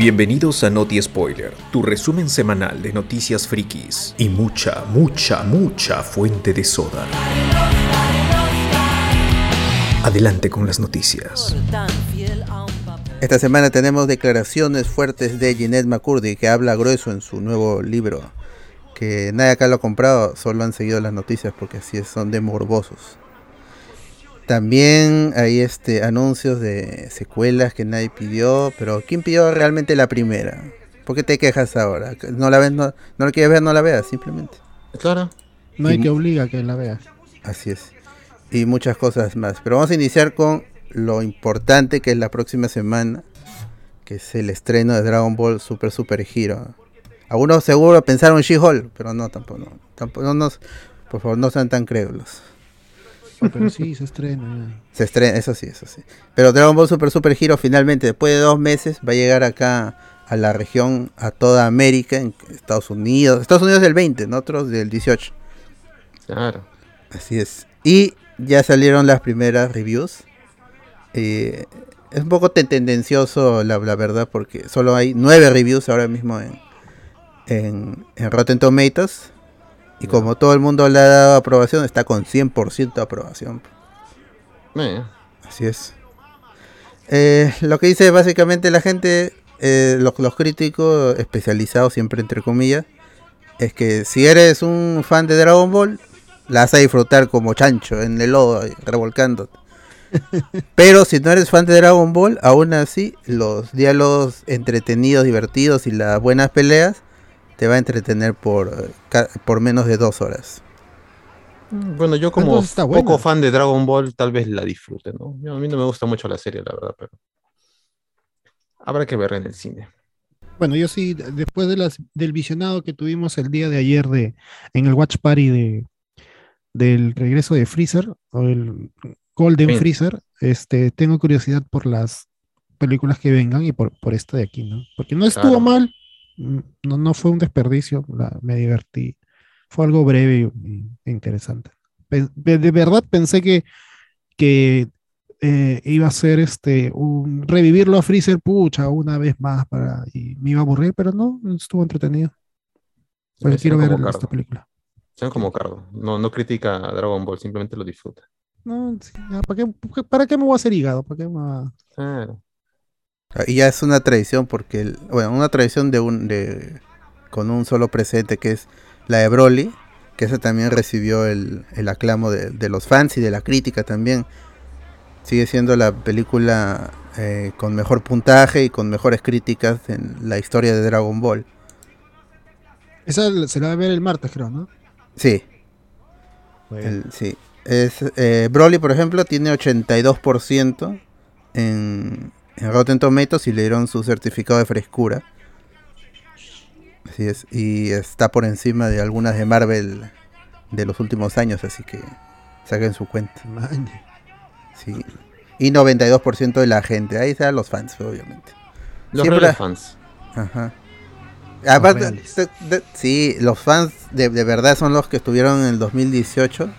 Bienvenidos a Noti Spoiler, tu resumen semanal de noticias frikis y mucha, mucha, mucha fuente de soda. Adelante con las noticias. Esta semana tenemos declaraciones fuertes de Jeanette McCurdy que habla grueso en su nuevo libro. Que nadie acá lo ha comprado, solo han seguido las noticias porque así son de morbosos. También hay este anuncios de secuelas que nadie pidió, pero ¿quién pidió realmente la primera? ¿Por qué te quejas ahora? ¿No la ves, no, no la quieres ver, no la veas, simplemente? Claro. No hay que obliga a que la veas. Así es. Y muchas cosas más. Pero vamos a iniciar con lo importante que es la próxima semana, que es el estreno de Dragon Ball Super Super Hero. Algunos seguro pensaron She-Hulk, pero no, tampoco, no, tampoco no nos, por favor, no sean tan crédulos. Pero sí, se estrena. Se estrena, eso sí, eso sí. Pero Dragon Ball Super Super Hero finalmente, después de dos meses, va a llegar acá a la región, a toda América, en Estados Unidos. Estados Unidos del 20, nosotros del 18. Claro. Así es. Y ya salieron las primeras reviews. Eh, es un poco tendencioso, la, la, verdad, porque solo hay nueve reviews ahora mismo en, en, en Rotten Tomatoes. Y como todo el mundo le ha dado aprobación, está con 100% de aprobación. Eh. Así es. Eh, lo que dice básicamente la gente, eh, los, los, críticos especializados, siempre entre comillas, es que si eres un fan de Dragon Ball, la vas a disfrutar como chancho en el lodo, revolcándote. Pero si no eres fan de Dragon Ball, aún así, los diálogos entretenidos, divertidos y las buenas peleas te va a entretener por, por menos de dos horas. Bueno, yo como poco fan de Dragon Ball, tal vez la disfrute, ¿no? A mí no me gusta mucho la serie, la verdad, pero habrá que verla en el cine. Bueno, yo sí, después de las, del visionado que tuvimos el día de ayer de, en el Watch Party de, del regreso de Freezer, o el Golden Bien. Freezer, este, tengo curiosidad por las películas que vengan y por, por esta de aquí, ¿no? Porque no estuvo claro. mal, no, no fue un desperdicio, la, me divertí. Fue algo breve e interesante. De, de, verdad pensé que, que eh, iba a ser este un revivirlo a Freezer pucha una vez más para y me iba a aburrir, pero no, estuvo entretenido. Pues quiero ver Cardo. esta película. Sean como Cardo, no, no critica a Dragon Ball, simplemente lo disfruta. No, sí, ¿para, qué, ¿para qué me voy a hacer hígado? ¿Para qué me voy a... Claro. Y ya es una tradición porque, el, bueno, una tradición de un, de, con un solo presente que es la de Broly, que esa también recibió el, el aclamo de, de, los fans y de la crítica también. Sigue siendo la película eh, con mejor puntaje y con mejores críticas en la historia de Dragon Ball. Esa se la va a ver el martes, creo, ¿no? Sí. Bueno. El, sí. Es, eh, Broly, por ejemplo, tiene 82% en, en Rotten Tomatoes y le dieron su certificado de frescura. Así es. Y está por encima de algunas de Marvel de los últimos años, así que saquen su cuenta. Man. Sí. Y 92% de la gente. Ahí están los fans, obviamente. Los Siempre... fans. Ajá. Aparte, de, de, sí, los fans de, de, verdad son los que estuvieron en el 2018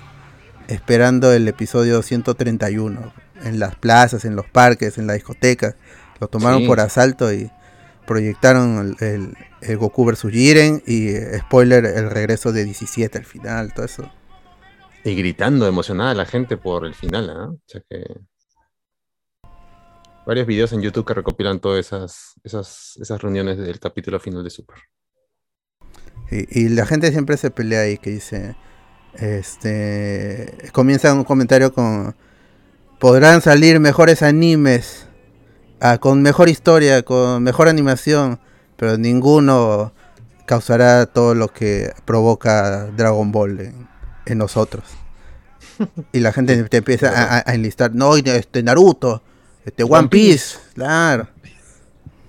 esperando el episodio 131 en las plazas, en los parques, en la discoteca. Lo tomaron sí. por asalto y proyectaron el, el, el, Goku vs Jiren y eh, spoiler el regreso de 17 al final, todo eso. Y gritando emocionada la gente por el final, ¿no? O sea que varios videos en YouTube que recopilan todas esas, esas, esas reuniones del capítulo final de Super. Y, y, la gente siempre se pelea ahí que dice, este, comienza un comentario con, podrán salir mejores animes, ah, con mejor historia, con mejor animación, pero ninguno causará todo lo que provoca Dragon Ball en, en nosotros. Y la gente te empieza a, a, enlistar, no, este Naruto, este One, One Piece, Piece, claro.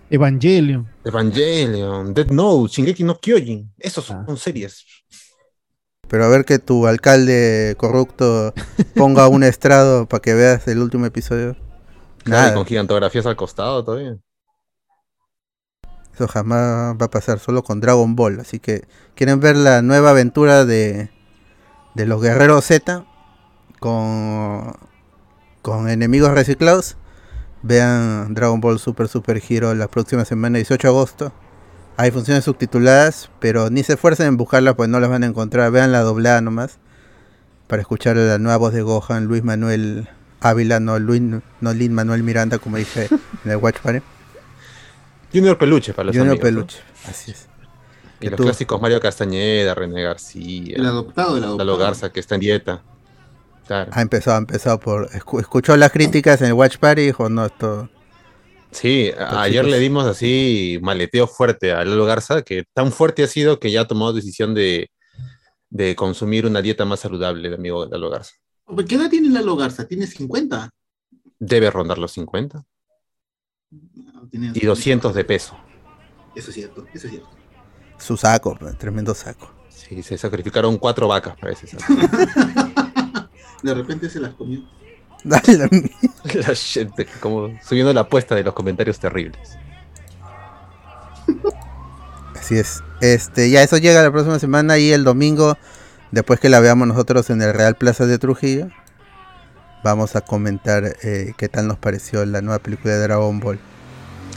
Evangelion. Evangelion, Dead Note, Shingeki no Kyojin. Esos son, ah. series. Pero a ver que tu alcalde corrupto ponga un estrado para que veas el último episodio. Nada. con gigantografías al costado todavía. Eso jamás va a pasar, solo con Dragon Ball. Así que, ¿quieren ver la nueva aventura de, de los guerreros Z? Con, con enemigos reciclados. Vean Dragon Ball Super Super Hero la próxima semana, 18 de agosto. Hay funciones subtituladas, pero ni se esfuercen en buscarlas, pues no las van a encontrar. Vean la doblada nomás. Para escuchar la nueva voz de Gohan, Luis Manuel Ávila, no, Luis, no Lin Manuel Miranda, como dije en el Watch Party. Junior Peluche para los Junior Peluche, así es. Y los clásicos Mario Castañeda, René García. El adoptado, el adoptado. Lalo Garza, que está en dieta. Ha empezado, ha empezado por. Escuchó las críticas en el Watch Party y dijo: No, esto. Sí, ayer le dimos así maleteo fuerte a Lalo Garza, que tan fuerte ha sido que ya ha tomado decisión de, de consumir una dieta más saludable, el amigo Lalo Garza. ¿Qué edad tiene Lalo Garza? ¿Tiene 50? Debe rondar los 50. y 200 de peso. Eso es cierto, eso es cierto. Su saco, tremendo saco. Sí, se sacrificaron cuatro vacas para ese saco. de repente se las comió. Dale, la gente, como subiendo la apuesta de los comentarios terribles. Así es. Este, ya eso llega la próxima semana y el domingo, después que la veamos nosotros en el Real Plaza de Trujillo, vamos a comentar eh, qué tal nos pareció la nueva película de Dragon Ball.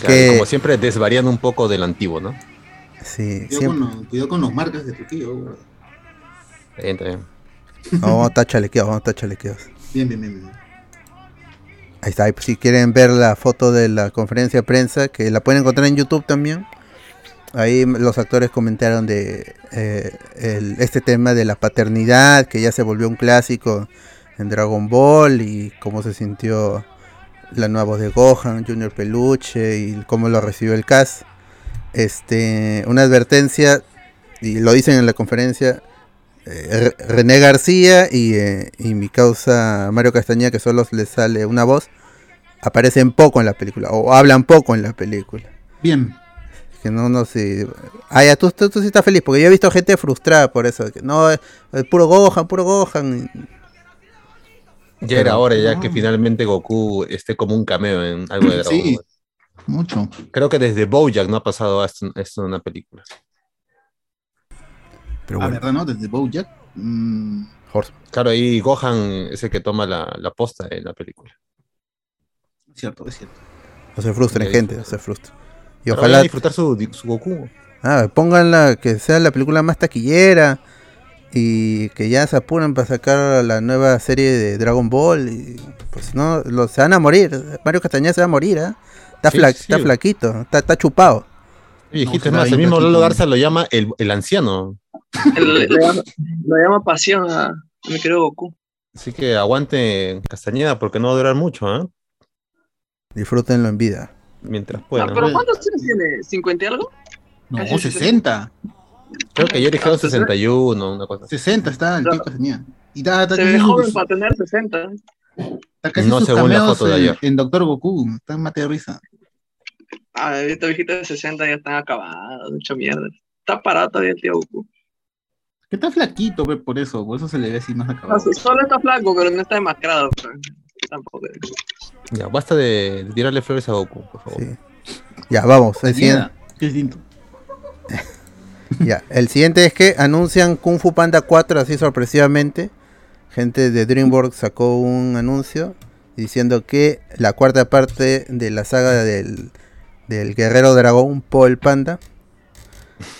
que... Como siempre, desvariando un poco del antiguo, ¿no? Sí, cuidado, con, los, marcas de Trujillo. Bien, bien. vamos a estar chalequeados, vamos a estar chalequeados. Bien, bien, bien, Ahí está, si quieren ver la foto de la conferencia de prensa, que la pueden encontrar en YouTube también. Ahí los actores comentaron de eh, este tema de la paternidad, que ya se volvió un clásico en Dragon Ball y cómo se sintió la nueva voz de Gohan, Junior Peluche y cómo lo recibió el cast. Este, una advertencia, y lo dicen en la conferencia, eh, René García eh, y, mi causa Mario Castañeda, que solo le sale una voz, aparecen poco en la película, o hablan poco en la película. Bien. Que no, no sé. Ah, ya, tú, tú, sí estás feliz, porque yo he visto gente frustrada por eso. Que no, es, puro Gohan, puro Gohan. Ya era hora, ya que finalmente Goku esté como un cameo en algo de Dragon Sí, mucho. Creo que desde Bojack no ha pasado esto, esto en una película. Pero ah, ¿verdad, no? Desde Bojack. Mm. Claro, ahí Gohan es el que toma la, la posta en la película. Es cierto, es cierto. No se frustren, gente, no se frustren. Y ojalá. disfrutar su, su Goku. Ah, pónganla, que sea la película más taquillera y que ya se apuren para sacar la nueva serie de Dragon Ball. Y, pues no, lo, se van a morir. Mario Castañeda se va a morir, ¿eh? está, está, flaquito, está, está chupado. Viejito, es más, el mismo Lolo Garza lo llama el, el anciano. Lo llama pasión a mi querido Goku. Así que aguante Castañeda porque no va a durar mucho, ¿eh? Disfrútenlo en vida. Mientras puedan. ¿Pero cuántos años tiene? ¿50 y algo? No, 60. Creo que yo dijeron 61, una cosa 60 está el tío Castañeda. Y está, está Se ve joven para tener 60. Está casi no según la foto de ayer. En Doctor Goku, está en mate de risa. Ah, estos viejitos de 60 ya están acabados, mucha mierda. Está parado todavía el tío Goku. Está flaquito, por eso, por eso se le ve así más acabado. solo está flaco, pero no está demacrado. Tampoco. Ya, basta de tirarle flores a Goku, por favor. Ya, vamos, el siguiente. ya, el siguiente es que anuncian Kung Fu Panda 4 así sorpresivamente. Gente de DreamWorks sacó un anuncio diciendo que la cuarta parte de la saga del, del guerrero dragón Paul Panda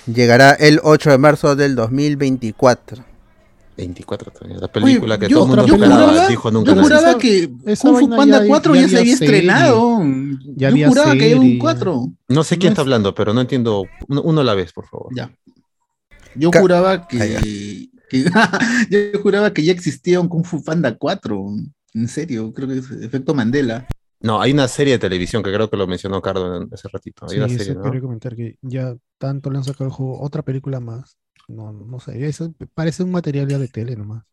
llegará el 8 de marzo del 2024. 24 la película que todo el mundo esperaba, dijo nunca. Yo juraba que Kung Fu Panda 4 ya, se había estrenado. Ya yo juraba que había un 4. No sé quién está hablando, pero no entiendo. Uno, a la vez, por favor. Ya. Yo juraba que, yo juraba que ya existía un Kung Fu Panda 4. En serio, creo que es efecto Mandela. No, hay una serie de televisión que creo que lo mencionó Cardo hace ratito. Hay sí, una serie, quería comentar que ya tanto le han sacado el juego, otra película más. No, no sé, eso parece un material ya de tele nomás.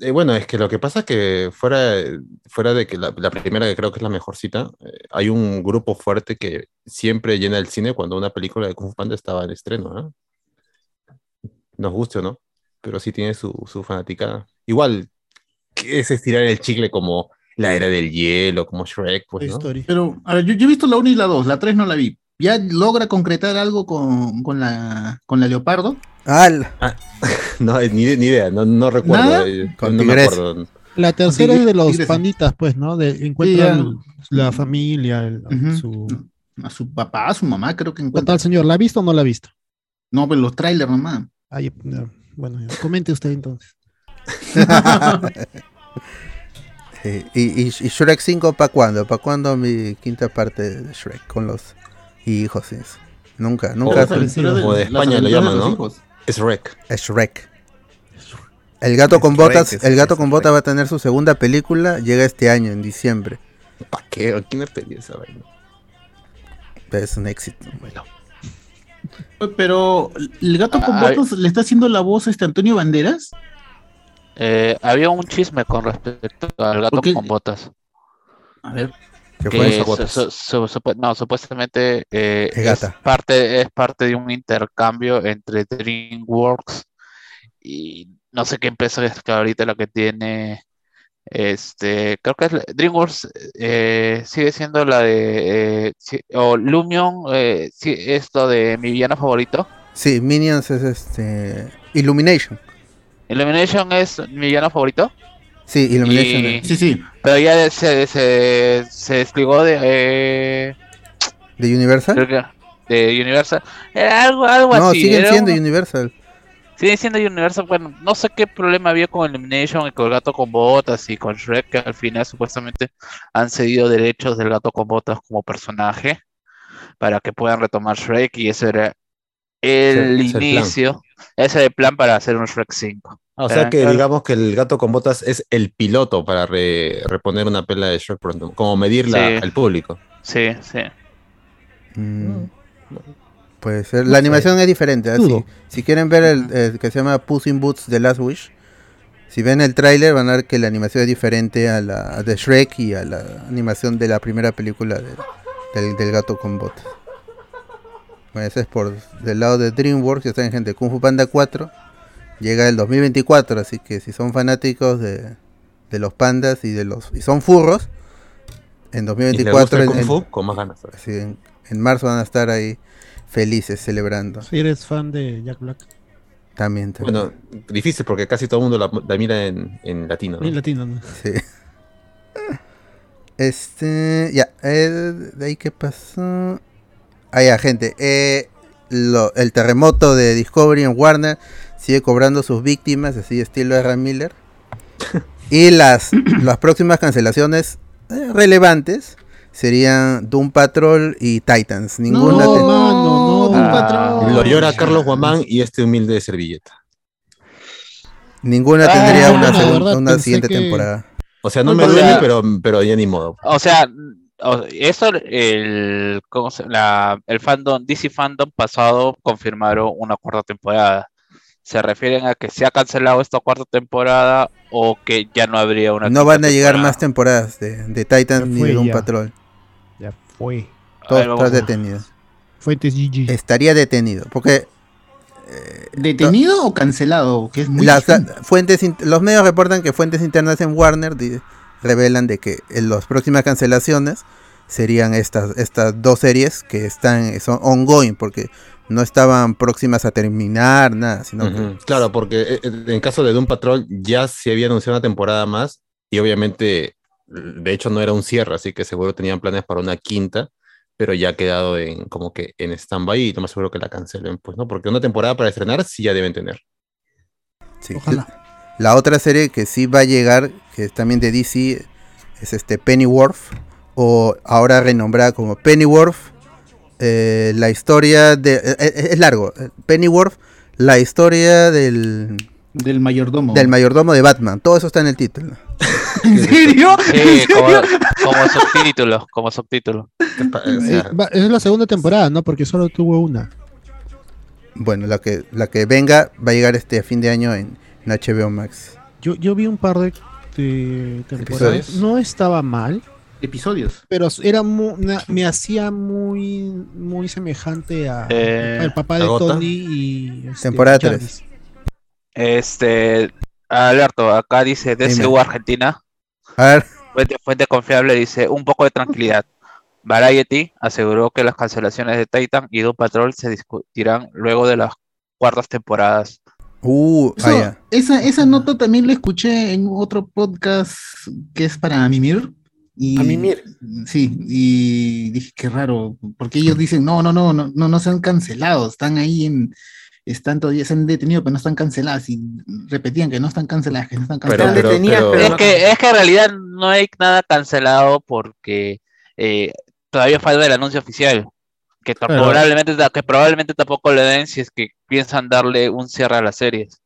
Eh, bueno, es que lo que pasa es que fuera, fuera de que la, primera que creo que es la mejor cita, eh, hay un grupo fuerte que siempre llena el cine cuando una película de Kung Fu Panda estaba en estreno. ¿eh? Nos guste o no, pero sí tiene su, su fanaticada. Igual, ¿qué es estirar el chicle como la era del hielo, como Shrek? Pues, ¿no? Pero, a ver, yo, yo, he visto la 1 y la 2, la 3 no la vi. ¿Ya logra concretar algo con, con, la, con la Leopardo? Ah, no, ni, ni, idea, no, no recuerdo. Eh, con no me acuerdo. La tercera es de los Tigres. panditas, pues, ¿no? De, encuentran la familia, el- su... A su papá, a su mamá, creo que encuentra. Total, señor, ¿la ha visto o no la ha visto? No, pero los trailers nomás. Ay, no, bueno, ya, comente usted entonces. Sí, Y, y, y Shrek 5 para cuándo? ¿Para cuándo mi quinta parte de Shrek con los hijos? Nunca, nunca. O- o de España lo llaman, ¿no? hijos. Es Rec. Es Shrek. El gato con Shrek, botas, es- el gato es con Shrek. botas va a tener su segunda película, llega este año, en diciembre. ¿Para qué? ¿Quién me pedía esa vaina? Pero es un éxito. Pero el gato con Ay. botas le está haciendo la voz a este Antonio Banderas. Eh, había un chisme con respecto al gato con botas. A ver, ¿Qué que su- botas? su- no, supuestamente eh, Es parte, es parte de un intercambio entre DreamWorks y no sé qué empresa es que ahorita la que tiene. Este, creo que es DreamWorks eh, sigue siendo la de eh, o Lumion, eh, sí, es lo de mi villano favorito. Sí, Minions es este. Illumination. Illumination es mi villano favorito. Sí, Illumination. Y- es sí, sí. Pero ya se, se, se desligó de, eh, ¿De Universal? creo que de Universal. Era algo, algo No, así. siguen era siendo un- Universal. siguen siendo Universal. Bueno, no sé qué problema había con Illumination y con el gato con botas y con Shrek, que al final supuestamente han cedido derechos del gato con botas como personaje para que puedan retomar Shrek y ese era el inicio. Ese era el plan para hacer un Shrek 5. Ah, o sea Ah, que claro. digamos que el gato con botas es el piloto para re- reponer una pela de Shrek pronto, como medirla Sí. al público. Sí, sí. Mm, Puede ser. La animación es diferente. así. Dudo. Si quieren ver el, el que se llama Puss in Boots The Last Wish, si ven el tráiler van a ver que la animación es diferente a la de Shrek y a la animación de la primera película de- del, del gato con botas. Bueno, ese es por del lado de DreamWorks, ya saben gente, Kung Fu Panda 4 llega el 2024, así que si son fanáticos de, de los pandas y de los y son furros, en Y le 2024 gusta el en- Kung en- Fu, con más ganas. en, en marzo van a estar ahí felices celebrando. Si eres fan de Jack Black. También, también. Bueno, difícil porque casi todo el mundo la, la mira en, en latino. ¿no? Ni latino, ¿no? Sí. Este, ya, eh, de ahí qué pasó. Ah, ya, gente. eh, lo- el terremoto de Discovery en Warner sigue cobrando sus víctimas, así estilo R. Miller. Y las, las próximas cancelaciones eh, relevantes serían Doom Patrol y Titans. Ninguna no, mano, no. Doom Ah. Patrol. Lo llora Carlos Guamán y este humilde servilleta. ninguna Ah, tendría una, verdad, una siguiente que- temporada. O sea, no O me duele, pero, pero ya ni modo. O sea, eso, el, ¿cómo se- la- el fandom, DC Fandom pasado confirmaron una cuarta temporada. ¿Se refieren a que se ha cancelado esta cuarta temporada o que ya no habría una No van a llegar temporada? más temporadas de, de Titans Ya ni de ya. Patrol. Ya fue. Todo A ver, está vamos a- detenido. Fuentes GG. Estaría detenido. Porque ¿Detenido o cancelado? Que es muy las fuentes, in- los medios reportan que fuentes internas en Warner revelan de que en las próximas cancelaciones serían estas, estas dos series que están son ongoing porque no estaban próximas a terminar, nada, sino que Claro, porque eh, eh, en caso de Doom Patrol ya se había anunciado una temporada más y obviamente, de hecho no era un cierre, así que seguro tenían planes para una quinta, pero ya ha quedado en como que en stand-by y lo más seguro que la cancelen, pues, ¿no? Porque una temporada para estrenar sí ya deben tener. sí. Ojalá. La otra serie que sí va a llegar, que es también de DC, es este Pennyworth, o ahora renombrada como Pennyworth. eh, la historia de. eh, eh, es largo. Pennyworth, la historia del, Del mayordomo. del mayordomo de Batman. Todo eso está en el título. ¿En serio? Sí, como, como subtítulo, como subtítulo. Es la segunda temporada, ¿no? Porque solo tuvo una. Bueno, la que, la que venga va a llegar este a fin de año en, en HBO Max. Yo, yo vi un par de, de temporadas. No estaba mal, Episodios. pero era mu- na- me hacía muy muy semejante a Eh, al papá de. Tony y este, Temporada Jarvis. Este, Alberto, acá dice DCU Dime. Argentina, A ver, fuente, fuente confiable, dice un poco de tranquilidad. Variety aseguró que las cancelaciones de Titan y Doom Patrol se discutirán luego de las cuartas temporadas. Uh, Eso- ah, ya. esa, esa nota también la escuché en otro podcast que es para Mimir. Y, A mimir. Sí, y dije, qué raro, porque ellos dicen, no, no, no, no, no, no se han cancelado, están ahí en, están todavía, se han detenido, pero no están canceladas, y repetían que no están canceladas, que no están canceladas. pero, detenidas, pero- pero Es que, es que en realidad no hay nada cancelado porque eh, todavía falta el anuncio oficial. Que, Claro. probablemente, que probablemente tampoco le den si es que piensan darle un cierre a las series.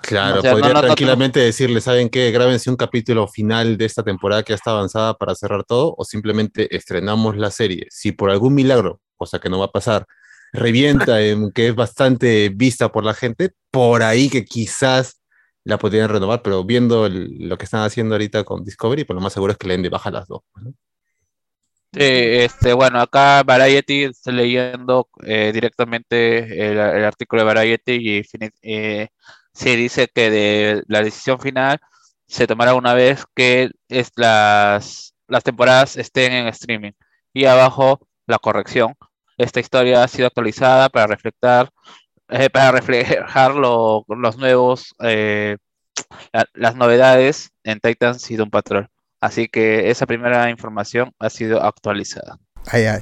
Claro, O sea, no, podría no, no, tranquilamente decirle, ¿saben qué? Grábense un capítulo final de esta temporada que ya está avanzada para cerrar todo, o simplemente estrenamos la serie. Si por algún milagro, cosa que no va a pasar, revienta en que es bastante vista por la gente, por ahí que quizás la podrían renovar, pero viendo el- lo que están haciendo ahorita con Discovery, pues lo más seguro es que le den de baja las dos. ¿no? Sí, este, bueno, acá Variety, estoy leyendo eh, directamente el, artículo de Variety y eh, sí dice que de la decisión final se tomará una vez que las, las temporadas estén en streaming. Y abajo la corrección. Esta historia ha sido actualizada para reflejar, eh, para reflejar lo- los nuevos, eh, la- las novedades en Titans y Doom Patrol. Así que esa primera información ha sido actualizada. Ah, ya.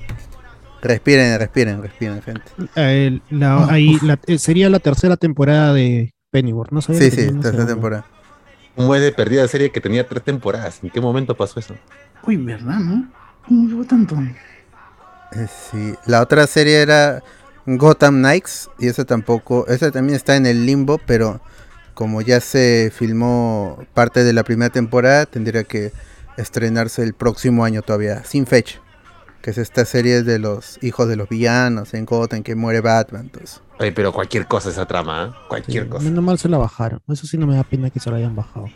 Respiren, respiren, respiren, gente. Eh, la- ahí la- eh, sería la tercera temporada de Pennyworth, ¿no? Sabía Sí, sí, tercera temporada. Un mes de perdida serie que tenía tres temporadas. ¿En qué momento pasó eso? Uy, ¿verdad, no? ¿Cómo llevo tanto? Eh, sí. La otra serie era Gotham Knights y esa tampoco, esa también está en el limbo, pero como ya se filmó parte de la primera temporada, tendría que estrenarse el próximo año todavía, sin fecha. Que es esta serie de los hijos de los villanos en Gotham, que muere Batman. Entonces. Pero cualquier cosa esa trama, ¿eh? Cualquier Sí, cosa. menos mal se la bajaron. Eso sí no me da pena que se la hayan bajado.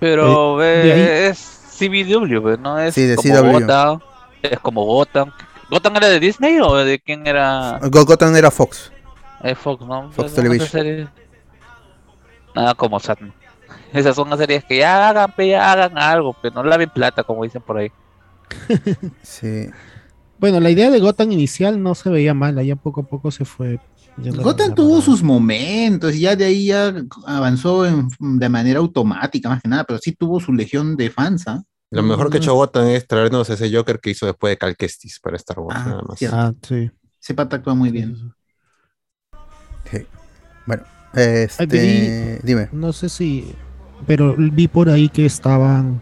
Pero Eh, eh, es CW, pues, ¿no? Es Sí, de como CW. Gotham. Es como Gotham. ¿Gotham era de Disney o de quién era? Go- Gotham era Fox. Es Fox, ¿no? Fox Television. Nada como Satman. Esas son las series que ya hagan, pe, ya hagan algo, pero no laven plata, como dicen por ahí. Sí. Bueno, la idea de Gotham inicial no se veía mal, allá poco a poco se fue. Gotham tuvo sus momentos y ya de ahí ya avanzó en- de manera automática, más que nada, pero sí tuvo su legión de fans, ¿ah? Lo mejor que ha hecho Gotham es traernos ese Joker que hizo después de Cal Kestis para Star Wars, Ah, nada más. cierto. Ah, sí. Ese pata actúa muy bien. sí. Bueno, este, dime. No sé si. Pero vi por ahí que estaban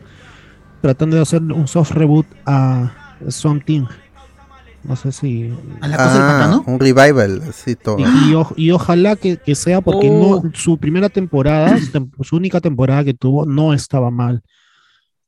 tratando de hacer un soft reboot a Something. No sé si. ¿A la cosa del Ah, pantano? un revival, así todo. Y, y o- y ojalá que, que sea porque Oh. no, su primera temporada, su, tem- su única temporada que tuvo, no estaba mal.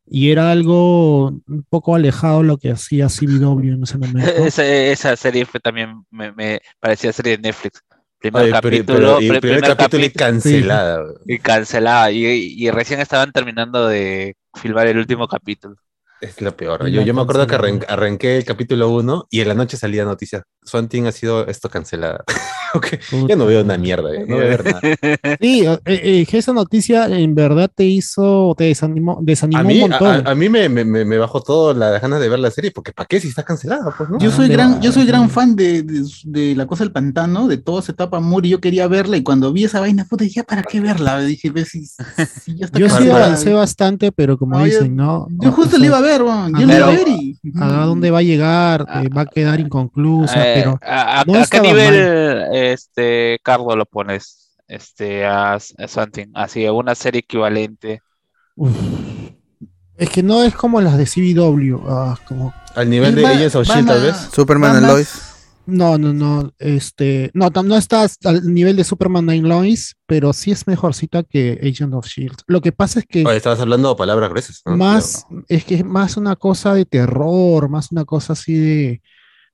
Y era algo un poco alejado de lo que hacía CBW en ese momento. Esa, esa serie fue también, me, me parecía serie de Netflix. Primer Ay, capítulo, pero- y pri- primer, capítulo y cancelada. y cancelada. Y, y recién estaban terminando de filmar el último capítulo. Es lo peor. Yo, yo me acuerdo que arran- arranqué el capítulo 1 y en la noche salía noticias. Swanting ha sido esto cancelada. Ok, Ya no veo una mierda, no voy a ver nada. Sí, eh, eh, que esa noticia en verdad te hizo, te desanimó, desanimó A mí, un a, montón. a- a mí me, me- me- bajó todo las ganas de ver la serie, porque ¿para qué si está cancelada? Pues, ¿no? Yo soy gran, yo soy gran fan de, de, de La Cosa del Pantano, de toda esa etapa Moore, y yo quería verla, y cuando vi esa vaina, puta, dije, "¿Ya ¿para qué verla? Dije, si, si ya está Yo sí cancelada". avancé bastante, pero como No, yo- dicen, ¿no? Yo justo O le iba a ver, a ver y... ¿A dónde va a llegar? Eh, va a quedar inconclusa, Eh, pero ¿A, a- no a qué nivel, este, Carlos, lo pones? Este, a, a Something, así, una serie equivalente. uf, es que no es como las de CBW. ah, como, Al nivel de va Shield, tal vez. Superman and más- Lois. No, no, no. Este, no, no está al nivel de Superman Nine Lois, pero sí es mejorcita que Agent of Shield. Lo que pasa es que Oye, estabas hablando palabras gruesas. ¿no? más, es que es más una cosa de terror, más una cosa así de,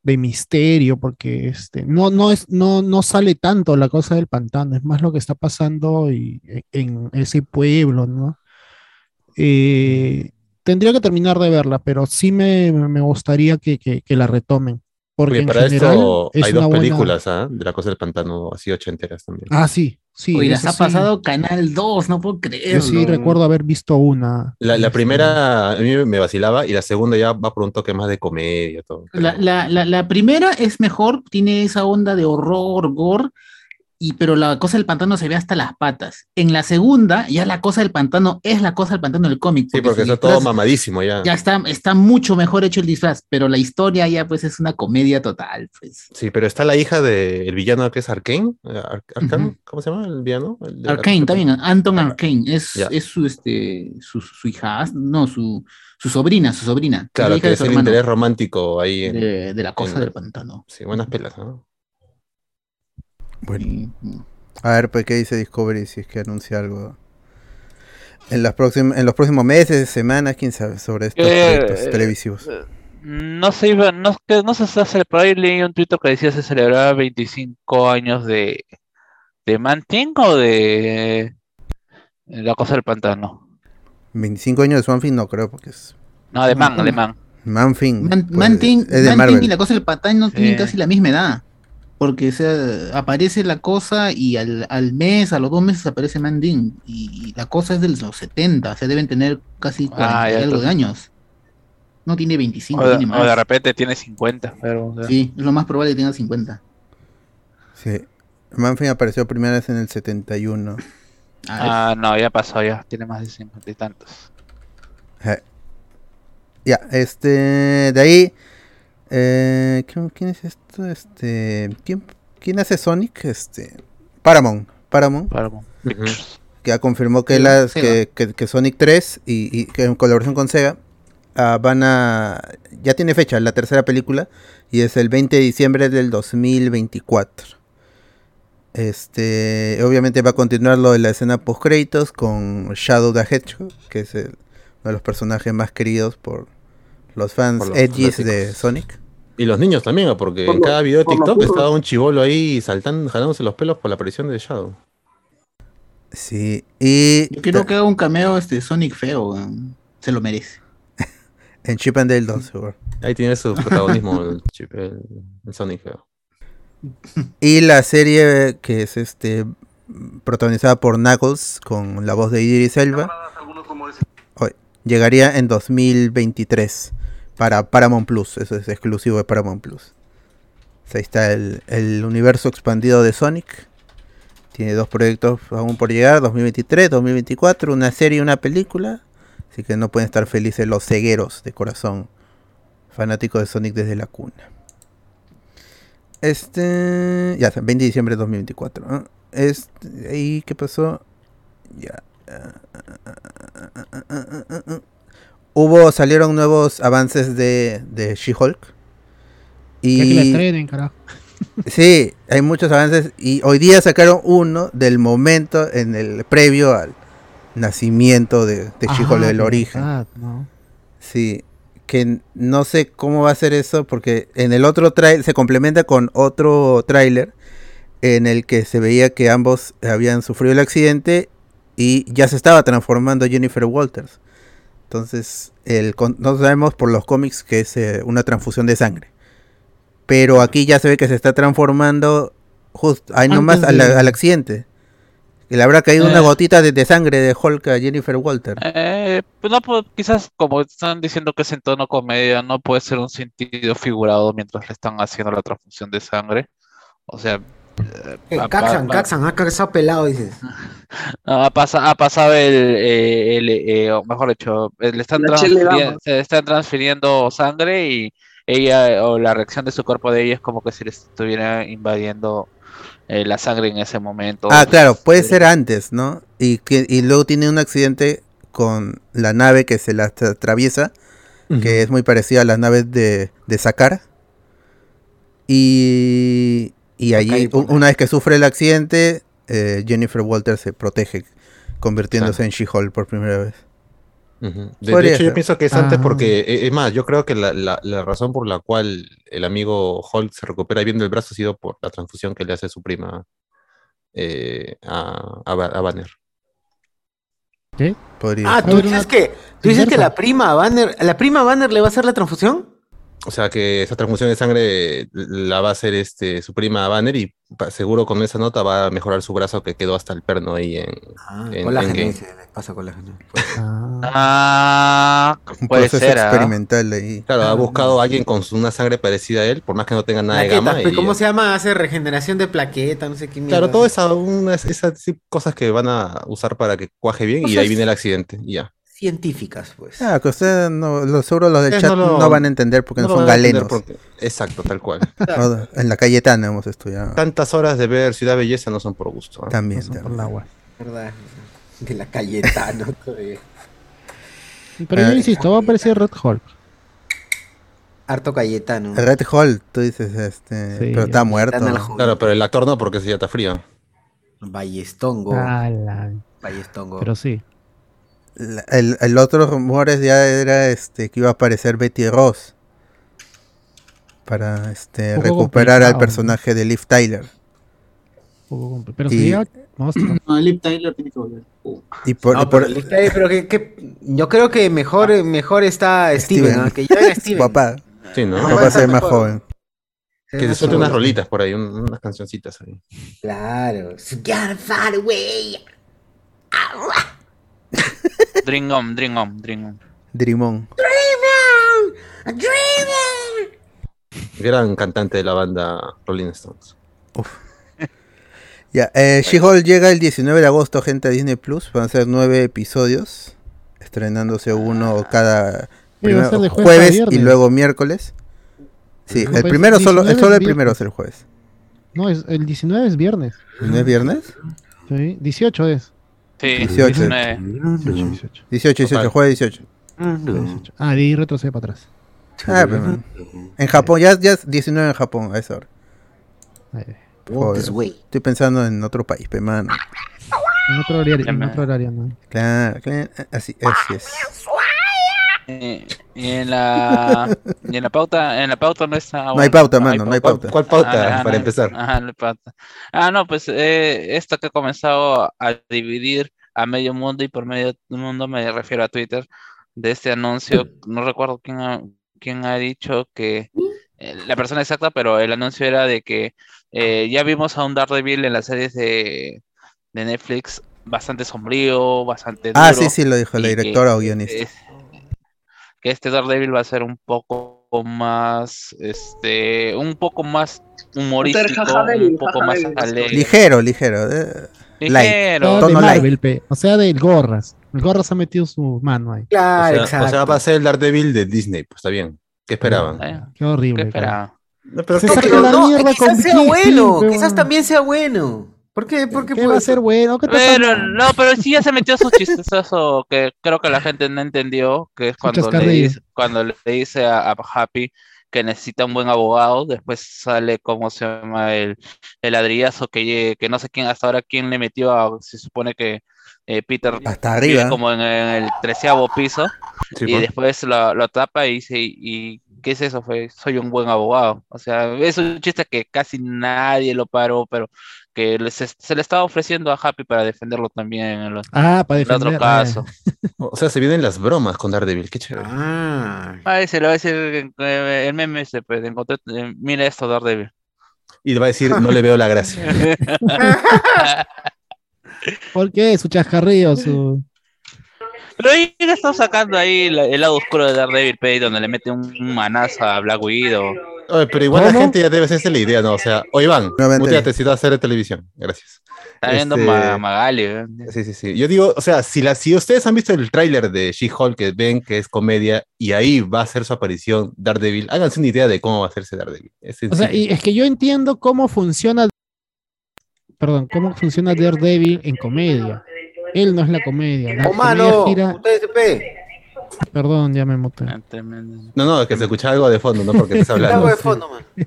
de misterio, porque este, no, no es, no, no sale tanto la cosa del pantano, es más lo que está pasando y- en ese pueblo, ¿no? Eh, tendría que terminar de verla, pero sí me, me gustaría que, que- que la retomen. Porque Oye, en para general esto es hay una dos buena- películas ¿ah? de la cosa del pantano, así ochenteras también. Ah, sí, sí. Oye, las ha sí. pasado Canal 2, no puedo Yo creerlo. sí recuerdo haber visto una. La, la este, primera a mí me vacilaba y la segunda ya va por un toque más de comedia. Todo, la, la, la primera es mejor, tiene esa onda de horror, gore, y, pero la cosa del pantano se ve hasta las patas. En la segunda, ya la cosa del pantano es la cosa del pantano del cómic. Sí, porque está todo mamadísimo ya. Ya está, está mucho mejor hecho el disfraz, pero la historia ya pues es una comedia total, pues. Sí, pero está la hija del villano que es Arkane. eh, Ar-. ¿Cómo se llama el villano? El de Arkane, también, Anton Arkane, es, es su, este, su, su hija, no, su, su sobrina, su sobrina. la Claro, que de es el interés romántico ahí. En, de, de la cosa en- del pantano. Sí, buenas pelas, ¿no? Bueno, Y- a ver, pues, ¿qué dice Discovery si es que anuncia algo? En, las en los próximos meses, semanas, quién sabe, sobre estos Eh, proyectos eh, televisivos. No se iba, no, que no se hace, por ahí leí un tuit que decía se celebraba 25 años de, de Manting o de La Cosa del Pantano. 25 años de Swanfin no creo, porque es No, de Man, de Man. Manfin. Man- pues, Manting, es de Manting Marvel. y la cosa del pantano tienen Sí. casi la misma edad. Porque o sea, aparece la cosa y al, al mes, a los dos meses aparece Manding. Y la cosa es de los 70, o sea, deben tener casi 40 Ah, y algo de años. No tiene 25, O de, tiene o de más. repente tiene 50. Pero, o sea, Sí, es lo más probable que tenga 50. Sí. Manfin apareció primera vez en el 71. Ah, Ah, no, ya pasó, ya. Tiene más de 50 y tantos. Ajá. Ya, este, de ahí, eh, ¿quién, es esto? Este, ¿quién, quién hace Sonic? Este, Paramount, Paramount, que ha confirmado que, Sí, las, que, que- que Sonic 3 y, y que en colaboración con Sega ah, van a, ya tiene fecha la tercera película y es el 20 de diciembre del 2024. Este, obviamente va a continuar lo de la escena post créditos con Shadow the Hedgehog, que es el- uno de los personajes más queridos por los fans Por los edgys de. Sonic. Y los niños también, porque Por en lo- cada video de TikTok estaba un chivolo ahí saltando, jalándose los pelos por la aparición de Shadow. Sí, y Yo quiero que haga un cameo este Sonic feo, se lo merece. en Chip and Dale 2, seguro. Ahí tiene su protagonismo el, chip- el- el Sonic feo. Y la serie que es este protagonizada por Knuckles con la voz de Idris Elba llegaría en 2023 para Paramount Plus, eso es exclusivo de Paramount Plus. Ahí está el, universo expandido de Sonic. Tiene dos proyectos aún por llegar, 2023, 2024, una serie y una película. Así que no pueden estar felices los cegueros de corazón, fanáticos de Sonic desde la cuna. Este. Ya, 20 de diciembre de 2024. ¿no? Este, ¿Y qué pasó? Ya. Hubo, salieron nuevos avances de, de She-Hulk. Ya que la Y estrenen, carajo. sí, hay muchos avances. Y hoy día sacaron uno del momento en el previo al nacimiento de, de She-Hulk, Ah, el de origen. verdad, ¿no? Sí, que no sé cómo va a ser eso porque en el otro trailer se complementa con otro tráiler en el que se veía que ambos habían sufrido el accidente y ya se estaba transformando Jennifer Walters. Entonces, el, no sabemos por los cómics que es eh, una transfusión de sangre. Pero aquí ya se ve que se está transformando justo ahí nomás al, al accidente. Que le habrá caído Eh. una gotita de, de sangre de Hulk a Jennifer Walters. Eh, pues no, pues, quizás como están diciendo que es en tono comedia, no puede ser un sentido figurado mientras le están haciendo la transfusión de sangre. O sea, Caxan, ha- Caxan, ha cabezado pelado, dices. ha, pasa- ha pasado el, eh, el, eh, o mejor dicho, eh, le están se están transfiriendo sangre y ella, o la reacción de su cuerpo de ella es como que si le estuviera invadiendo eh, la sangre en ese momento. Ah, claro, puede Sí. ser antes, ¿no? Y, que, y luego tiene un accidente con la nave que se la tra- atraviesa, que es muy parecida a las naves de, de Sakar. Y, y allí, una vez que sufre el accidente, eh, Jennifer Walters se protege, convirtiéndose en She-Hulk por primera vez. Ujú. De, hecho, yo pienso que es antes Ah. porque, e- es más, yo creo que la, la- la razón por la cual el amigo Hulk se recupera bien del brazo ha sido por la transfusión que le hace su prima eh, a, a, Ba- a Banner. Podría Ah, tú dices que, tú dices que la prima Banner, ¿la prima Banner le va a hacer la transfusión? O sea que esa transfusión de sangre la va a hacer este, su prima Banner y seguro con esa nota va a mejorar su brazo que quedó hasta el perno ahí en, Ah, en colágeno, dice, le pasa colágeno. Ah, Ah, Un puede proceso ser. ¿ah? experimental ahí. Claro, ha buscado a alguien con una sangre parecida a él, por más que no tenga nada de gama. pues, y- ¿Cómo se llama? Hace regeneración de plaqueta, no sé qué mierda. Claro, todas esas sí, cosas que van a usar para que cuaje bien y ahí viene el accidente. y ya. Científicas, pues. Ah, que ustedes, no, los seguro los del chat no van a entender porque no, son galenos. porque- Exacto, tal cual. En la Cayetana hemos estudiado. Tantas horas de ver Ciudad Belleza no son por gusto. ¿ah? También, pasó por también. el agua. ¿Verdad? De la Cayetano todavía. Pero yo Ah, insisto, va a aparecer Red Hulk. Harto Cayetano. Red Hall, tú dices, este, Sí, pero está muerto. Claro, pero el actor no, porque ese ya está frío. Ballestongo. Ala, Ballestongo. pero sí. El, el otro rumores ya era este que iba a aparecer Betty Ross para este recuperar al personaje de Liv Tyler. Pero Y- sería. No, Lip Tyler tiene que volver. Uh. Y por, No, y por- pero, pero que, que- yo creo que mejor, eh, mejor está Steven, Steven. ¿no? que ya Steven. papá, Sí, ¿no? papá se ve más mejor. joven. Que se suelte unas rolitas por ahí, un- unas cancioncitas ahí. Claro. So gotta find a way. Dream on, dream on, dream on. Drimon. Gran cantante de la banda Rolling Stones. Ya, eh, She-Hulk llega el 19 de agosto, gente, a Disney Plus. Van a ser nueve episodios, estrenándose uno cada primero- jueves y luego miércoles. Sí, el primero solo, 19 solo el es primero viernes. es el jueves. No, es, el 19 es viernes. ¿No es viernes? Sí, 18 es. Sí, 18. 19. 18. 18, 18, Total. jueves 18. 18. Ah, ahí retrocede para atrás. Ah, pero, en Japón, ya, ya es 19 en Japón a esa hora. Joder. Estoy pensando en otro país, pe mano. En otro horario, en otro horario no. Claro, claro, así, así es. Eh, Y en la y en la pauta, en la pauta no está. No hay pauta, mano, no hay ¿Cuál, pauta. cuál pauta Ah, para no, empezar? Ajá, no hay pauta. Ah, no, pues eh, esto que ha comenzado a dividir a medio mundo y por medio mundo me refiero a Twitter de este anuncio. No recuerdo quién ha, quién ha dicho que eh, la persona exacta, pero el anuncio era de que eh, ya vimos a un Daredevil en las series de, de Netflix bastante sombrío, bastante Ah, duro. sí, sí, lo dijo la y que- directora o guionista. Que este Daredevil va a ser un poco más, este, un poco más humorístico, un poco más alegre, Ligero, ligero. eh. ligero. De. Marvel. O sea, del Gorras. El Gorras ha metido su mano ahí. O Claro, sea, exacto. o sea, va a ser el Daredevil de Disney, pues está bien. ¿Qué esperaban? Eh, Qué horrible. ¿Qué cara. esperaba? No, pero Se ¿qué- saca Pero no, quizás sea bueno, quizás también sea bueno. ¿Por qué? ¿Por qué ¿Qué puede va a ser bueno? ¿Qué Pero no, pero sí ya se metió su chistoso que creo que la gente no entendió, que es cuando le dice, cuando le dice a, a Happy que necesita un buen abogado, después sale cómo se llama el, el ladrillazo que, que no sé quién hasta ahora quién le metió a, se supone que eh, Peter Hasta arriba. como en, el treceavo piso Sí, y pues. después lo, lo tapa y dice, ¿y qué es eso? Fue, soy un buen abogado. O sea, es un chiste que casi nadie lo paró, pero que se, se le estaba ofreciendo a Happy para defenderlo también en, los- Ah, para en defender. otro ah, caso. O sea, se vienen las bromas con Daredevil, qué chévere. Ah. Ay, se le va a decir eh, el meme ese, pues, encontré, eh, mira esto, Daredevil. Y le va a decir, no le veo la gracia. ¿Por qué? Su chascarrillo, su. Pero ahí le está sacando ahí la- el lado oscuro de Daredevil, pe, donde le mete un manazo a Black Widow. Oye, pero igual ¿Cómo? la gente ya debe hacerse la idea, ¿no? O sea, o Iván, Nuevamente. muteate si vas a hacer de televisión. Gracias. Está viendo Este- Ma- Magali, ¿eh? Sí, sí, sí. Yo digo, o sea, si, la, si ustedes han visto el tráiler de She-Hulk, que ven que es comedia, y ahí va a ser su aparición Daredevil, háganse una idea de cómo va a hacerse Daredevil. Es O sea, sencillo. y es que yo entiendo cómo funciona. Perdón, cómo funciona Daredevil en comedia. Él no es la comedia. La ¡Oh, comedia gira. Perdón, ya me muté. Ah. No, no, que se escucha algo de fondo, ¿no? Porque estás Algo hablando. de fondo, man.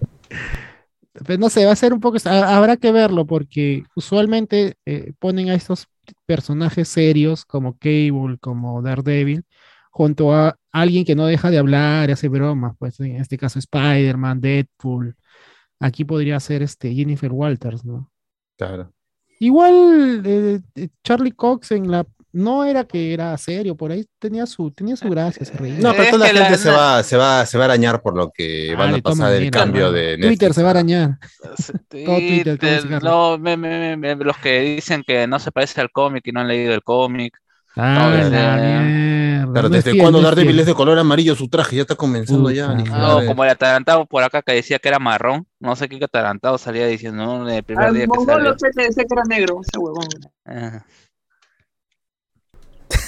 Pues no sé, va a ser un poco. ha- Habrá que verlo porque usualmente eh, ponen a estos personajes serios como Cable, como Daredevil, junto a alguien que no deja de hablar y hace bromas. Pues en este caso Spider-Man, Deadpool. Aquí podría ser este Jennifer Walters, ¿no? Claro. Igual eh, eh, Charlie Cox en la no era que era serio, por ahí tenía su, tenía su gracia, se reía. No, pero toda la gente se la- va, se va, se va a arañar por lo que Ah, van a pasar el maneras, cambio de Netflix. Twitter se va a arañar. Todo Twitter, no, me- me- me- los que dicen que no se parece al cómic y no han leído el cómic. Ah, desde- la mierda. Claro, no es desde fiel, cuando Daredevil es de color amarillo su traje, ya está comenzando ya. No, madre. como el atarantado por acá que decía que era marrón. No sé qué atarantado salía diciendo ¿no? el primer Al día que salió. ese que era negro, ese huevón. Ajá.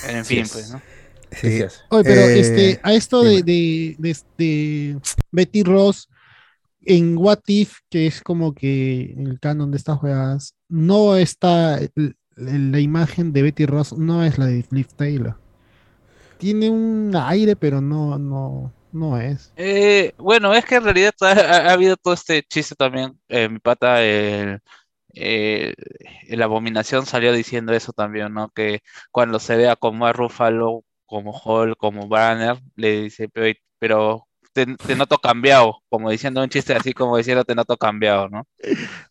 En fin, es. pues, ¿no? Sí. Oye, pero Eh, este, a esto de, dime. de, de, de Betty Ross en What If, que es como que el canon de estas juegadas, no está la imagen de Betty Ross, no es la de Liv Taylor. Tiene un aire, pero no, no, no es. Eh, bueno, es que en realidad ha, ha- ha habido todo este chiste también. eh, mi pata, el, el Abominación salió diciendo eso también, ¿no? Que cuando se vea como a Ruffalo, como Hall, como Banner, le dice, pero te, te noto cambiado, como diciendo un chiste así, como diciendo te noto cambiado, ¿no?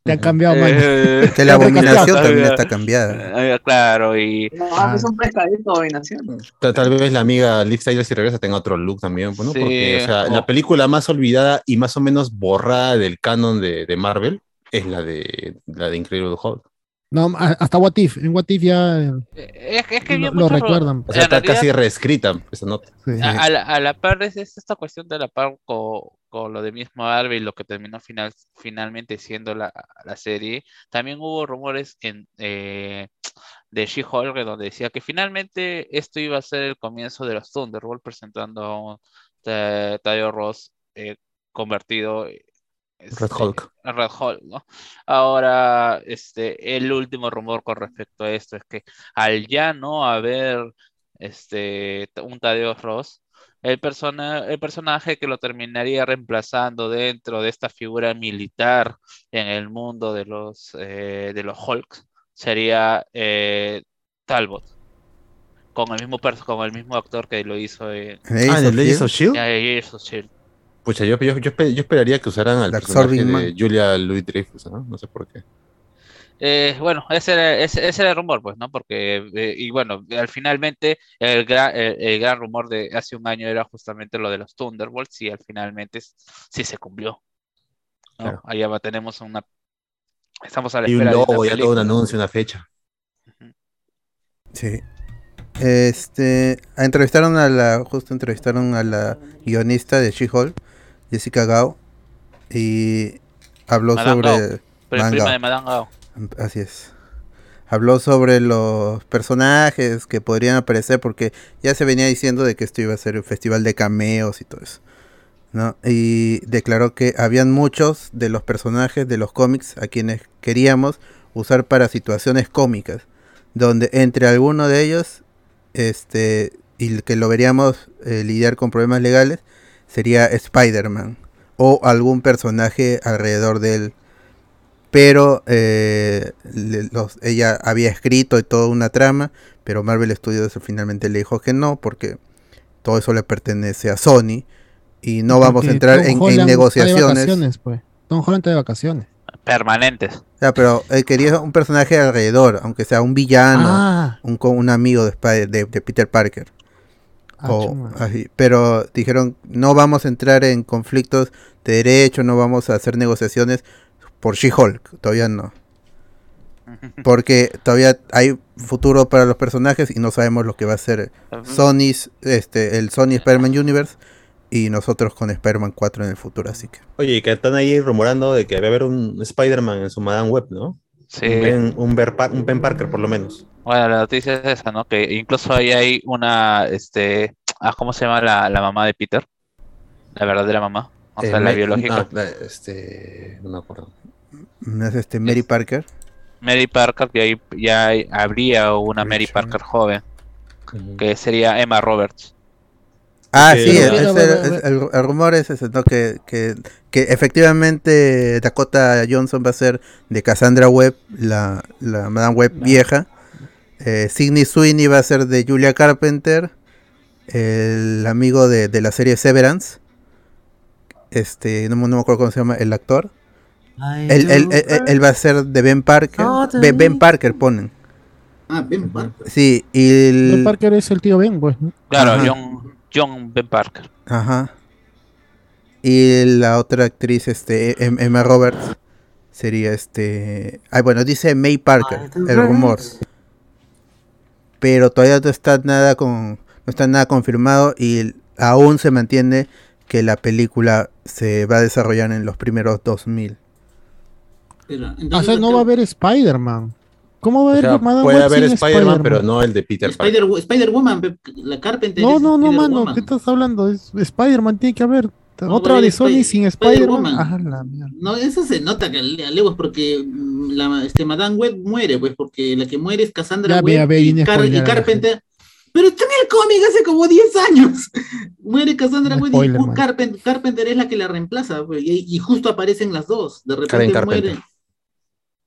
Te han cambiado, man. Eh, la abominación también está cambiada. eh, claro, y No, Ah. es un pescadito de dominación. Tal, tal vez la amiga Liv Tyler si regresa tenga otro look también, ¿no? Sí, Porque, o sea, la película más olvidada y más o menos borrada del canon de, de Marvel es la de la de Incredible Hulk. No, hasta What If. En What If ya eh, es, es que lo, lo recuerdan. O sea, está realidad- casi reescrita esa nota. Sí. A, a la, a la par es, es esta cuestión de la par con, con lo de mismo Marvel, lo que terminó final, finalmente siendo la, la serie. También hubo rumores en, eh, de She-Hulk donde decía que finalmente esto iba a ser el comienzo de los Thunderbolts presentando a un Ta- Tayo Ross eh, convertido este, Red Hulk. Red Hulk, ¿no? Ahora, este, el último rumor con respecto a esto es que al ya no haber este, un Tadeo Ross, el, persona, el personaje que lo terminaría reemplazando dentro de esta figura militar en el mundo de los, eh, de los Hulks sería eh, Talbot, con el mismo con el mismo actor que lo hizo en Ah, Agents ¿en of el Legends of S.H.I.E.L.D.? Pucha, yo, yo, yo, espe- yo esperaría que usaran al personaje de Man. Julia Louis Dreyfus, ¿no? No sé por qué. Eh, bueno, ese era, ese, ese era el rumor, pues, ¿no? Porque, eh, y bueno, al finalmente el gran, el, el gran rumor de hace un año era justamente lo de los Thunderbolts y al finalmente sí se cumplió. ¿no? Claro. Allá va, tenemos una... Estamos a la Y un espera de una logo, ya todo un anuncio, una fecha. Sí. Este, entrevistaron a la, justo entrevistaron a la guionista de She-Hulk, Jessica Gao, y habló Madame sobre, Gao. Prima de Madame Gao. así es, habló sobre los personajes que podrían aparecer, porque ya se venía diciendo de que esto iba a ser un festival de cameos y todo eso, ¿no? Y declaró que habían muchos de los personajes de los cómics a quienes queríamos usar para situaciones cómicas, donde entre alguno de ellos, este, y que lo veríamos eh, lidiar con problemas legales, sería Spider-Man o algún personaje alrededor de él. Pero eh, le- los- ella había escrito y toda una trama, pero Marvel Studios finalmente le dijo que no, porque todo eso le pertenece a Sony y no vamos a entrar Tom en, en Holland está de negociaciones. vacaciones, pues. Tom Holland está de vacaciones. Permanentes. Ya, pero él quería un personaje alrededor, aunque sea un villano, Ah, un, co- un amigo de, Spider- de, de Peter Parker. Ah, o así. Pero dijeron, no vamos a entrar en conflictos de derecho, no vamos a hacer negociaciones por She-Hulk, todavía no. Porque todavía hay futuro para los personajes y no sabemos lo que va a ser Sony's, este, el Sony Spider-Man Universe y nosotros con Spider-Man 4 en el futuro, así que. Oye, que están ahí rumorando de que va a haber un Spider-Man en su Madame Web, ¿no? Sí. Un, ben, un Ben Parker, por lo menos. Bueno, la noticia es esa, ¿no? Que incluso ahí hay una, este, ah, ¿cómo se llama la, la mamá de Peter? La verdadera mamá. O sea, Eh, la Me- biológica. no, la- este, no me acuerdo. Es este Mary Parker. Mary Parker, que ahí ya habría una Mary. Parker joven, que sería Emma Roberts. Ah, sí, es- es- es- el, el rumor es ese, ¿no? Que, que, que efectivamente Dakota Johnson va a ser de Cassandra Webb, la, la Madame Webb vieja. Eh, Sidney Sweeney va a ser de Julia Carpenter, el amigo de, de la serie Severance. Este, no, me- no me acuerdo cómo se llama el actor. Él, él- él- él- él va a ser de Ben Parker. Ben, Ben Parker ponen. Ah, Ben Parker. Sí, y el... Ben Parker es el tío Ben, pues. ¿no? Claro, Ajá. John, John Ben Parker. Ajá. Y la otra actriz, este, Em- Emma Roberts, sería este... Ay, bueno, dice May Parker, el rumor. Pero todavía no está nada con... No está nada confirmado y aún se mantiene que la película se va a desarrollar en los primeros 2000. Pero, o sea, no va a haber Spider-Man. ¿Cómo va a O haber sea, Madame puede Web haber Spider-Man, pero no el de Peter. Spider, Spider-Woman, la Carpenter. No, no, no, mano, ¿qué estás hablando? Es Spider-Man tiene que haber. No, Otra de Sony Spider- sin Spider-Man. No, eso se nota que a porque mm, la este, Madame Web muere, pues, porque la que muere es Cassandra Ya Webb ya ve, y, Carpenter. Pero está en el cómic hace como 10 años. Muere Cassandra No Webb y. Carpenter, Carpenter es la que la reemplaza, pues, y, y justo aparecen las dos. De repente Karen Carpenter. muere.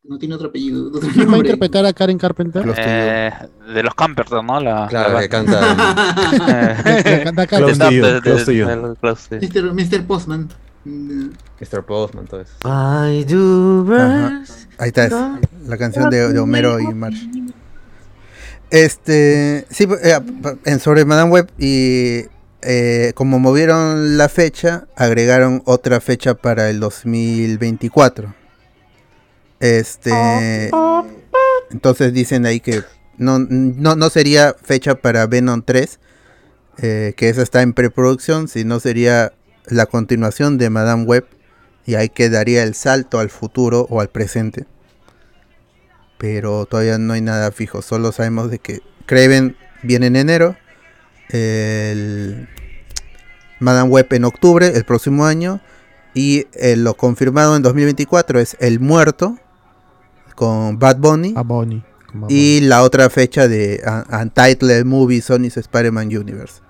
No tiene otro apellido. otro ¿Quién va a interpretar a Karen Carpenter? Los Eh, de los Camperton, ¿no? La, Claro, la que canta Eh, to you. Mr. Mr. Postman. Mr. Postman, todo eso. I do. Ahí está, es la canción de, de Homero y Marsh. Este, sí, eh, en sobre Madame Web y eh, como movieron la fecha, agregaron otra fecha para el 2024. Este, entonces dicen ahí que no, no, no sería fecha para Venom 3, eh, que esa está en preproducción, sino sería la continuación de Madame Web y ahí quedaría el salto al futuro o al presente. Pero todavía no hay nada fijo, solo sabemos de que Craven viene en enero, Madame Web en octubre, el próximo año, y eh, lo confirmado en 2024 es El Muerto con Bad Bunny. A Bonnie. como a Y la otra fecha de uh, Untitled Movie Sony's Spider-Man Universe.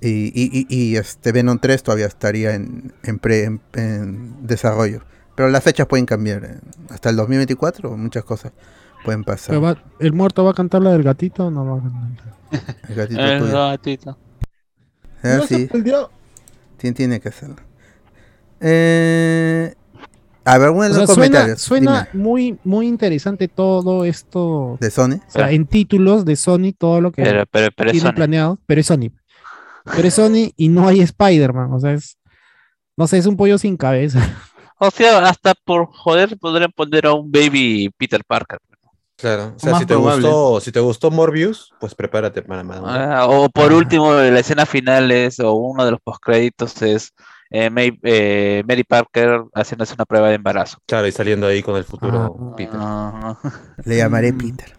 Y, y- y- y, este Venom 3 todavía estaría en, en pre- en- en desarrollo. Pero las fechas pueden cambiar. eh. Hasta el 2024 muchas cosas pueden pasar. Va- ¿El muerto va a cantar la del gatito o no va a cantar? El gatito El tuyo. gatito. Ah, sí, tiene, tiene que hacerlo. Eh, a ver, bueno, O sea, los suena, comentarios. suena dime. muy, muy interesante todo esto. ¿De Sony? O sea, en títulos de Sony, todo lo que Pero, pero, pero es tiene Sony. planeado, pero es Sony. Pero es Sony y no hay Spider-Man. O sea, es. No sé, es un pollo sin cabeza. O sea, hasta por joder podrían poner a un baby Peter Parker. Claro. O sea, Más si te, probable. gustó, si te gustó Morbius, pues prepárate para Web. Ah, o por último, la escena final es, o uno de los postcréditos es eh, May- eh, Mary Parker haciéndose una prueba de embarazo. Claro, y saliendo ahí con el futuro Ah. Peter. Le llamaré. Peter.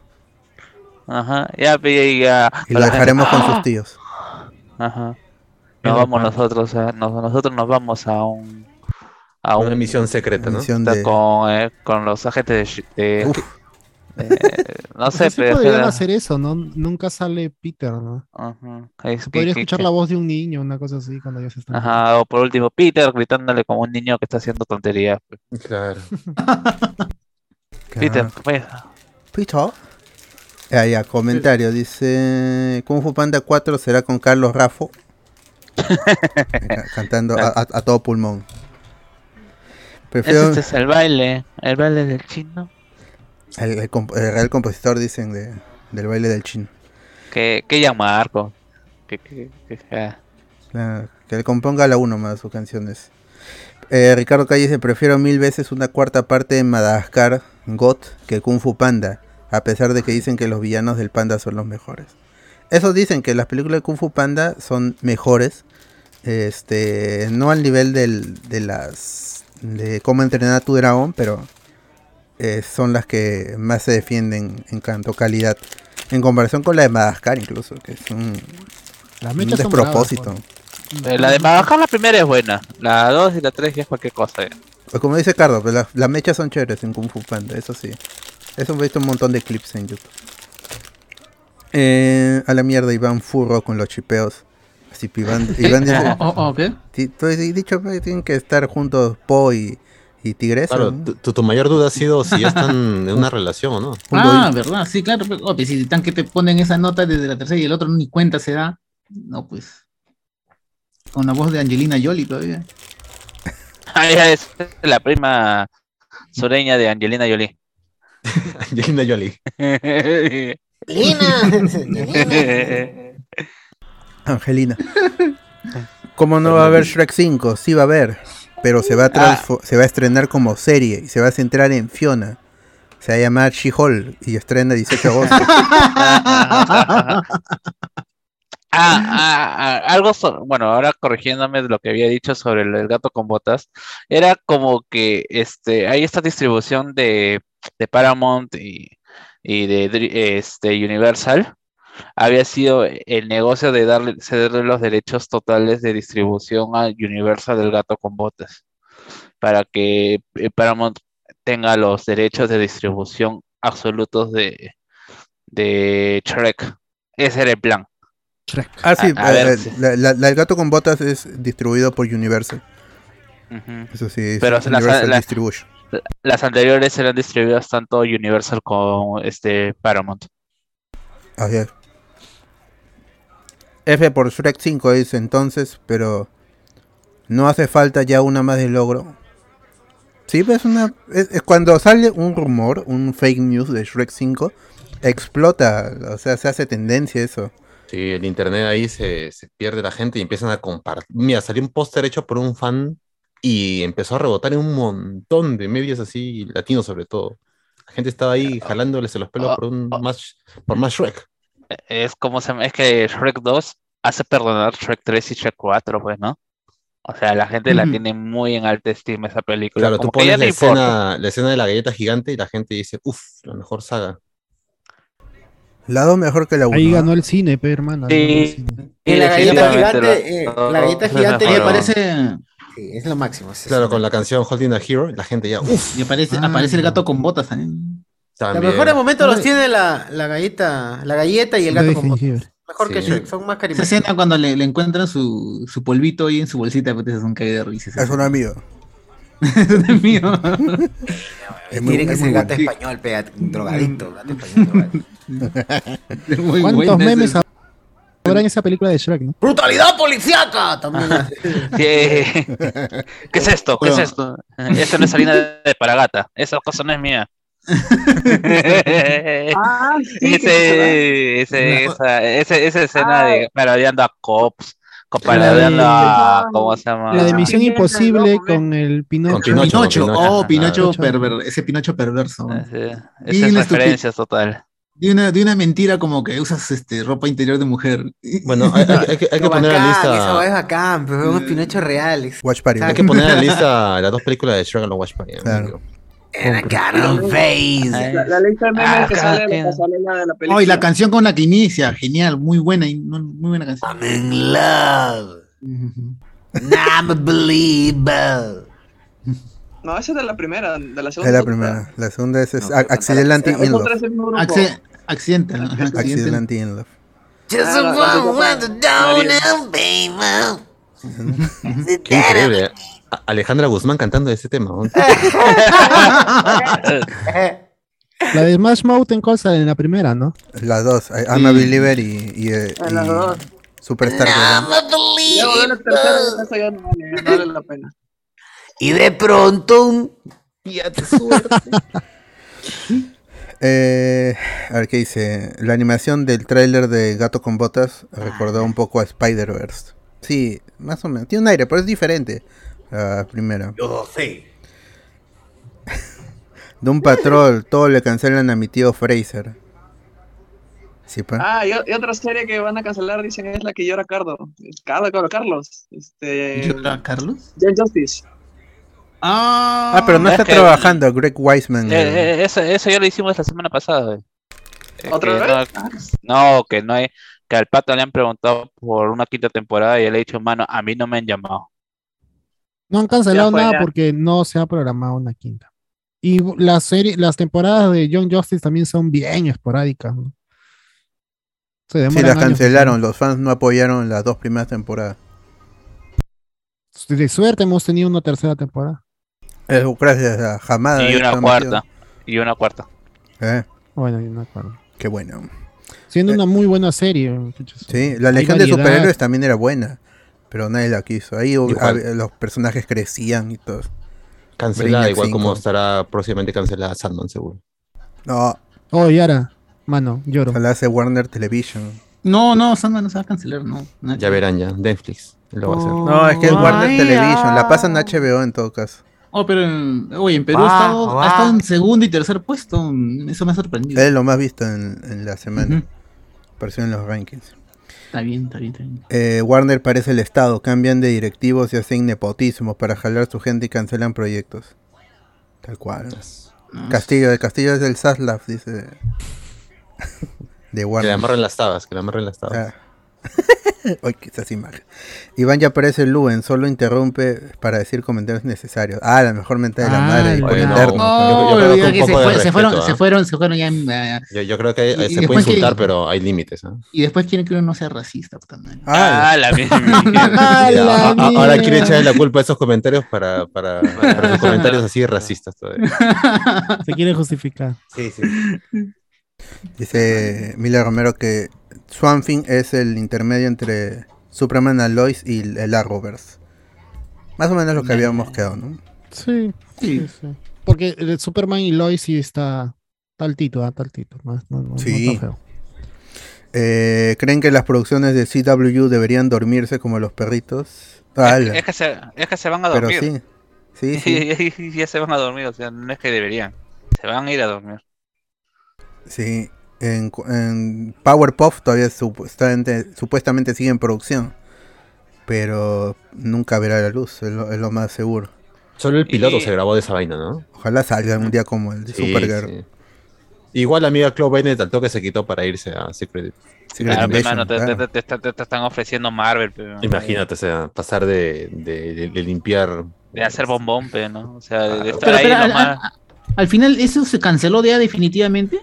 Ajá, ya, ya, Y lo la gente- dejaremos con ¡Ah! sus tíos. Ajá. Nos vamos nosotros, a- nos- nosotros nos vamos a un a Una un misión secreta, ¿no? Misión está de- con, eh, con los agentes de, de- De- no O sé, sea, sí pero podrían hacer eso, ¿no? Nunca sale Peter, ¿no? ajá, es podría que- escuchar que- la voz de un niño, una cosa así, cuando ya se está. Ajá, o por último Peter gritándole como un niño que está haciendo tonterías. Claro. Peter, pues, Peter. Ah, ya, comentario. Dice: Kung Fu Panda 4 será con Carlos Raffo. Ca- Cantando a, a- a todo pulmón. Prefiero. ese es el baile, el baile del chino. El, el comp- el real compositor, dicen, de, del baile del chino. Que, que Marco. Que, que, que- ah. Claro, que le componga la uno más sus canciones. Eh, Ricardo Calle dice: Prefiero mil veces una cuarta parte de Madagascar GOT que Kung Fu Panda. A pesar de que dicen que los villanos del panda son los mejores. Esos dicen que las películas de Kung Fu Panda son mejores. Este, no al nivel del, de las de cómo entrenar a tu dragón, pero eh, son las que más se defienden en cuanto a calidad. En comparación con la de Madagascar, incluso, que es un, Las un mechas son bravas, despropósito. pues. Eh, La de Madagascar la primera es buena. La 2 y la 3 ya es cualquier cosa. eh. Pues como dice Carlos, pues las, las mechas son chéveres en Kung Fu Panda, eso sí. Eso he visto un montón de clips en YouTube. Eh, a la mierda, Iván Furro con los chipeos. Así, pues, Iván, Iván dice, Oh, oh, oh, ti- tú has dicho que tienen que estar juntos Po y, y Tigresa. Claro, ¿no? tu, tu- mayor duda ha sido si ya están en una relación o no. Ah, verdad, sí, claro. pero, oh, pues, si están que te ponen esa nota desde la tercera y el otro ni cuenta se da. No, pues. Con la voz de Angelina Jolie todavía. Ah, ya es la prima sureña de Angelina Jolie. Angelina Jolie. Angelina. ¿Cómo no va a haber Shrek 5? Sí va a haber. Pero se va a, transfo- se va a estrenar como serie y se va a centrar en Fiona. Se va a llamar She-Hulk y estrena 18 de agosto. Ah, ah, ah, algo, so- bueno, ahora corrigiéndome de lo que había dicho sobre el, el gato con botas, era como que este, hay esta distribución de, de Paramount y, y de este, Universal, había sido el negocio de darle, cederle los derechos totales de distribución a Universal del gato con botas, para que eh, Paramount tenga los derechos de distribución absolutos de, de Shrek. Ese era el plan. Ah, sí, A- a ver, eh, sí. la- la- la- el gato con botas es distribuido por Universal. Eso sí, es Pero Universal las- Distribution. Las anteriores eran distribuidas tanto Universal como este Paramount. Así es. F por Shrek 5 dice entonces, pero no hace falta ya una más de logro. Sí, pues una, es, es cuando sale un rumor, un fake news de Shrek 5, explota, o sea, se hace tendencia eso. Sí, el internet ahí se, se pierde la gente y empiezan a compartir. Mira, salió un póster hecho por un fan y empezó a rebotar en un montón de medios así, latinos sobre todo. La gente estaba ahí jalándoles los pelos por un más, por más Shrek. Es como se es que Shrek 2 hace perdonar Shrek 3 y Shrek 4, pues, ¿no? O sea, la gente la tiene muy en alta estima esa película. Claro, tú como pones la escena, la escena de la galleta gigante y la gente dice, uff, la mejor saga. La 2 mejor que la 1. Ahí ganó el cine, pe, hermano. Sí. cine. Y la galleta gigante, la- eh, la galleta gigante Pero- aparece, Sí, es lo máximo. es- Claro, con la canción Holding a Hero, la gente ya, uff, y aparece, Ah, aparece el gato con botas también. Los también. mejores momentos los tiene la, la galleta, la galleta y el gato De con botas. Mejor que. Shrek, son más Esa carismáticos. escena cuando le, le encuentran su, su polvito ahí en su bolsita, pues es un cague de risa. Es un amigo. es mío. Es muy- Tiene que ser gato bueno. español, pe, drogadicto, gato español drogadicto. Es muy ¿Cuántos memes esa- habrá en esa película de Shrek, no? ¡Brutalidad policíaca! También hace. ¿Qué, ¿Qué es esto? ¿Qué es esto? Esto no es harina de paragata. Esa cosa no es mía. Ah, sí. ese, ese, esa, ese- esa escena Ah. de parodiando a Cops, co- parodiando a. ¿Cómo se llama? La de Ah. Misión Imposible con el Pinocho. Con Pinocho. Pinocho, Pinocho. oh, Pinocho, Pinocho. perver- ese Pinocho perverso. Ese- Y Esa es la referencia total. De una, de una mentira como que usas este ropa interior de mujer. Bueno, hay, hay- hay que, hay que poner la bacán, Esa lista. weá es bacán, pero vemos Pinocho reales. Watch Party. Hay Hay que poner en la lista las dos películas de Shrek en los Watch Party. Claro. And I got on face. La, la lista de memes Ah, que sale qué- en la de la película. Oh, y la canción con la que inicia, genial, muy buena, y muy buena canción. I'm in love. And I'm a believer. No, esa es de la primera, de la Es segunda. la primera. La segunda es, es No, Accidental in Love. es accidente. Accidental in Love. Just Ah, a one with the donut, baby. Qué increíble. Alejandra Guzmán cantando ese tema. ¿no? La de Smash Mouth en cosa en la primera, ¿no? Las dos. I'm a Believer y, y, eh, las dos. Superstar. I'm a Ya, believer. esa ya no vale, no vale la pena. Y de pronto, Eh, a ver qué dice. La animación del tráiler de Gato con Botas recordó un poco a Spider-Verse. Sí, más o menos. Tiene un aire, pero es diferente. La primera. yo sé. De un patrol, todo le cancelan a mi tío Fraser. Sí, pues. Ah, y, otra serie que van a cancelar, dicen, es la que llora Cardo. Carlos, Carlos, Carlos. Este, ¿Llora Carlos? Young Justice. Ah, Ah, pero no es está que- trabajando Greg Weisman. Eh, eh, eso, eso ya lo hicimos la semana pasada. Eh, ¿Otra vez? No, no, que no hay. Que al pato le han preguntado por una quinta temporada y él ha dicho, mano, a mí no me han llamado. No han cancelado nada porque no se ha programado una quinta. Y las series, las temporadas de Young Justice también son bien esporádicas. ¿no? Se Sí, las años cancelaron. Los fans no apoyaron las dos primeras temporadas. De suerte hemos tenido una tercera temporada. Eh, gracias a Hamada. y una cuarta. Y una cuarta. Eh, Bueno, no me acuerdo. qué bueno. Siendo Eh, una muy buena serie. muchachos. Sí, la Legión de. Superhéroes también era buena. Pero nadie la quiso. Ahí Igual. los personajes crecían y todo. Cancelada, Brainiac igual como 5. estará próximamente cancelada Sandman, seguro. No, Oh, Yara, mano, lloro. ojalá hace Warner Television. No, no, Sandman no se va a cancelar, no. Ya verán ya, Netflix lo va a hacer. No, es que es Warner Television. La pasan en HBO en todo caso. Oh, pero en, oye, en Perú ha, estado, ha estado en segundo y tercer puesto. Eso me ha sorprendido. Es lo más visto en, en la semana. Apareció en los rankings. Está bien, está bien, está bien. Eh, Warner parece el Estado. Cambian de directivos y hacen nepotismo para jalar su gente y cancelan proyectos. Tal cual. No, Castillo, de Castillo es el Zaslav, dice. De Que le Warner. amarren las tabas, que le amarren las tabas. Ah. Que esas imágenes. Iván ya aparece Luen, solo interrumpe para decir comentarios necesarios. Ah, la mejor mentada de la Ah, madre. se, fueron, se fueron, se fueron ya. en- eh, Yo, yo creo que Y- eh, y se puede insultar, que- pero hay límites. ¿ah? y después quieren que uno no sea racista. puta madre. Ah, Ah, la misma. ¡Ah, ahora mierda! quiere echarle la culpa a esos comentarios para, para, para sus comentarios así racistas todavía. Se quiere justificar. Sí, sí. Dice Mila Romero que Swamp Thing es el intermedio entre Superman Aloys y el Arrowverse. Más o menos lo que habíamos quedado, ¿no? Sí, Sí. sí, sí. Porque el Superman y Lois sí está taltito, ah, taltito. No, no, no, no Sí. está feo. Eh, ¿Creen que las producciones de CW deberían dormirse como los perritos? Ala, Es que, se, es que se van a pero dormir. sí. Sí, sí. ya se van a dormir, o sea, no es que deberían. Se van a ir a dormir. Sí, en, cu- en Powerpuff todavía supuestamente, supuestamente sigue en producción, pero nunca verá la luz, es lo, es lo más seguro. Solo el piloto Y- se grabó de esa vaina, ¿no? Ojalá salga un día como el de Sí, Supergirl. sí. Igual la amiga Chloe Bennett al toque se quitó para irse a Secret. Secret Claro, mano, te, claro. te- te- te- te están ofreciendo Marvel, Imagínate, o sea, pasar de, de- de- de limpiar. de hacer bombón, ¿no? O sea, de, de estar Pero, ahí pero, al, nomás. al- al final, ¿eso se canceló ya definitivamente?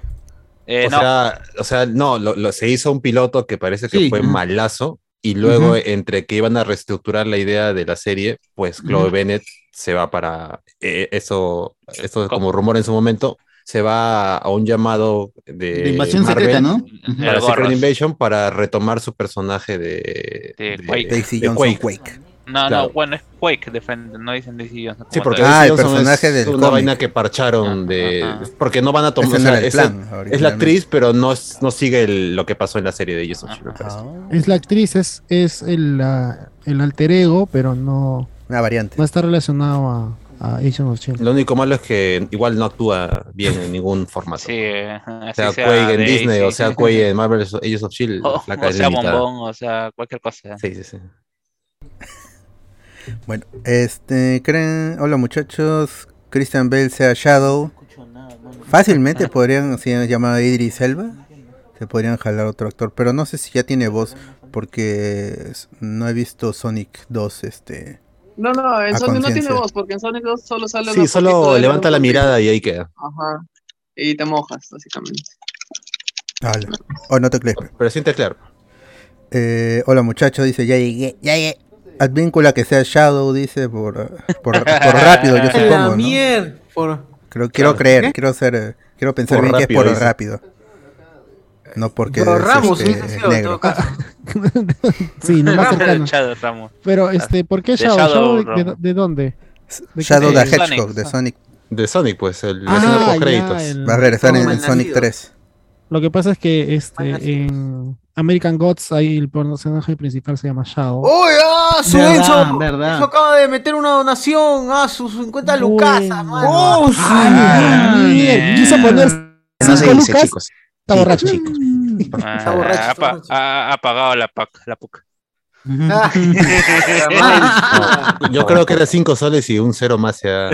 Eh, o, no, sea, o sea, no, lo, lo- se hizo un piloto que parece que Sí, fue malazo. Y luego, entre que iban a reestructurar la idea de la serie, pues Chloe. Bennett se va para. eh, eso, eso como rumor en su momento, se va a un llamado de. De invasión Marvel secreta, ¿no? Para Secret. Invasion para retomar su personaje de. De de- Quake. Daisy de Johnson Quake. No, Claro. no, bueno, es Quake, de frente, no dicen Johnson. Sí, porque. Ah, el personaje es del una cómic. vaina que parcharon de. Ajá. Porque no van a tomar. O sea, es, plan, es la actriz, pero no, es- no sigue el- lo que pasó en la serie de parece. Ah, Es la actriz, es, es el, la- el alter ego, pero no, Una variante. no está relacionado a, a Agents of Shield. Lo único malo es que igual no actúa bien en ningún formato. Sí, o sea, sea Quake en. Disney, o sea, Quake en Marvel, Agents of S.H.I.E.L.D., O, la o es sea, bombón, o sea, cualquier cosa. Sí, sí, sí. Bueno, este, ¿creen? Hola muchachos, Christian Bale sea Shadow. Fácilmente podrían, si han llamado a Idris Elba, se podrían jalar otro actor, pero no sé si ya tiene voz, porque no he visto Sonic 2, este... No, no, en Sonic no tiene voz, porque en Sonic 2 solo sale Sí, solo levanta la mirada y ahí queda. Ajá. Y te mojas, básicamente. ala. Oh, no te crees. Pero siente claro. Eh, hola muchachos, dice, ya llegué, ya llegué. Advíncula que sea Shadow, dice, por, por, por rápido, yo ¡A la supongo, ¿no? mier! Por... Creo, quiero Claro. creer, ¿Qué? quiero ser, eh, quiero pensar Por bien que es rápido, por dice. rápido. No porque Por es, Ramos, este, en negro. Sí, no más Ramos cercano. Shadow Ramos. Pero, este, ¿por qué Shadow? Shadow, ¿Shadow de, de- dónde? ¿De Shadow the. Hedgehog de Sonic De Sonic, pues, el Ah, escena post ya, créditos. el- va a regresar en, en Sonic malnacido. 3. Lo que pasa es que este, en American Gods ahí el personaje principal se llama Shadow. ¡Uy, ah, su Verdad, Enzo! verdad. Enzo acaba de meter una donación, ah, sus 50 lucas, mano. ¡Oh, Ah, madre! bien, quiso poner No se 5 dice, lucas, chicos. está borracho. chicos. Ah, Está borracho, ha, borracho. ha- ha apagado la PAC, la PUC. Ah, Yo creo que era 5 soles y un cero más se ha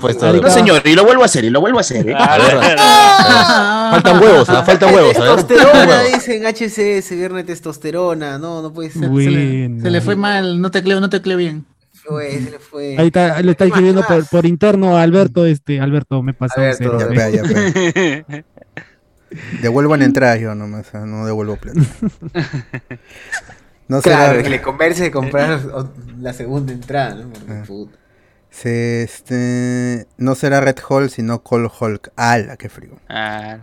puesto. No, señor, y lo vuelvo a hacer, y lo vuelvo a hacer. ¿eh? A ver, faltan huevos, ¿ah? faltan huevos. Testosterona, dicen HCS, viernes testosterona. No, no puede ser. Se le, se le fue mal, no tecleo, no tecleo bien. Fue, se le fue. Ahí está, le está ¿Qué más, escribiendo por, por interno a Alberto, este, Alberto, me pasó Alberto, cero. Ya, ya, vea. Devuelvan entradas yo nomás, ah, no devuelvo plata. No Claro, será, que le converse de comprar la segunda entrada, ¿no? Porque, Ah. puta. se, este, no será Red Hall, sino Cole Hulk. ¡Hala, qué frío! Ah,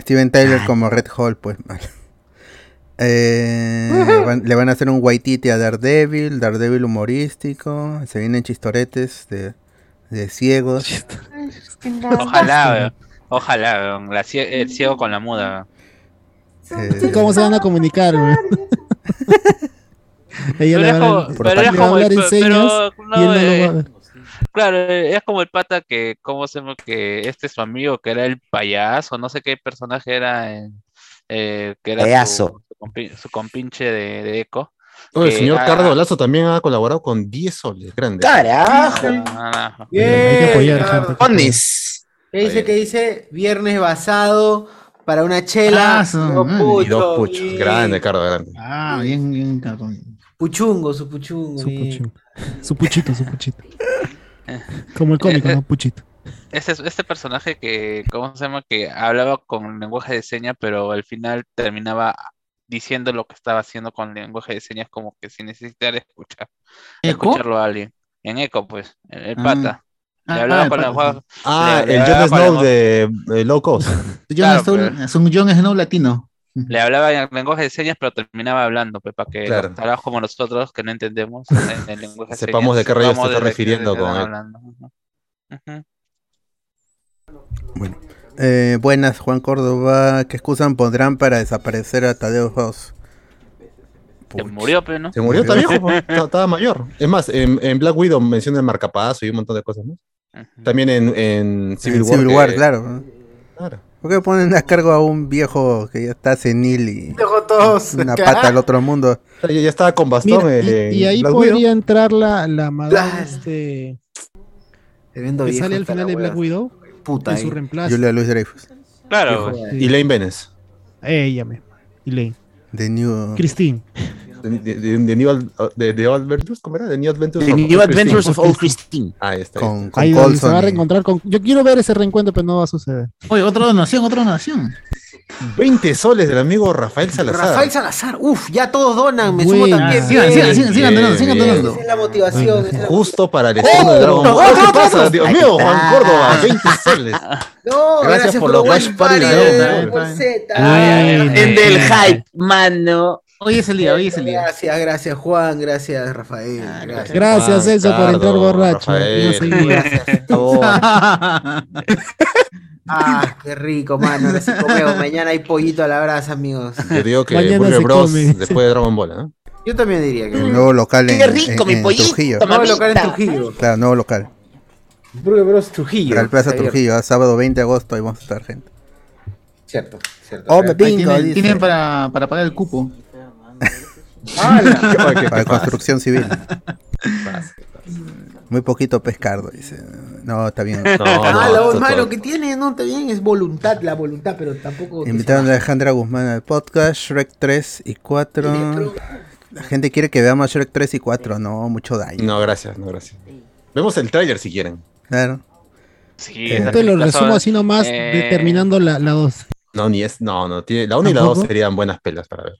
Steven Tyler como Red Hall, pues mal. Eh, van- le van a hacer un Waititi a Daredevil, Daredevil humorístico. Se vienen chistoretes de, de ciegos. ojalá, Ojalá, weón, la el ciego con la muda. Eh, ¿Cómo se van a comunicar? Ella Pero es como- pero le es va a como hablar el- en señas pero no, y él no eh, lo va a... Claro, es como el pata que, ¿cómo se llama? Que este es su amigo, que era el payaso, no sé qué personaje era, en- eh, que era su, Payaso. su compi- su compinche de, de Eco. El señor Cardo Lazo también ha colaborado con 10 soles, grande. Carajo. Ah, hay que apoyar. ¿Qué dice? ¿Qué dice? Viernes basado para una chela. Ah, dos. Y dos puchos, bien. Grande, Cardo, grande. Ah, bien, bien, cabrón. Puchungo, su puchungo. Su, bien. puchu- su puchito, su puchito. Como el cómico, ¿no? Puchito. Este, este personaje que, ¿cómo se llama? Que hablaba con lenguaje de señas, pero al final terminaba diciendo lo que estaba haciendo con lenguaje de señas, como que sin necesitar escuchar, ¿Eco? escucharlo a alguien. En eco, pues, el, el Ah. pata. Ah, Le hablaba ah, con el la Ah, Le- le el hablaba Jon Snow de eh, Low Cost. Jon Claro, Snow- pero- es un Jon Snow latino. Le hablaba en lenguaje de señas, pero terminaba hablando, pues, para que Claro. los como nosotros, que no entendemos en el lenguaje de Sepamos señas, de qué rayos sepamos se está de refiriendo de con él. Bueno. Eh, buenas, Juan Córdoba. ¿Qué excusan pondrán para desaparecer a Tadeo Ross? Se murió, pero no. Se murió, está viejo, po. Está- estaba mayor. Es más, en, en Black Widow menciona el marcapaso y un montón de cosas, ¿no? También en, en Civil En War. Civil que- War, claro. Claro. ¿Por qué ponen a cargo a un viejo que ya está senil y todos. una pata al otro mundo? Ya, ya estaba con bastón Mira, y, y ahí Black podría Widow. entrar la, la madame este, que sale al final de Black. Widow Puta. en su ahí. reemplazo. Julia Louis Dreyfus. Claro, Viejo, Sí. Y Lane Venice. Ella me. Elaine. The New. Christine. De, de, de, de New, Ad- de, de Old Adventures, ¿cómo era? De New Adventures The of New Old Adventures of Christine. Old Christine. Ah, ahí está. Con, con Ahí donde se va a reencontrar con. Yo quiero ver ese reencuentro, pero no va a suceder. Oye, otra donación, otra donación. 20 soles del amigo Rafael Salazar. Rafael Salazar. Uf, ya todos donan. Me sumo también. Sigan, bien. sigan, sigan, sigan donando, sigan bien. donando. Esa es la motivación. esa es la- Justo para el estreno de Dragon Ball. ¿Qué pasa? Dios Ahí mío, está. Juan Córdoba, 20 soles. No, Gracias gracias, por por los Watch Party En del hype, mano. Hoy es el día, hoy es el día. Gracias, gracias Juan, gracias Rafael. Ah, Gracias. Gracias, Juan, Celso, por entrar borracho. Rafael. No sé, Gracias. Ah, qué rico, mano. Ahora sí comemos. Mañana hay pollito a la brasa, amigos. Yo digo que Mañana se Bros. come. después de Dragon Ball, ¿no? Yo también diría que. Un nuevo local en, Qué rico, en- mi en pollito. Trujillo. Nuevo local en. Trujillo. Claro, nuevo local. Burger Bros. Trujillo. Para el Plaza Ayer. Trujillo, ah, sábado 20 de agosto, ahí vamos a estar, gente. Cierto, cierto. Oh, me tienen, dice. tienen para, para pagar el cupo. Para pasa? construcción civil. Muy poquito pescado, dice. No, está bien. No, Ah, no, todo. que tiene, no, está bien, es voluntad, la voluntad, pero tampoco. Invitaron a Alejandra Guzmán al podcast, Shrek 3 y 4. La gente quiere que veamos Shrek 3 y 4, no, mucho daño. No, gracias, no, gracias. Vemos el tráiler si quieren. Claro. sí, Eh, Te lo resumo así nomás, eh, determinando la 2. No, ni es, no, no, tiene, la 1 y la 2 ¿Tampoco? serían buenas pelas para ver.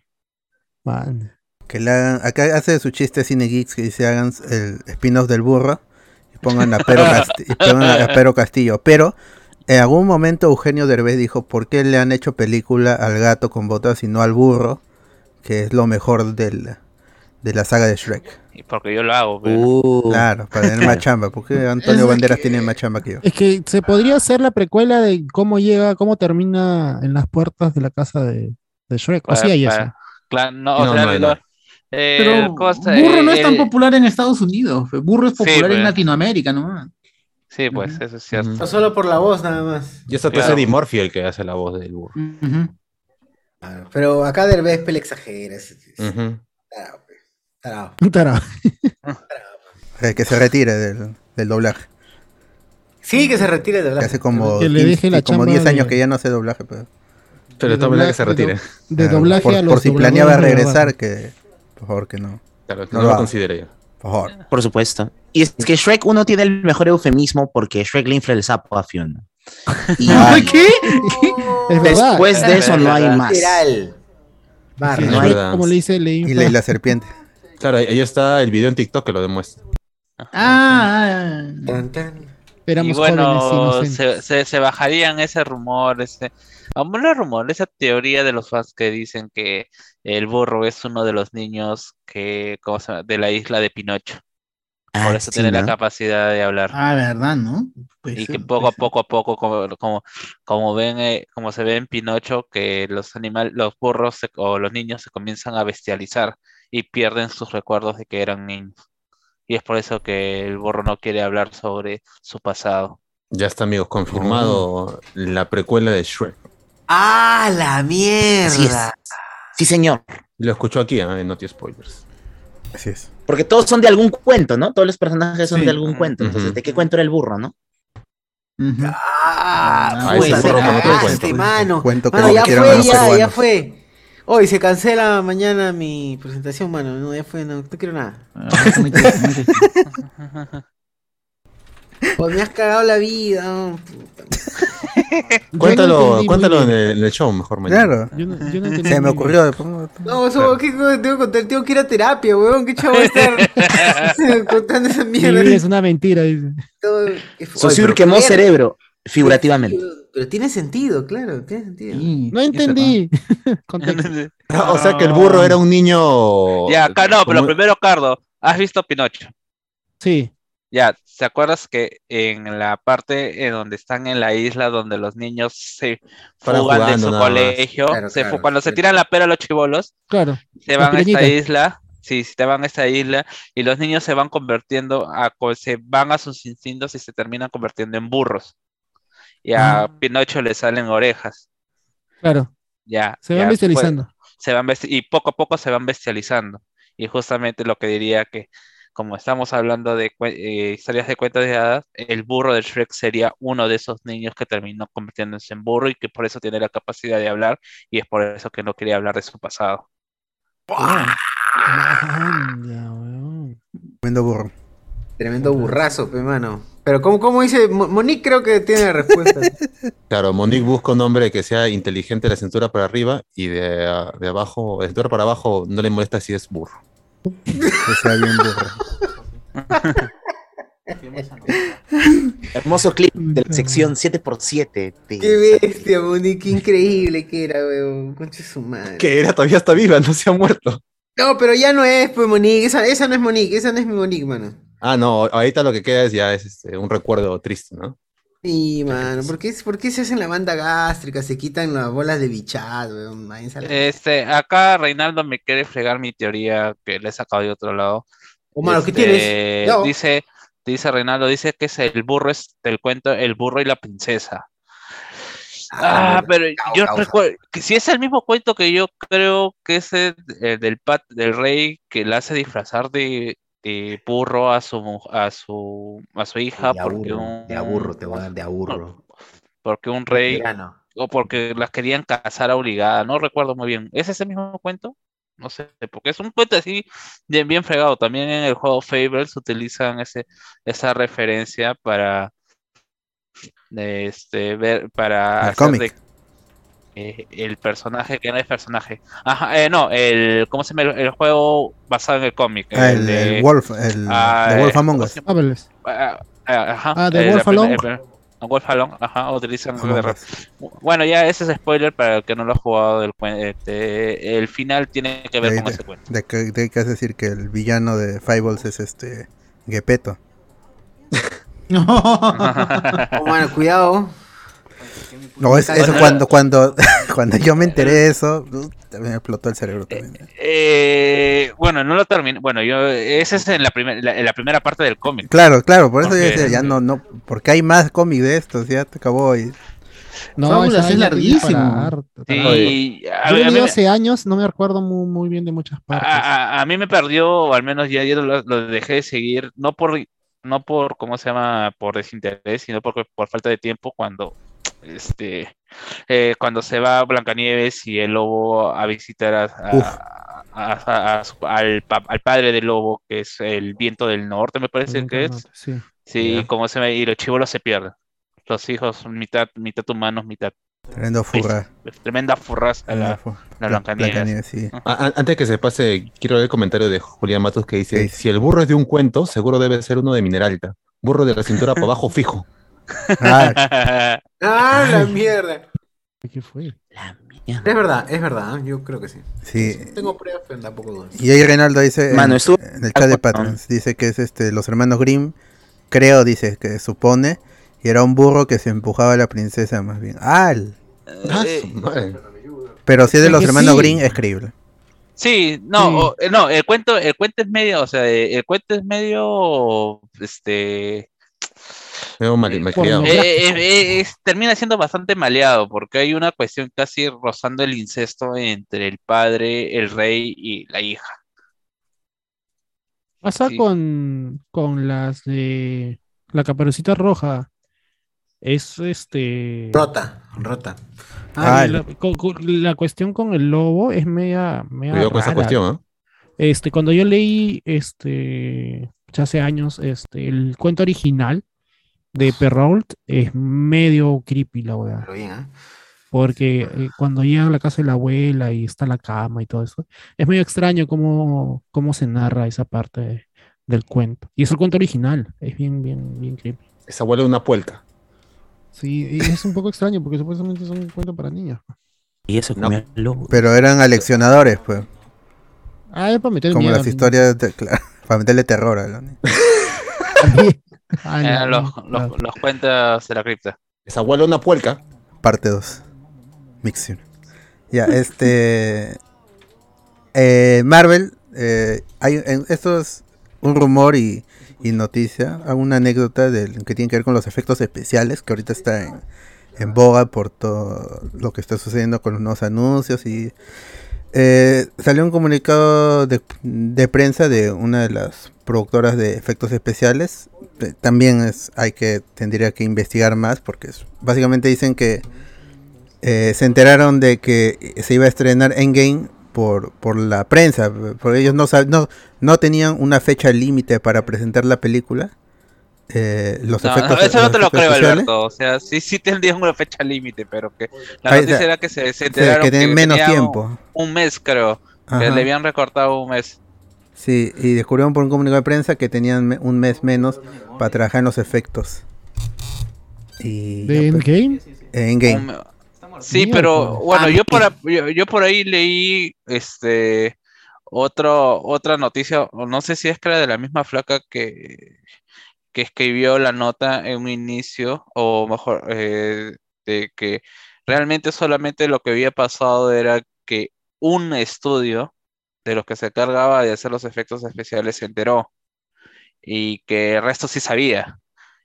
Que le hagan, acá hace su chiste Cine Geeks que dice hagan el spin-off del burro y pongan a Pero, Casti- y pongan a Pero Castillo. Pero en algún momento Eugenio Derbez dijo, ¿por qué le han hecho película al gato con botas y no al burro? Que es lo mejor del, de la saga de Shrek. y Porque yo lo hago, pero- Uh, Claro, para tener más chamba. porque Antonio Banderas tiene más chamba que yo? Es que se podría hacer la precuela de cómo llega, cómo termina en las puertas de la casa de, de Shrek. O para- sí hay eso. Claro, no, o No, sea, no eh. Burro no Eh, es tan el- popular en Estados Unidos. Burro es Sí, popular en pues. Latinoamérica, ¿no? Sí, pues, eso es cierto. No solo por la voz nada más. Y eso Claro. es Eddie Murphy el que hace la voz del burro. Claro, Pero acá Derbez pele exagera. es- es- tarao, pe, tarao. Tarao. Eh, que se retire del, del doblaje. Sí, que se retire de Que hablar. hace como, Que le 15 deje la como chamba 10 años de- que ya no hace doblaje. Pero, Pero De está bien que se doblaje, de retire. De Claro, doblaje por, a los por si planeaba regresar, que por favor que no. Claro, que No no, lo considere yo. Por favor. por supuesto. Y es que Shrek 1 tiene el mejor eufemismo porque Shrek le infla el sapo a Fiona. Y ¿Qué? Después de eso no hay más. Barra. No hay- como le dice, le Y infla. la, y la serpiente. Claro, ahí está el video en TikTok que lo demuestra. Ah, ah, ah. Tan, tan. y bueno, se, se, se bajarían ese rumor, ese, vamos, no rumor, esa teoría de los fans que dicen que el burro es uno de los niños que, ¿cómo se llama? de la isla de Pinocho. Ah, por eso sí, tiene la capacidad de hablar. Ah, verdad, ¿no? Puede y ser, que poco a poco a poco, como, como, como ven, eh, como se ve en Pinocho, que los animales, los burros se- o los niños se comienzan a bestializar y pierden sus recuerdos de que eran niños. Y es por eso que el burro no quiere hablar sobre su pasado. Ya está, amigos, confirmado la precuela de Shrek. ¡Ah, la Así es. mierda! Sí, señor. Lo escuchó aquí, ¿eh? en Noti Spoilers. Así es. Porque todos son de algún cuento, ¿no? Todos los personajes son Sí. de algún cuento. Entonces. ¿de qué cuento era el burro, no? ¡Ah! Ah, se burro con otro cagaste, cuento. mano. Cuento Mano, ya fue, ya, ya fue. Hoy se cancela mañana mi presentación, mano. No, ya fue, no, no quiero nada. Ah, está muy triste, muy triste. Pues me has cagado la vida. oh. Cuéntalo, muy cuéntalo en el, en el show mejor mañana. Claro. Yo no, yo no entendí Se me ocurrió. No, eso, ¿qué tengo que contar? Tengo que ir a terapia, weón. ¿Qué chavo estar contando esa Mi mierda? es una mentira, dice. Pero quemó cerebro, figurativamente. Pero tiene sentido, claro, tiene sentido. Sí, No entendí. O sea que el burro era un niño. Ya, acá no, pero como- primero, Cardo, ¿has visto Pinocho? Sí, Ya, ¿te acuerdas que en la parte en donde están en la isla donde los niños se fugan de su colegio, Claro, se claro, cuando se tiran la pera los chivolos, claro. se Los van a esta isla, sí, se van a esta isla y los niños se van convirtiendo a, se van a sus instintos y se terminan convirtiendo en burros. Y a Ah. Pinocho le salen orejas, Claro. ya. Se ya, van pues, bestializando. se van besti- y poco a poco se van bestializando. Y justamente lo que diría que, como estamos hablando de eh, historias de cuentos de hadas, el burro de Shrek sería uno de esos niños que terminó convirtiéndose en burro y que por eso tiene la capacidad de hablar y es por eso que no quería hablar de su pasado. Anda, weón. Tremendo burro. Tremendo burrazo, pe, mano. Pero, ¿cómo, cómo dice? Mo- Monique creo que tiene la respuesta. Claro, Monique busca un hombre que sea inteligente de la cintura para arriba y de, ah, de abajo, de cintura para abajo, no le molesta si es burro. Que sea bien burro. Hermoso clip de la sección 7x7. de- Qué bestia, Monique, qué increíble que era, weón. Concha su madre. Que era, todavía está viva, no se ha muerto. No, pero ya no es, pues, Monique. Esa, esa no es Monique, esa no es mi Monique, mano. Ah, no, ahorita lo que queda es ya es este, un recuerdo triste, ¿no? Sí, mano. ¿Por qué, por qué se hacen la banda gástrica? Se quitan las bolas de bichado, weón. La- Este, acá Reinaldo me quiere fregar mi teoría que le he sacado de otro lado. O mano, ¿qué Este, tienes? No. Dice, dice Reinaldo, dice que es el burro es del cuento El burro y la princesa. Ah, bueno, pero yo causa. recuerdo que si es el mismo cuento que yo creo que es el, el del pat del rey que le hace disfrazar de, de burro a su mu- a su a su hija De porque aburro, un de aburro, te voy a dar de aburro. porque un rey o porque las querían casar obligada, no recuerdo muy bien. ¿Es ese mismo cuento? No sé, porque es un cuento así bien, bien fregado. También en el juego Fables utilizan ese, esa referencia para este ver para El hacer cómic. de- eh, el personaje que no es personaje. Ajá, eh, no, el ¿cómo se llama? El, el juego basado en el cómic. Ah, el el, de- el Wolf, el ah, The Wolf eh, Among ¿cómo Us. Ah, ah, ajá, Ah, de eh, Wolf el primer- Wolf Alone, ajá, utilizan bueno, ya ese es spoiler para el que no lo ha jugado del cuen- este, el final tiene que ver De- con de- ese cuento. De que, de que has decir que el villano de Fables es este Gepetto. Oh, mano, cuidado. No, es, eso cuando, cuando, cuando yo me enteré de eso, uh, también me explotó el cerebro también. Eh, bueno, no lo terminé. Bueno, yo ese es en la, primer- la, en la primera parte del cómic. Claro, claro, por eso yo decía, ya no, no, porque hay más cómics de estos, ya te acabó y No, esa es larguísimo. Sí, Yo hace años, no me acuerdo muy, muy bien de muchas partes. a- a- a mí me perdió, o al menos ya, ya lo, lo dejé de seguir, no por, no por, ¿cómo se llama? Por desinterés, sino por, por falta de tiempo cuando, este, eh, cuando se va Blancanieves y el lobo a visitar a, a- a- a- a al, pa- al padre del lobo, que es el viento del norte, me parece que es. Sí. Sí, como se ve, y los chivolos se pierden. Los hijos mitad, mitad humanos, mitad. tremendo furra. Tremenda furraza la, fu- la Blancanieves. Sí. A- a- antes que se pase, quiero leer el comentario de Julián Matos que dice: Sí. Si el burro es de un cuento, seguro debe ser uno de Mineralta. Burro de la cintura para abajo fijo. Ah, Ah, la mierda. ¿Qué fue? La mi- Es verdad, es verdad, yo creo que sí. Sí. Tengo pruebas, pero tampoco dudas. Y ahí Reinaldo dice Mano, en, estuvo- en el chat de Patreons, dice que es este los hermanos Grimm, creo, dice que supone, y era un burro que se empujaba a la princesa más bien. ¡Al! Ah, Eh, su madre. Pero si es de Es los que hermanos sí. Grimm, es creíble. Sí, no, Sí. o- eh, no, el cuento, el cuento es medio, o sea, eh, el cuento es medio, este, Medio mal, malcriado. Porno. eh, eh, eh, es- termina siendo bastante maleado porque hay una cuestión casi rozando el incesto entre el padre, el rey y la hija. Pasa Sí. con, con las de la caperucita roja. Es este. Rota, rota. Ah, la, con- con- la cuestión con el lobo es media, media Cuidado con esa cuestión, ¿ah? Este, cuando yo leí este ya hace años este el cuento original de Perrault es medio creepy la weá. Pero bien, ¿eh? Porque eh, cuando llega a la casa de la abuela y está la cama y todo eso, es medio extraño cómo, cómo se narra esa parte de- del cuento. Y es el cuento original, es bien, bien, bien creepy. Esa abuela es una puelca. Sí, y es un poco extraño porque supuestamente es un cuento para niños. Y eso No. comió el lobo. Pero eran aleccionadores, pues. Ah, es para meter Como miedo. las historias, de, claro, para meterle terror a los niños. Eh, los, los- cuentos de la cripta. Esa abuela una puerca. Parte 2. Mixing. Ya, este. eh, Marvel, eh, hay, en- esto es un rumor y, y noticia, hago una anécdota del, que tiene que ver con los efectos especiales, que ahorita está en, en boga por todo lo que está sucediendo con los nuevos anuncios y eh, salió un comunicado de, de prensa de una de las productoras de efectos especiales. Eh, También es, hay que tendría que investigar más porque es- básicamente dicen que eh, se enteraron de que se iba a estrenar Endgame por, por la prensa, porque ellos no, no, no tenían una fecha límite para presentar la película. Eh, los No, efectos, eso no te lo creo. Alberto. O sea, sí, sí tendrían una fecha límite, pero que la Ahí noticia está. era que se, se enteraron que tienen menos tenía un- tiempo. Un, mes, creo. Que Ajá. le habían recortado un mes. Sí, y descubrieron por un comunicado de prensa que tenían me- un mes menos para trabajar en los efectos. Y ¿De pues, Endgame? en game. Un me- Sí, pero bueno, Ah, yo por, a- yo, yo por ahí leí este otro, otra noticia, no sé si es que era de la misma flaca que, que escribió la nota en un inicio, o mejor, eh, de que realmente solamente lo que había pasado era que un estudio de los que se cargaba de hacer los efectos especiales se enteró. Y que el resto sí sabía.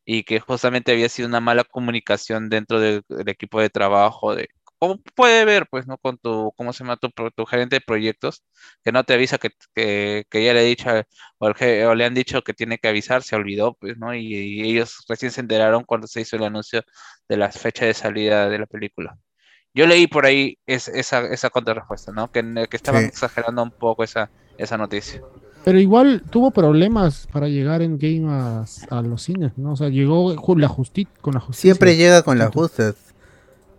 Y que justamente había sido una mala comunicación dentro del, equipo de trabajo de como puede ver pues no con tu cómo se llama tu, tu gerente de proyectos que no te avisa que, que, ya le he dicho o, o le han dicho que tiene que avisar se olvidó pues no y, y ellos recién se enteraron cuando se hizo el anuncio de la fecha de salida de la película yo leí por ahí es- esa, esa contrarrespuesta, ¿no? Que, que estaban Sí. exagerando un poco esa, esa noticia. Pero igual tuvo problemas para llegar en game a, a los cines, ¿no? O sea, llegó la justi con la justicia. Siempre llega con las justas.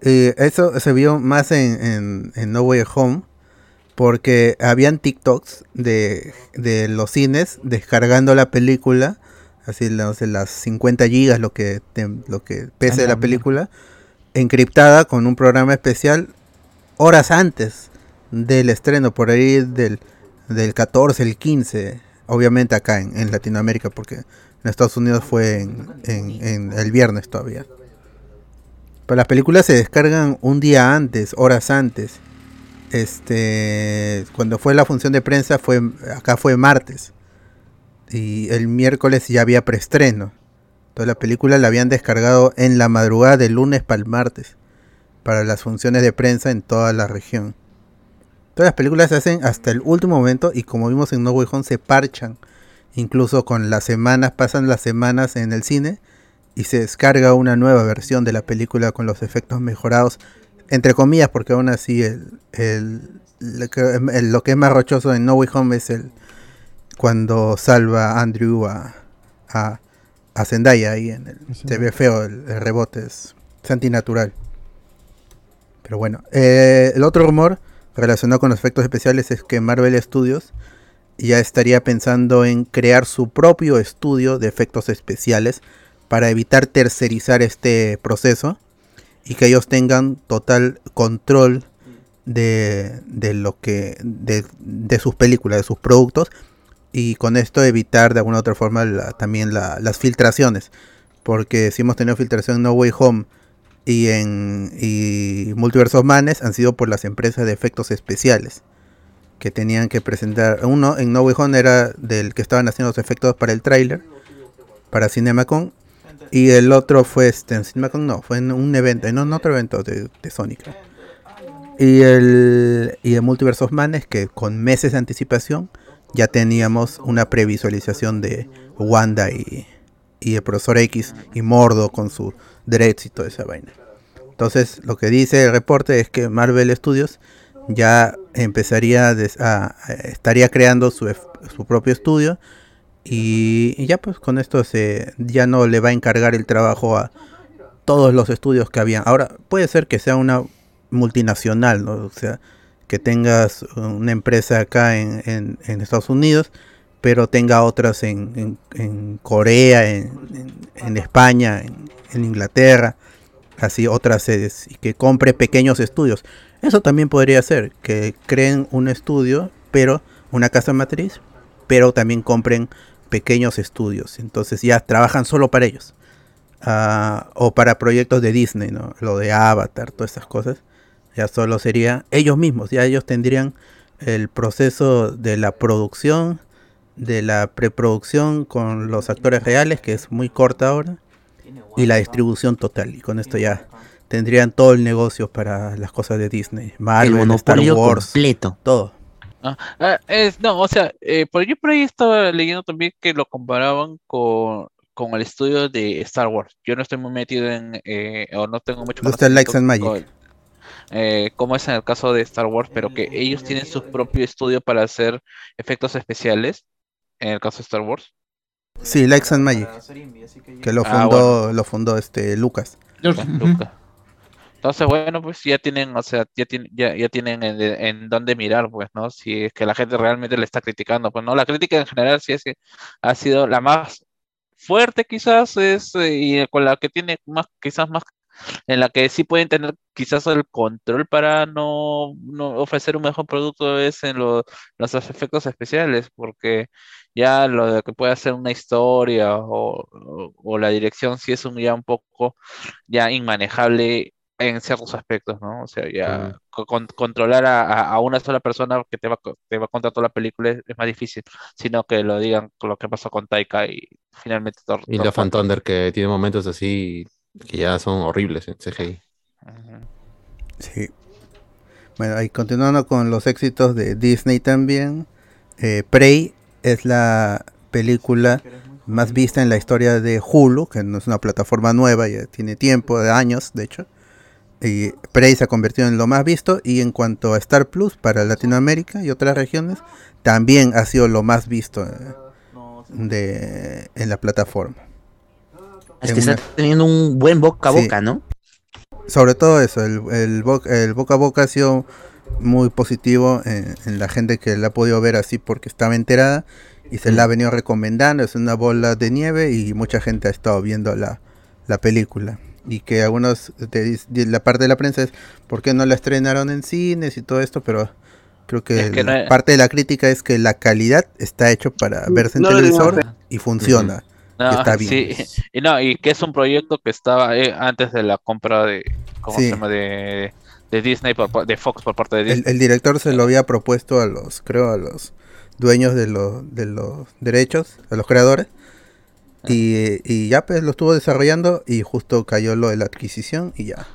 Eh, eso se vio más en, en, en No Way Home. Porque habían TikToks de, de los cines descargando la película. Así no sé, las 50 gigas, lo que, te- lo que pese A la la película. Encriptada con un programa especial horas antes del estreno. Por ahí del, del 14, el 15. Obviamente acá en, Latinoamérica. Porque en Estados Unidos fue en el viernes todavía. Pero las películas se descargan un día antes, horas antes. Este, cuando fue la función de prensa fue acá fue martes y el miércoles ya había preestreno. Toda la película la habían descargado en la madrugada del lunes para el martes para las funciones de prensa en toda la región. Todas las películas se hacen hasta el último momento y como vimos en No Way Home se parchan. Incluso con las semanas, pasan las semanas en el cine y se descarga una nueva versión de la película con los efectos mejorados, entre comillas, porque aún así el, lo, que, es más rochoso en No Way Home es el cuando salva Andrew a, a, a Zendaya ahí en el, se ve feo el, el rebote, es, es antinatural. Pero bueno, eh, el otro rumor relacionado con los efectos especiales es que Marvel Studios ya estaría pensando en crear su propio estudio de efectos especiales para evitar tercerizar este proceso y que ellos tengan total control de, de lo que de, de sus películas, de sus productos y con esto evitar de alguna u otra forma también la- las filtraciones. Porque si hemos tenido filtración en No Way Home y en y Multiverse of Madness han sido por las empresas de efectos especiales que tenían que presentar. Uno en No Way Home era del que estaban haciendo los efectos para el tráiler, para CinemaCon. Y el otro fue este, en CinemaCon, no, fue en un evento, en otro evento de, Sonic. Y el, y el Multiverse of Madness, que con meses de anticipación ya teníamos una previsualización de Wanda y, y el profesor X y Mordo con su dreads y toda esa vaina. Entonces, lo que dice el reporte es que Marvel Studios ya empezaría a, a- a- estaría creando su, su propio estudio y, y ya pues con esto se ya no le va a encargar el trabajo a todos los estudios que habían. Ahora puede ser que sea una multinacional, ¿no? O sea, que tengas una empresa acá en, en- Estados Unidos, pero tenga otras en, en- Corea, en, España, en, Inglaterra, así otras sedes, y que compre pequeños estudios. Eso también podría ser, que creen un estudio, pero una casa matriz, pero también compren pequeños estudios. Entonces ya trabajan solo para ellos. Ah, o para proyectos de Disney, ¿no? Lo de Avatar, todas esas cosas. Ya solo sería ellos mismos, ya ellos tendrían el proceso de la producción, de la preproducción con los actores reales, que es muy corta ahora, y la distribución total. Y con esto ya tendrían todo el negocio para las cosas de Disney, Marvel, Star monopolio Wars, completo. todo. Ah, ah, es, no, o sea, eh, por yo por ahí estaba leyendo también que lo comparaban con, con el estudio de Star Wars. Yo no estoy muy metido en, eh, o no tengo mucho No está Lights and Magic. Eh, como es en el caso de Star Wars, pero que ellos tienen su propio estudio para hacer efectos especiales, en el caso de Star Wars. Sí, Likes and Magic, que lo Ah, fundó, lo fundó este Lucas. Luca. Entonces, bueno, pues ya tienen, o sea, ya tienen, ya, ya tienen en, en dónde mirar, pues, ¿no? Si es que la gente realmente le está criticando, pues, ¿no? La crítica en general sí es que ha sido la más fuerte quizás, es, eh, y con la que tiene más, quizás más, en la que sí pueden tener quizás el control para no, no ofrecer un mejor producto es en lo- los efectos especiales, porque ya lo de que puede hacer una historia o, o- o la dirección sí es un, ya un poco ya inmanejable en ciertos aspectos, ¿no? O sea, ya co- con- controlar a, a- una sola persona que te va, te va a contar toda la película es, es más difícil, sino que lo digan con lo que pasó con Taika y finalmente Thor. Y la Fan 4. Thunder que tiene momentos así que ya son horribles en CGI. Sí. Bueno, ahí continuando con los éxitos de Disney también. eh, Prey es la película más vista en la historia de Hulu, que no es una plataforma nueva, ya tiene tiempo, de años, de hecho. Y Prey se ha convertido en lo más visto. Y en cuanto a Star Plus para Latinoamérica y otras regiones, también ha sido lo más visto eh, de, en la plataforma. Es que está teniendo un buen boca a Sí. boca, ¿no? Sobre todo eso, el, el, bo- el boca a boca ha sido muy positivo en, en la gente que la ha podido ver así porque estaba enterada y se la ha venido recomendando, es una bola de nieve y mucha gente ha estado viendo la, la película. Y que algunos de la parte de la prensa es por qué no la estrenaron en cines y todo esto, pero creo que, Es que no la es- parte de la crítica es que la calidad está hecho para verse en No televisor digas. y funciona. No, y está bien. sí, y no, y que es un proyecto que estaba eh, antes de la compra de, ¿cómo Sí. se llama? De, de Disney, por de Fox por parte de El, Disney. el director se lo había propuesto a los, creo, a los dueños de, los de los derechos, a los creadores. Y, y ya pues lo estuvo desarrollando y justo cayó lo de la adquisición y ya.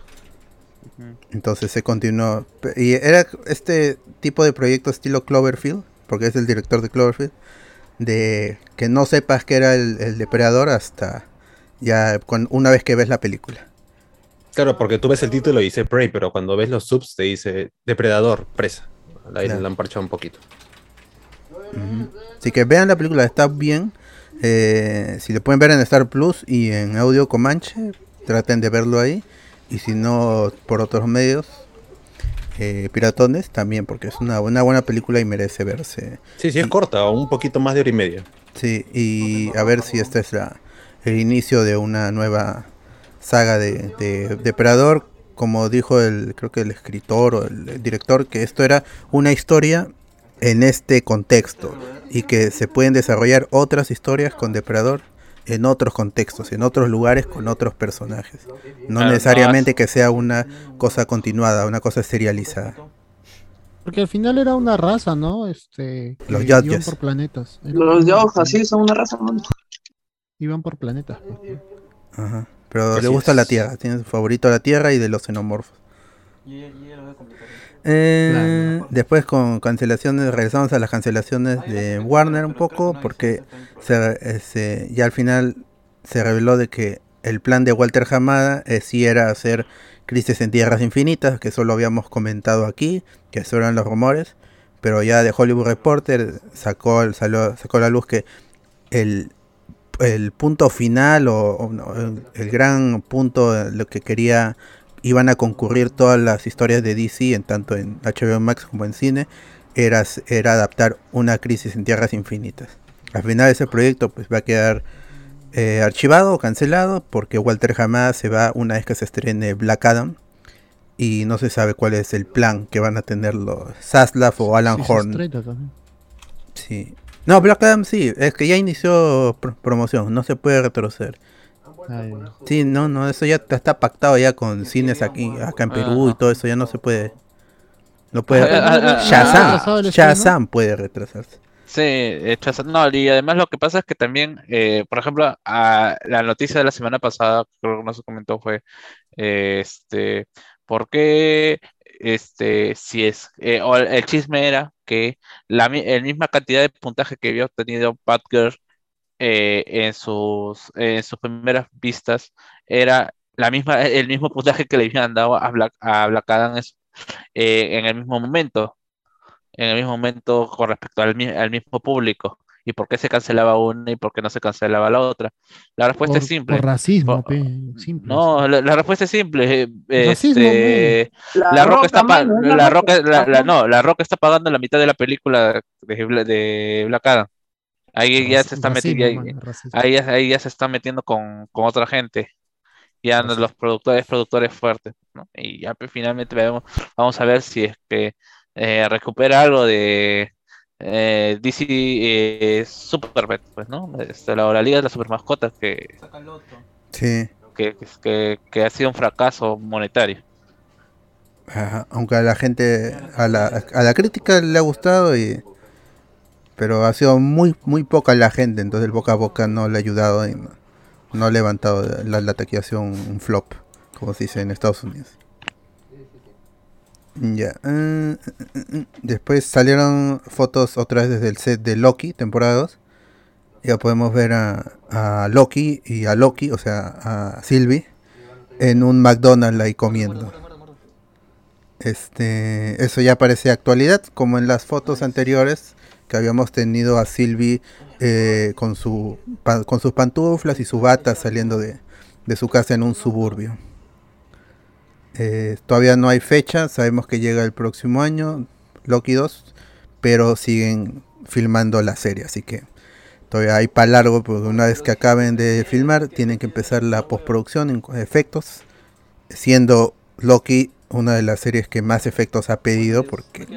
Entonces se continuó. Y era este tipo de proyecto estilo Cloverfield, porque es el director de Cloverfield, de que no sepas que era el, el depredador hasta ya con, una vez que ves la película. Claro, porque tú ves el título y dice Prey, pero cuando ves los subs te dice Depredador, presa. Ahí Claro. la han parchado un poquito. Así que vean la película, está bien. Eh, si lo pueden ver en Star Plus y en audio Comanche, traten de verlo ahí. Y si no, por otros medios, eh, piratones, también, porque es una, una buena película y merece verse. Sí, sí, es corta, un poquito más de hora y media. Sí, y a ver si este es la, el inicio de una nueva saga de, de Depredador como dijo el, creo que el escritor o el, el director, que esto era una historia en este contexto y que se pueden desarrollar otras historias con Depredador en otros contextos, en otros lugares con otros personajes. No Claro, necesariamente que sea una cosa continuada, una cosa serializada. Porque al final era una raza, ¿no? Este, Los por planetas. Era Los Yojas, sí, son una raza, mano. Iban por planetas. pues, ¿no? Ajá. Pero Así le gusta la. Tierra, tiene su favorito la Tierra y de los xenomorfos. Eh, Claro. Después con cancelaciones, regresamos a las cancelaciones de Warner un poco, porque se, se- ya al final se reveló de que el plan de Walter Hamada eh, sí era hacer Crisis en Tierras Infinitas, que eso lo habíamos comentado aquí, que eso eran los rumores, pero ya de Hollywood Reporter sacó, salió- sacó la luz que el, el punto final o, el, el gran punto, lo que quería, iban a concurrir todas las historias de DC, en tanto en HBO Max como en cine, era, era adaptar una crisis en tierras infinitas. Al final ese proyecto pues va a quedar eh, archivado o cancelado porque Walter Hamada se va una vez que se estrene Black Adam y no se sabe cuál es el plan que van a tener los Zaslav o Alan Sí, Horn. Sí. No, Black Adam sí, es que ya inició pr- promoción, no se puede retroceder. Ay. Sí, no, no, eso ya está pactado ya con cines aquí, acá en Perú y todo eso, ya no se puede. No puede. Ah, ah, ah, Shazam? Shazam puede retrasarse. Sí, hechas- no, y además lo que pasa es que también, eh, por ejemplo, a la noticia de la semana pasada, creo que no se comentó, fue, eh, este, ¿por qué, este, si es, eh, o el, el chisme era que la el misma cantidad de puntaje que había obtenido Batgirl eh, en sus, en sus primeras vistas era la misma, el mismo puntaje que le habían dado a Black, a Black Adam es- eh, en el mismo momento en el mismo momento con respecto al, mi- al mismo público. ¿Y por qué se cancelaba una y por qué no se cancelaba la otra? La respuesta por, es simple. por racismo, Por- pe, simple. No, la, la respuesta es simple. eh, Racismo, este, La, Roca está la Roca, la, no, la Roca está pagando la mitad de la película de, de Black Adam. Ahí ya se está Racismo, metiendo, ahí, ya- ahí ya se está metiendo con, con otra gente. Ya no- los productores, productores fuertes, ¿no? Y ya pues, finalmente vemos, vamos a ver si es que eh, recupera algo de eh, DC eh, Superpet, pues, ¿no? Este, la, la Liga de las Supermascotas que, Sí. que, que, que ha sido un fracaso monetario. Ajá, Aunque a la gente, a la, a la crítica le ha gustado y pero ha sido muy muy poca la gente, entonces el boca a boca no le ha ayudado y no, no ha levantado la, la taquillación un flop, como se dice en Estados Unidos. Ya. eh, después salieron fotos otra vez desde el set de Loki, temporada 2. Ya podemos ver a, a Loki y a Loki, o sea, a Sylvie, en un McDonald's ahí comiendo. Este, eso ya parece actualidad, como en las fotos anteriores que habíamos tenido a Sylvie eh, con, su, con sus pantuflas y su bata saliendo de, de su casa en un suburbio. Eh, todavía no hay fecha, sabemos que llega el próximo año, Loki 2, pero siguen filmando la serie, así que todavía hay para largo, porque una vez que acaben de filmar, tienen que empezar la postproducción en efectos, siendo Loki una de las series que más efectos ha pedido, porque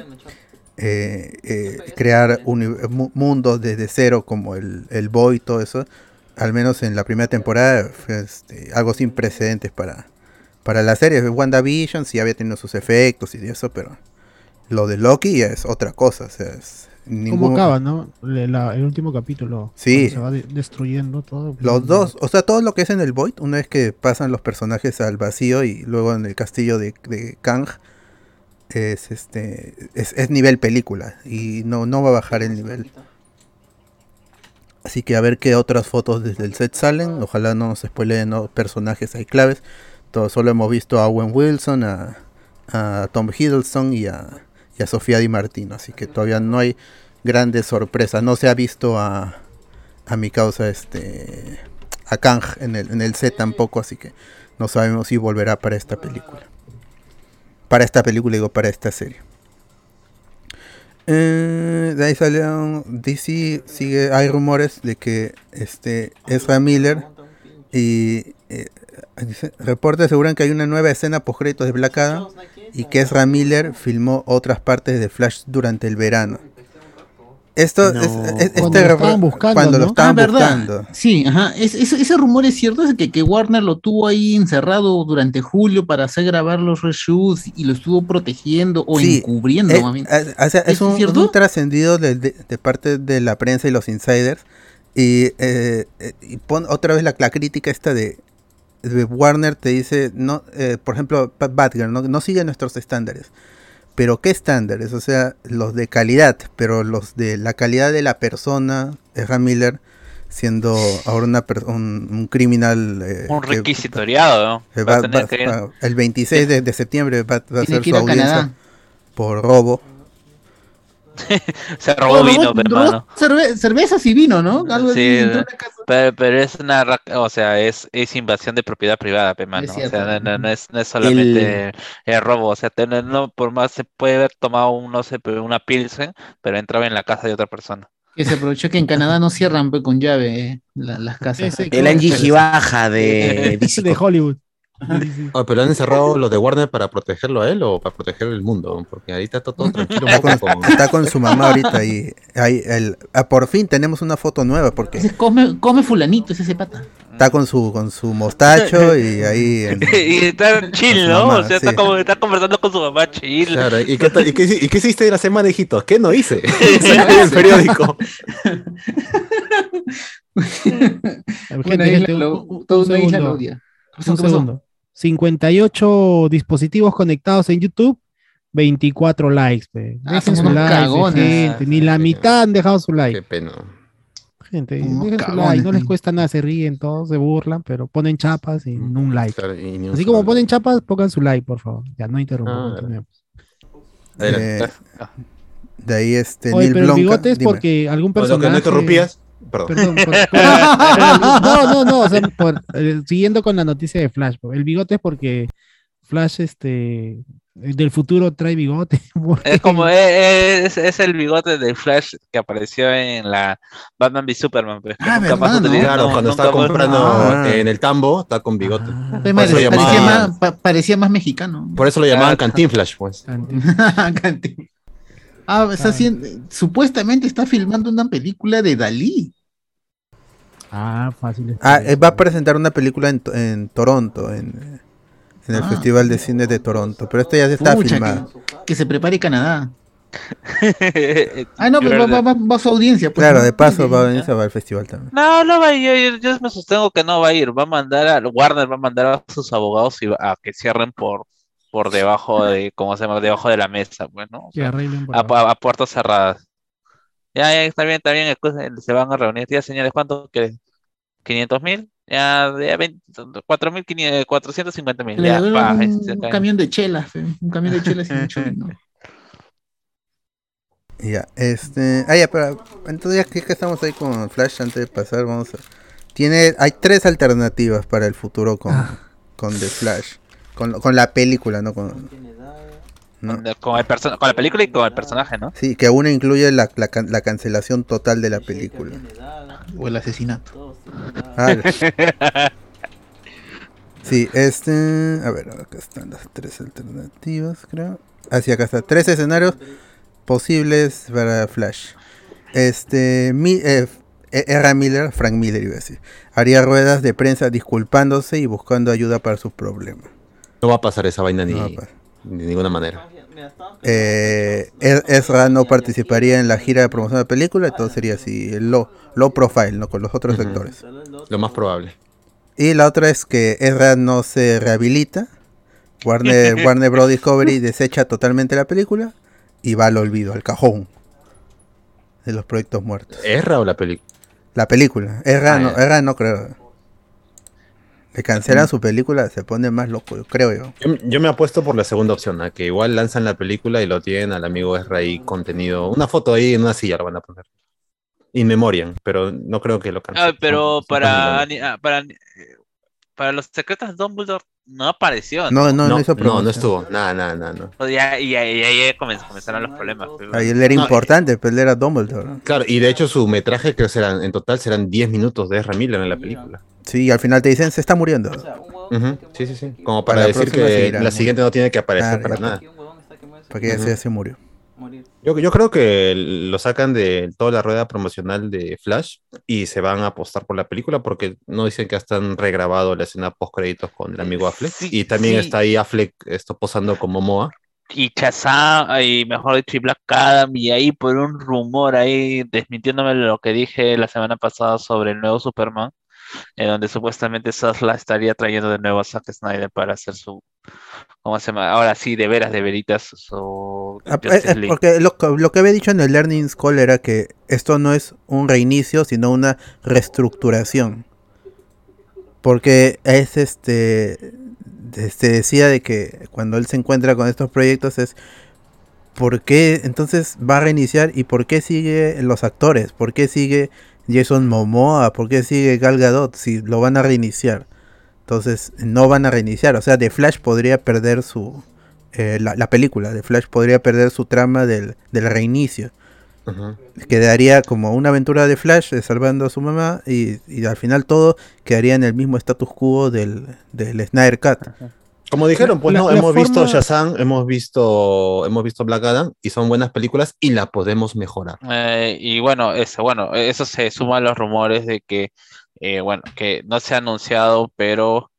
eh, eh, crear mu- mundos desde cero, como el, el Boy y todo eso, al menos en la primera temporada, fue este, algo sin precedentes para, para la serie. WandaVision sí había tenido sus efectos y eso, pero lo de Loki ya es otra cosa. O sea, es ¿Cómo acaba, no? Le- la- el último capítulo. Sí. Se va de- destruyendo todo. Los dos, o sea, todo lo que es en el Void, una vez que pasan los personajes al vacío y luego en el castillo de, de Kang, es este es, nivel película y no, no va a bajar el nivel. Así que a ver qué otras fotos desde el set salen. Ojalá no nos spoileen personajes ahí claves. Todo, solo hemos visto a Owen Wilson, a, a Tom Hiddleston y a, a Sofía Di Martino. Así que todavía no hay grandes sorpresas. No se ha visto a, a mi causa este a Kang en el, en el set tampoco. Así que no sabemos si volverá para esta película. Para esta película, digo, para esta serie. Eh, de ahí salieron DC sigue hay rumores de que este Ezra Miller y eh, reportes aseguran que hay una nueva escena post de Black y que Ezra Miller filmó otras partes de Flash durante el verano. Esto No. es, es- Cuando este lo estaban buscando, cuando lo ¿no? estaban Ah, ¿verdad? buscando. Sí, ajá. Es- es- ese rumor es cierto, es que, que Warner lo tuvo ahí encerrado durante julio para hacer grabar los reshoots y lo estuvo protegiendo o Sí, encubriendo. Eh, eh, o sea, es ¿Es un, trascendido de, de- de parte de la prensa y los insiders. Y, eh, eh, y pon otra vez la, la crítica esta de, de Warner te dice, no, eh, por ejemplo, Bat- Batgirl no, no sigue nuestros estándares. Pero ¿qué estándares? O sea, los de calidad, pero los de la calidad de la persona, Ezra Miller, siendo ahora una per- un, un criminal. eh, Un que- requisitoriado, ¿no? que Va a va- tener va- que ir. va- el 26 de, de septiembre va, va a ser su audiencia Canadá. por robo. Se robó No, vino, robó- pe, robó mano. cerve- cervezas y vino, ¿no? Algo así, Sí, entró a una casa. pero, pero es una, o sea, es, es invasión de propiedad privada, pe, mano. Es O sea, no, no- no es, no es solamente el robo, o sea, no, por más se puede haber tomado un, no sé, una pilsen, pero entraba en la casa de otra persona. Que se aprovechó que en Canadá no cierran con llave eh, la- las casas. Ese El Angie Gibaja de de DC. Hollywood. Ah, pero han encerrado los de Warner para protegerlo a él o para proteger el mundo, porque ahí está todo, todo tranquilo. Está con, con- está con su mamá ahorita y ahí el, ah, por fin tenemos una foto nueva porque Ese come, come fulanito, es ese pata. está con su con su mostacho y ahí en- y está chill, ¿no? mamá, o sea, está, como, está conversando con su mamá chill. Claro, ¿y qué, tal- y, qué, y qué hiciste en la semana, hijitos? ¿Qué no hice? El periódico. Gente, isla gente, lo- un- toda un segundo. Un segundo. 58 dispositivos conectados en YouTube, 24 likes. pe. Ah, Dejen su like, cagones. gente. Ni la mitad han dejado su Qué like. pena. Gente, dejen su like. No les cuesta nada, se ríen todos, se burlan, pero ponen chapas y un like. Claro, y ni un Así como ponen chapas, pongan su like, por favor. Ya no interrumpo. Ah, eh, de ahí este Oye, Neil pero el Blomkamp, bigote es dime. porque algún personaje. que no interrumpías. Perdón. Perdón, por- por- no, no, no, o sea, por- eh, siguiendo con la noticia de Flash, el bigote es porque Flash, este, del futuro trae bigote. porque- Es como, eh, es, es el bigote de Flash que apareció en la Batman v Superman. pues, Ah, nunca más ¿verdad, no? utiliza- Claro, no, cuando nunca estaba comprando Ah. en el tambo, está con bigote. Ah, llamaba- parecía, más, pa- parecía más mexicano. Por eso lo llamaban Ah, Cantinflash, pues. Canti- ah, está haciendo, supuestamente está filmando una película de Dalí. Ah, fácil. Ah, eh, va a presentar una película en, en Toronto, en, en el Ah. Festival de Cine de Toronto, pero esta ya está Pucha, filmada. que, que se prepare Canadá. Ah, no, pero va, va- va a su audiencia. pues, Claro, de paso va a venir va al festival también. No, no va a ir. Yo, yo me sostengo que no va a ir. Va a mandar a Warner, va a mandar a sus abogados y va- a que cierren por, por debajo de, ¿cómo se llama? Debajo de la mesa, pues, ¿no? O Que sea, arreglen por a, a- a puertas cerradas. Ya, ya, está bien, está bien. Se van a reunir. Ya, señores, ¿cuánto quieren? ¿500 mil? Ya, ya 20 4.500, 450 mil. Ya, pa, ahí un, cae. camión de chelas, fe, un camión de chelas y mucho vino. Ya, este. Ah, ya, pero. Entonces, ya que, que estamos ahí con Flash, antes de pasar, vamos a. Tiene. Hay tres alternativas para el futuro con, Ah. con The Flash. Con, con la película, ¿no? Con, ¿no? Con, con el con la película y con el personaje, ¿no? Sí, que una incluye la, la, can- la cancelación total de la película. O el asesinato. Ah, sí, este. A ver, acá están las tres alternativas, creo. Así, acá está. Tres escenarios posibles para Flash. Este. Mi, eh, R. Miller, Frank Miller iba a decir. Haría ruedas de prensa disculpándose y buscando ayuda para sus problemas. No va a pasar esa vaina ni, No va a pasar. ni de ninguna manera. Eh, Ez- Ezra no participaría en la gira de promoción de la película, todo sería así, low, low profile, ¿no? Con los otros Ujú. actores. Lo más probable. Y la otra es que Ezra no se rehabilita. Warner, Warner Bros. Discovery desecha totalmente la película y va al olvido, al cajón de los proyectos muertos. ¿Erra o la película? La película. Ezra, Ah, no. Ezra no creo. Le cancelan su película, se pone más loco, yo creo yo. Yo, yo me apuesto por la segunda opción, ¿ah? que igual lanzan la película y lo tienen al amigo Ezra ahí contenido. Una foto ahí en una silla lo van a poner. In memoriam, pero no creo que lo Ah, cancelen. pero para, para, para los secretos de Dumbledore, no apareció. No, no, no, No, hizo no, no estuvo. Nada, nada, nada. no. Pues ya- y ahí comenzaron los problemas. pues. Ahí él era No, importante, pero él era Dumbledore. Claro, y de hecho su metraje que serán, en total serán 10 minutos de Ezra Miller en la película. Sí, y al final te dicen, se está muriendo. Ujú, Sí, sí, sí. Como Para decir que seguirá, la siguiente no tiene que aparecer Claro, para nada. Porque ya, se- ya se murió. Yo, yo creo que lo sacan de toda la rueda promocional de Flash y se van a apostar por la película porque no dicen que hasta han regrabado la escena post créditos con el amigo Affleck. Sí, y también sí. está ahí Affleck esto posando como Moa. y Shazam, y mejor dicho, y Black Adam, y ahí por un rumor ahí, desmintiéndome lo que dije la semana pasada sobre el nuevo Superman, en donde supuestamente Sasla estaría trayendo de nuevo a Zack Snyder para hacer su, ¿cómo se llama? Ahora sí, de veras, de veritas, su Ah, eh, eh. Porque lo, que- lo que había dicho en el Learning School era que esto no es un reinicio, sino una reestructuración. Porque es este. Se decía de que cuando él se encuentra con estos proyectos es. ¿Por qué entonces va a reiniciar? ¿Y por qué sigue los actores? ¿Por qué sigue Jason Momoa? ¿Por qué sigue Gal Gadot? Si lo van a reiniciar. Entonces no van a reiniciar. O sea, The Flash podría perder su, eh, la, la película de Flash podría perder su trama del, del reinicio. Quedaría como una aventura de Flash eh, salvando a su mamá y, y al final todo quedaría en el mismo status quo del, del Snyder Cut. Como dijeron, pues La- no, la hemos visto Shazam, hemos visto, hemos visto Black Adam y son buenas películas y la podemos mejorar. Eh, y bueno, eso, bueno, eso se suma a los rumores de que, eh, bueno, que no se ha anunciado, pero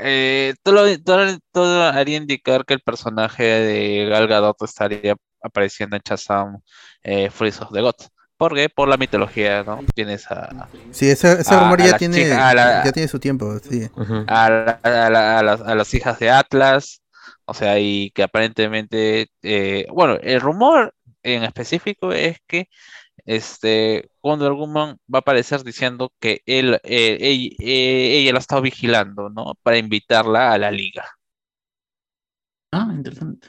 eh, todo, todo, todo haría indicar que el personaje de Gal Gadot estaría apareciendo en Shazam eh, Freeze of the Gods. ¿Por qué? Por la mitología, ¿no? Tienes a, Sí, ese, ese A- rumor a ya tiene, chica- a la- ya tiene su tiempo. Sí. Ujú. a, la- a la- a las, a las hijas de Atlas, o sea, y que aparentemente, eh, bueno, el rumor en específico es que este Wonder Woman va a aparecer diciendo que él, eh, ella, eh, ella la ha estado vigilando, ¿no? Para invitarla a la liga. Ah, interesante.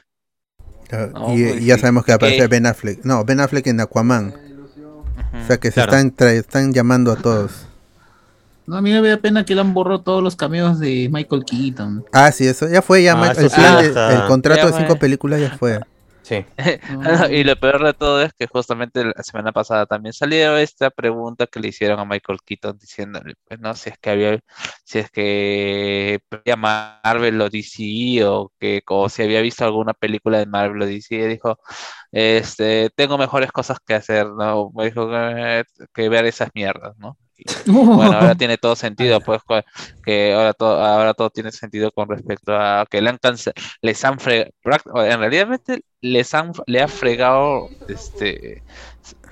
Ah, No, y, pues y ya sí. sabemos que aparece ¿Qué? Ben Affleck. No, Ben Affleck en Aquaman. O sea que se Claro. están, tra- están llamando a todos. No, a mí me da pena que le han borrado todos los cameos de Michael Keaton. Ah, sí, eso ya fue. Ya Ah, el, plan el contrato Ya de cinco fue. películas ya fue. Sí. y lo peor de todo es que justamente la semana pasada también salió esta pregunta que le hicieron a Michael Keaton diciéndole, pues no, si es que había, si es que Marvel o DC o que o si había visto alguna película de Marvel o DC, y dijo, este, tengo mejores cosas que hacer, ¿no? Me dijo que, que ver esas mierdas, ¿no? Bueno, ahora tiene todo sentido, pues que ahora todo, ahora todo tiene sentido con respecto a que le han cance- les han fregado, en realidad les han, le ha fregado este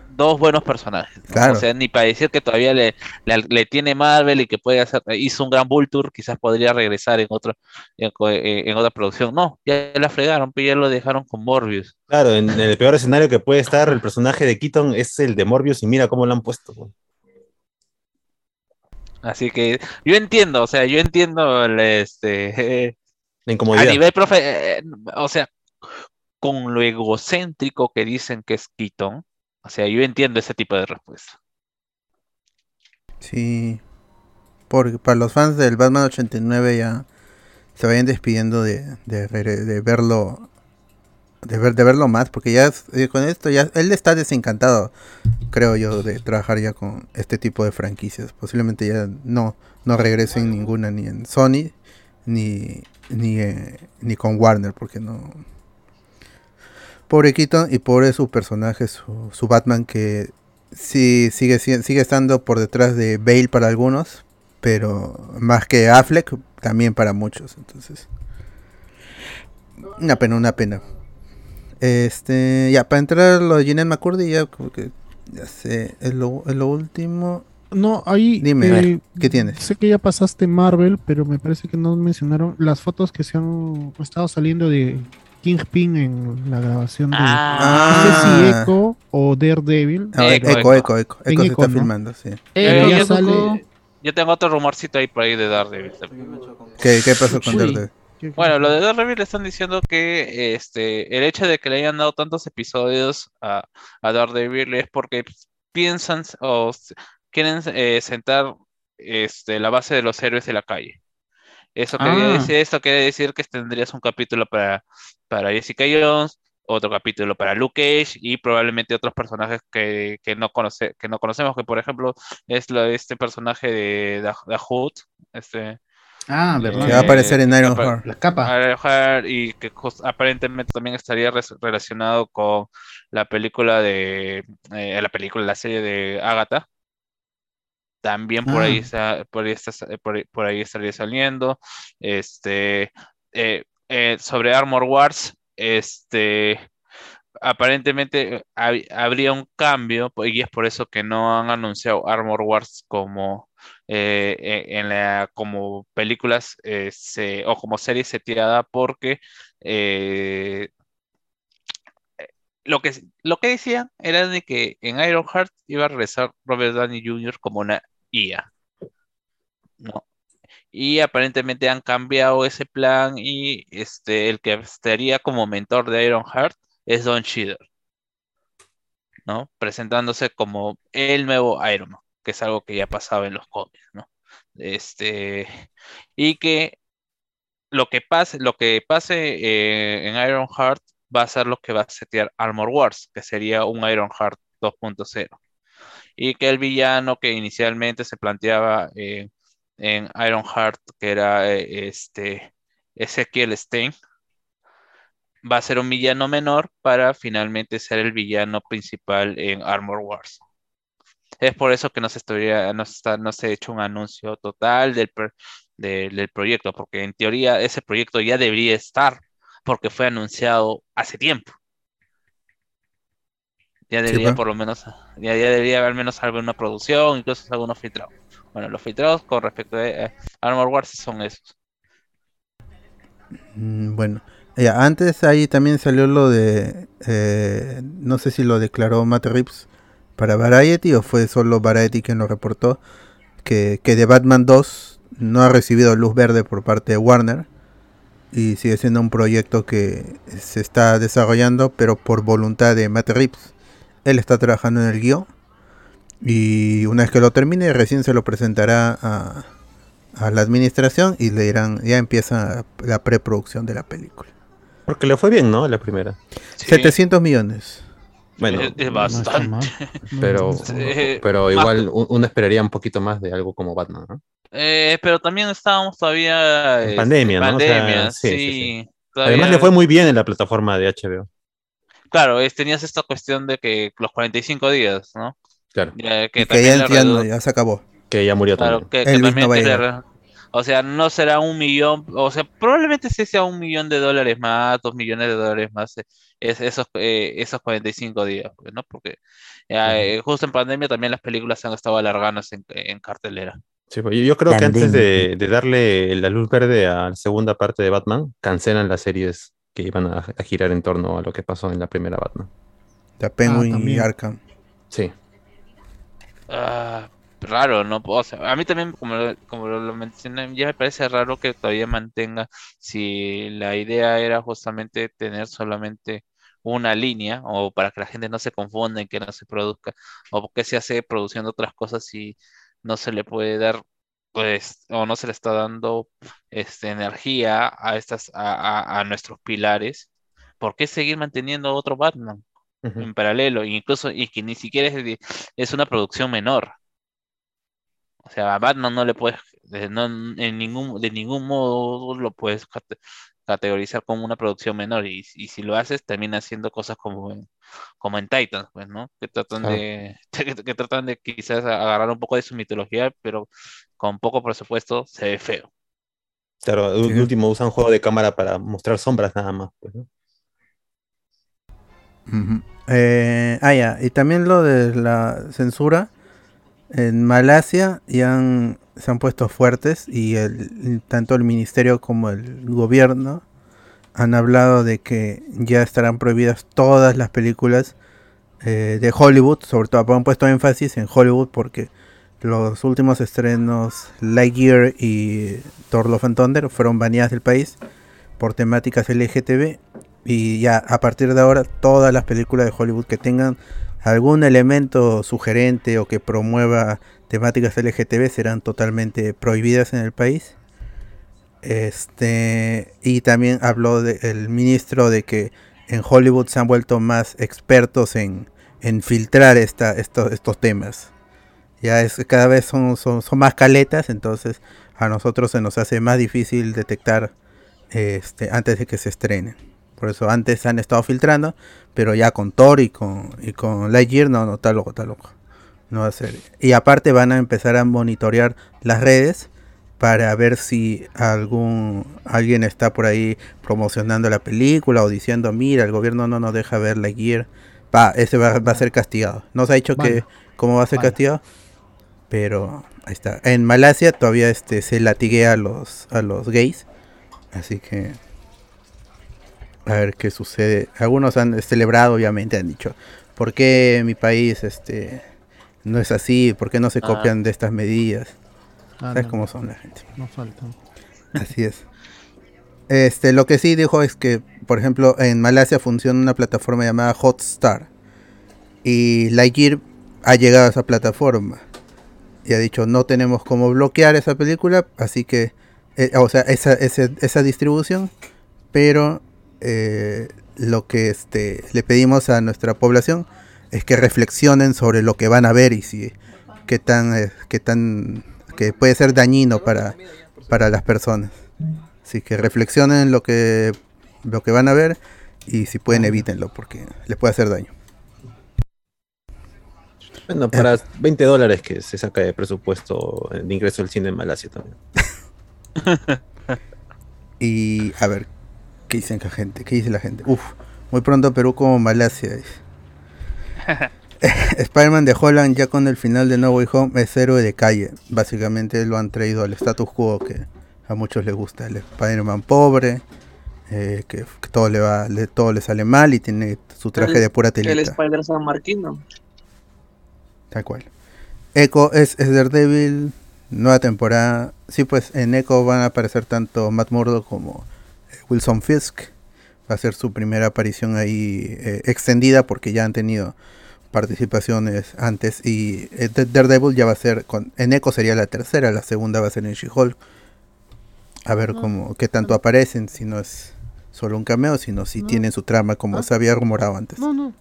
dos buenos personajes, ¿no? Claro. O sea, ni para decir que todavía le, le, le tiene Marvel y que puede hacer, hizo un gran Vulture, quizás podría regresar en otro, en, co- en- otra producción. No, ya la fregaron, pero ya lo dejaron con Morbius. Claro, en, en el peor escenario que puede estar el personaje de Keaton es el de Morbius y mira cómo lo han puesto. güey. Así que yo entiendo, o sea, yo entiendo el, este La A nivel profe, eh, o sea, con lo egocéntrico que dicen que es Keaton, o sea, yo entiendo ese tipo de respuesta. Sí. Porque para los fans del Batman 89 ya se vayan despidiendo de, de, verlo. De, ver, de verlo más, porque ya eh, con esto ya él está desencantado, creo yo, de trabajar ya con este tipo de franquicias. Posiblemente ya no, no regrese en ninguna, ni en Sony, ni, ni, eh, ni con Warner, porque no. Pobre Keaton y pobre su personaje, su, su Batman, que sí sigue, si- sigue estando por detrás de Bale para algunos, pero más que Affleck, también para muchos. Entonces, una pena, una pena. Este, ya, para entrar lo de Jeanette McCurdy, ya como que, ya sé, es lo, es lo último. No, ahí. Dime, eh, ¿qué tienes? Sé que ya pasaste Marvel, pero me parece que no mencionaron las fotos que se han estado saliendo de Kingpin en la grabación de. Ah. no sé si Ah. Echo o Daredevil. Ah, Echo, Eco, Eco, Eco. Eco, En Eco se está ¿no? filmando, sí. Eh, ya yo, sale- yo tengo otro rumorcito ahí por ahí de Daredevil. ¿Qué, qué pasó con. Daredevil? Bueno, lo de Daredevil le están diciendo que este el hecho de que le hayan dado tantos episodios a, a Daredevil es porque piensan o quieren eh, sentar este, la base de los héroes de la calle. Eso quería Ah. decir, esto quiere decir que tendrías un capítulo para, para Jessica Jones, otro capítulo para Luke Cage y probablemente otros personajes que, que no conoce, que no conocemos, que por ejemplo es lo, este personaje de, de Hood, este Ah, verdad. Que va a aparecer en Iron Heart. La capa. Ironheart y que aparentemente también estaría relacionado con la película de eh, la película, la serie de Agatha. También por ahí Ah. está, por ahí está- por ahí- por ahí estaría saliendo. Este eh, eh, sobre Armor Wars, este aparentemente eh, hab- habría un cambio y es por eso que no han anunciado Armor Wars como eh, eh, en la como películas eh, se- o como serie seteada porque eh, lo que lo que decían era de que en Ironheart iba a regresar Robert Downey Jr. como una IA, ¿no? Y aparentemente han cambiado ese plan y este el que estaría como mentor de Ironheart es Don Cheadle, ¿no? Presentándose como el nuevo Iron Man, que es algo que ya pasaba en los cómics, ¿no? Este, y que lo que pase, lo que pase eh, en Ironheart va a ser lo que va a setear Armor Wars, que sería un Ironheart 2.0. Y que el villano que inicialmente se planteaba eh, en Ironheart, que era eh, este Ezekiel Stein, va a ser un villano menor para finalmente ser el villano principal en Armor Wars. Es por eso que no se, estaría, no se ha hecho un anuncio total del, del proyecto, porque en teoría ese proyecto ya debería estar, porque fue anunciado hace tiempo. Ya debería pues. por lo menos, ya, ya debería haber al menos alguna producción, incluso algunos filtrados. Bueno, los filtrados con respecto a eh, Armor Wars son esos. Mm, Bueno, ya, antes ahí también salió lo de, eh, no sé si lo declaró Matt Reeves para Variety o fue solo Variety quien lo reportó, que, que de Batman 2 no ha recibido luz verde por parte de Warner y sigue siendo un proyecto que se está desarrollando pero por voluntad de Matt Reeves. Él está trabajando en el guion y una vez que lo termine recién se lo presentará a, a la administración y le dirán ya empieza la preproducción de la película. Porque le fue bien, ¿no? La primera. Sí. 700 millones. Bueno, Es- bastante. pero, pero igual un- uno esperaría un poquito más de algo como Batman, ¿no? Eh, pero también estábamos todavía En este, pandemia, ¿no? O sea, pandemia, sí, sí, sí, sí. todavía- Además le fue muy bien en la plataforma de HBO. Claro, es- tenías esta cuestión de que los 45 días, ¿no? Claro, Ya, que Y que ya, le ya no, redu- ya se acabó. que ya murió claro, también. que, que Elvis también no o sea, no será un millón, o sea, probablemente sí sea un millón de dólares más, dos millones de dólares más, eh, es, esos, eh, esos 45 días, pues, ¿no? Porque eh, justo en pandemia también las películas se han estado alargándose en, en cartelera. Sí, pues yo, creo que antes de, de darle la luz verde a la segunda parte de Batman, cancelan las series que iban a, a girar en torno a lo que pasó en la primera Batman. De Penguin y. Arkham. Sí. Ah, raro, ¿no? O sea, a mí también, como lo, como lo, lo mencioné, ya me parece raro que todavía mantenga, si la idea era justamente tener solamente una línea, o para que la gente no se confunda y que no se produzca, o porque se hace produciendo otras cosas si no se le puede dar, pues, o no se le está dando este, energía a estas, a, a, a nuestros pilares, ¿por qué seguir manteniendo otro Batman? En paralelo, incluso, y que ni siquiera es, es una producción menor. O sea, a Batman no le puedes, de, no- en ningún, de ningún modo lo puedes categorizar como una producción menor, y, y si lo haces, termina haciendo cosas como en, como en Titans, pues, ¿no? Que tratan de, que, que tratan de quizás agarrar un poco de su mitología, pero con poco presupuesto se ve feo. Claro, de Sí. último usan juego de cámara para mostrar sombras nada más. pues, ¿no? Eh, ah, ya. Y también lo de la censura. En Malasia ya han, se han puesto fuertes y el, tanto el ministerio como el gobierno han hablado de que ya estarán prohibidas todas las películas eh, de Hollywood. Sobre todo han puesto énfasis en Hollywood porque los últimos estrenos Lightyear y Thor Love and Thunder fueron baneadas del país por temáticas LGTB y ya a partir de ahora todas las películas de Hollywood que tengan algún elemento sugerente o que promueva temáticas LGTB serán totalmente prohibidas en el país. Este, y también habló el ministro de que en Hollywood se han vuelto más expertos en, en filtrar esta, estos, estos temas. Ya es cada vez son, son, son más caletas, entonces a nosotros se nos hace más difícil detectar este, antes de que se estrenen. Por eso antes han estado filtrando, pero ya con Thor y con, y con Lightyear, no, no, está loco, está loco. No va a ser. Y aparte van a empezar a monitorear las redes para ver si algún alguien está por ahí promocionando la película o diciendo, mira, el gobierno no nos deja ver Lightyear. Va, ese va, va a ser castigado. No se ha dicho que cómo va a ser castigado, pero ahí está. En Malasia todavía este se latiguea a los a los gays, así que a ver qué sucede. Algunos han celebrado, obviamente, han dicho, ¿por qué mi país este no es así? ¿Por qué no se Ah. copian de estas medidas? Ah, ¿Sabes no, cómo son la gente? No falta. Así es. Este, lo que sí dijo es que, por ejemplo, en Malasia funciona una plataforma llamada Hotstar. Y Lightyear ha llegado a esa plataforma. Y ha dicho, no tenemos cómo bloquear esa película, así que, eh, o sea, esa, ese- esa distribución. Pero eh, lo que este, le pedimos a nuestra población es que reflexionen sobre lo que van a ver y si qué tan, eh, qué tan, que puede ser dañino para, para las personas. Así que reflexionen lo que, lo que van a ver y si pueden evítenlo porque les puede hacer daño. Bueno, para 20 dólares que se saca de presupuesto de ingreso del cine en Malasia también. Y a ver, ¿qué dicen la gente? ¿Qué dice la gente? Uf, muy pronto Perú como Malasia. Spider-Man de Holland ya con el final de No Way Home es héroe de calle. Básicamente lo han traído al status quo que a muchos les gusta. El Spider-Man pobre, eh, que, que todo le va, le- todo le sale mal y tiene su traje El- de pura El telita. Spider San Marquino. Tal cual. Echo es, es Daredevil, nueva temporada. Sí, pues en Echo van a aparecer tanto Matt Murdock como Wilson Fisk. Va a ser su primera aparición ahí eh, extendida porque ya han tenido participaciones antes. Y eh, Da- Daredevil ya va a ser, con, en Echo sería la tercera, la segunda va a ser en She-Hulk. A ver cómo, qué tanto aparecen, si no es solo un cameo, sino si tienen su trama como se había rumorado antes. No, no.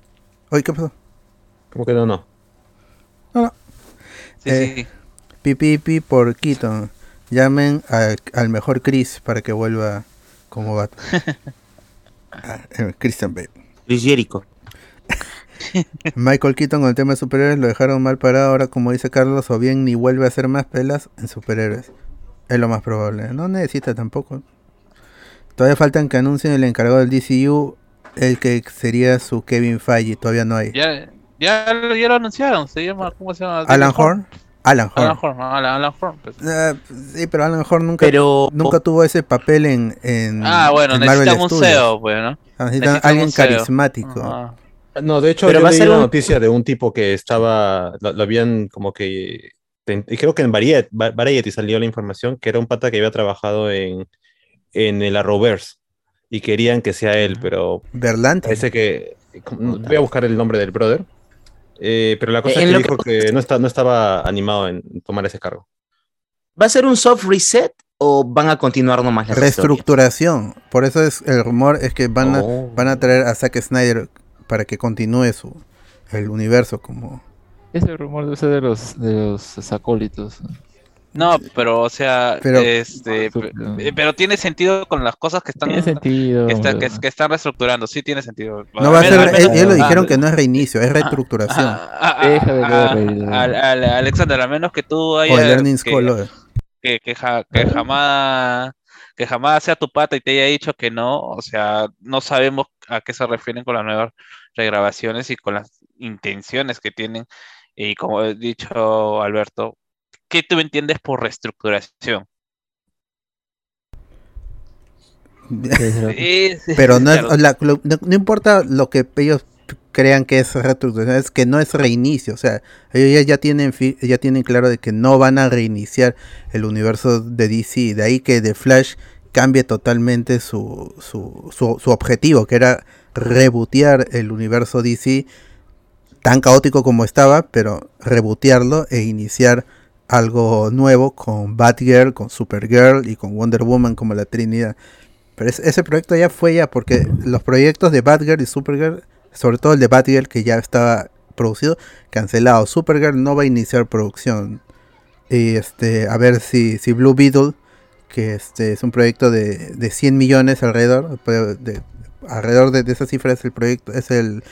Oye, ¿qué pasó? ¿Cómo que no, no? Sí, Eh, sí. Pipipi por Keaton. Llamen al, al mejor Chris para que vuelva como Batman. Ah, eh, Christian Bale. Chris Jericho. Michael Keaton con el tema de superhéroes lo dejaron mal parado ahora como dice Carlos o bien ni vuelve a hacer más pelas en superhéroes. Es lo más probable. No necesita tampoco. Todavía faltan que anuncien el encargado del DCU, el que sería su Kevin Feige. Todavía no hay. Ya, ya, ya lo anunciaron. Se llama, ¿cómo se llama? Alan Horn. Alan Horn. Alan Horn, Alan, Alan Horn. pues. Ah, sí, pero Alan Horn nunca, Pero- nunca tuvo ese papel en, en Ah, bueno, en Marvel necesitan un Studios. CEO, pues, ¿no? Ah, necesitan Necesitan alguien un carismático. Ajá. No, de hecho, Pero yo va a leí ser una un- noticia de un tipo que estaba, lo, lo habían como que, ten- y creo que en Variety, Va- Variety salió la información, que era un pata que había trabajado en, en el Arrowverse y querían que sea él, pero Berlanti. parece que, voy a buscar el nombre del brother, eh, pero la cosa En es que dijo que no, está, no estaba animado en tomar ese cargo. ¿Va a ser un soft reset o van a continuar nomás la Reestructuración. Por eso es el rumor es que van a, Oh. van a traer a Zack Snyder para que continúe su el universo como Ese rumor debe ser de los, de los acólitos. No, pero, o sea, Pero- este, pe- eh, pero tiene sentido con las cosas que están, sentido. que, está- pero- que, que están reestructurando. Sí, tiene sentido. no va a ser menos- ellos, lo ah, dijeron que no es reinicio, es reestructuración. ah, ah, Deja de ah, ver, ah, al- al- Alexander, a menos que tú o el hayas que, que, ja- que jamás que jamás sea tu pata y te haya dicho que no, o sea, no sabemos a qué se refieren con las nuevas regrabaciones y con las intenciones que tienen. Y como he dicho Alberto, ¿qué tú entiendes por reestructuración? Es- Pero no, es- la- no, no importa lo que ellos crean que es reestructuración, es que no es reinicio, o sea, ellos ya, ya tienen fi- ya tienen claro de que no van a reiniciar el universo de DC, de ahí que The Flash cambie totalmente su, su, su, su objetivo, que era rebotear el universo DC tan caótico como estaba, pero rebotearlo e iniciar algo nuevo con Batgirl, con Supergirl y con Wonder Woman como la Trinidad. Pero ese, ese proyecto ya fue ya porque los proyectos de Batgirl y Supergirl, sobre todo el de Batgirl que ya estaba producido, cancelado. Supergirl no va a iniciar producción. Y este, a ver si, si Blue Beetle, que este es un proyecto de, de 100 millones alrededor, de, de- alrededor de, de esa cifra es el proyecto, es el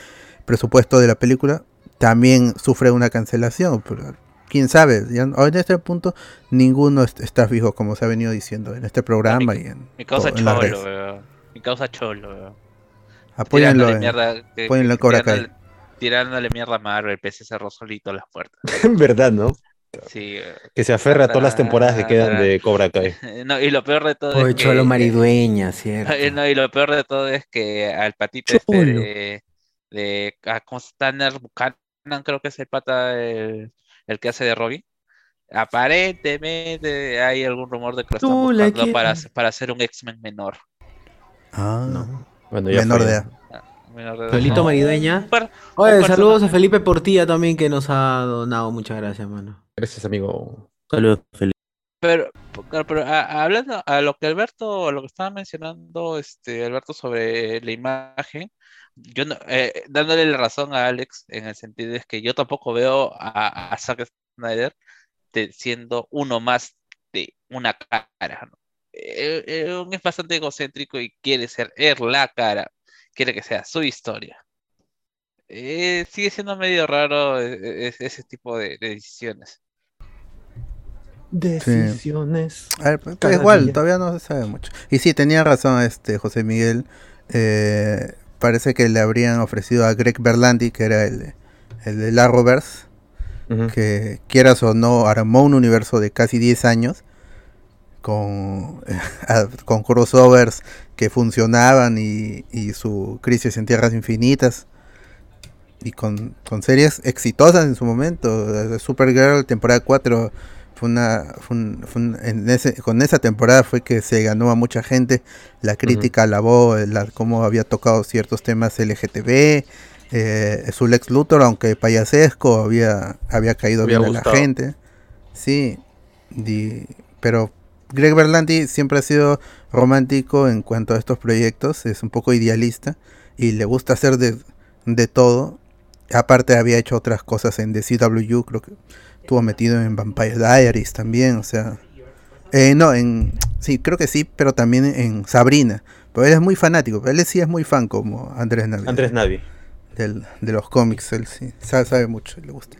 presupuesto de la película, también sufre una cancelación. Pero quién sabe, ya, en este punto ninguno est- está fijo, como se ha venido diciendo en este programa y en, Mi causa todo- en cholo, weón. Mi causa cholo, weón. Apóyenlo Tirándole en- mierda, que- apóyenlo en Cobra Kai. tirándole- Tirándole mierda a Marvel, el PC cerró solito las puertas. ¿Verdad, no? Sí, weón. Que se aferra a todas las temporadas que quedan de Cobra Kai. No, y lo peor de todo Oye, es que... cholo maridueña, cierto. Eh, No, y lo peor de todo es que al patito este de, de ah, ¿cómo se llama? Tanner Buchanan, creo que es el pata el, el que hace de Robin. Aparentemente hay algún rumor de que lo están buscando para, para hacer un X-Men menor. Ah, Bueno, ya menor de edad. Menor de edad. Felito No, Maridueña. Oye, saludos a. Felipe Portilla también que nos ha donado. Muchas gracias, mano. Gracias, amigo. Saludos, Felipe. Pero, pero a- hablando a lo que Alberto, a lo que estaba mencionando, este, Alberto sobre la imagen, yo no- eh, dándole la razón a Alex en el sentido de que yo tampoco veo a, a Zack Snyder de- siendo uno más de una cara, ¿no? Eh, eh, es bastante egocéntrico y quiere ser él la cara, quiere que sea su historia. Eh, sigue siendo medio raro eh, eh, ese tipo de- de decisiones. Decisiones. A ver, pero cada igual, día. todavía no se sabe mucho. Y sí, tenía razón este José Miguel. eh, parece que le habrían ofrecido a Greg Berlanti, que era el, el de Arrowverse, que quieras o no, armó un universo de casi 10 años con, con crossovers que funcionaban y, y su Crisis en Tierras Infinitas. Y con, con series exitosas en su momento. Supergirl, temporada 4, fue una, fue un- fue un- en ese, con esa temporada fue que se ganó a mucha gente. La crítica alabó eh, la- cómo había tocado ciertos temas LGTB. Eh, su Lex Luthor, aunque payasesco, había, había caído Había bien a la gente. Sí, di- pero Greg Berlanti siempre ha sido romántico en cuanto a estos proyectos, es un poco idealista y le gusta hacer de, de todo. Aparte había hecho otras cosas en The CW, creo que estuvo metido en Vampire Diaries también, o sea... eh, no, en... Sí, creo que sí, pero también en Sabrina. Pero él es muy fanático, él sí es muy fan como Andrés Navi. Andrés Navi. Del, de los cómics, él sí, sabe, sabe mucho, le gusta.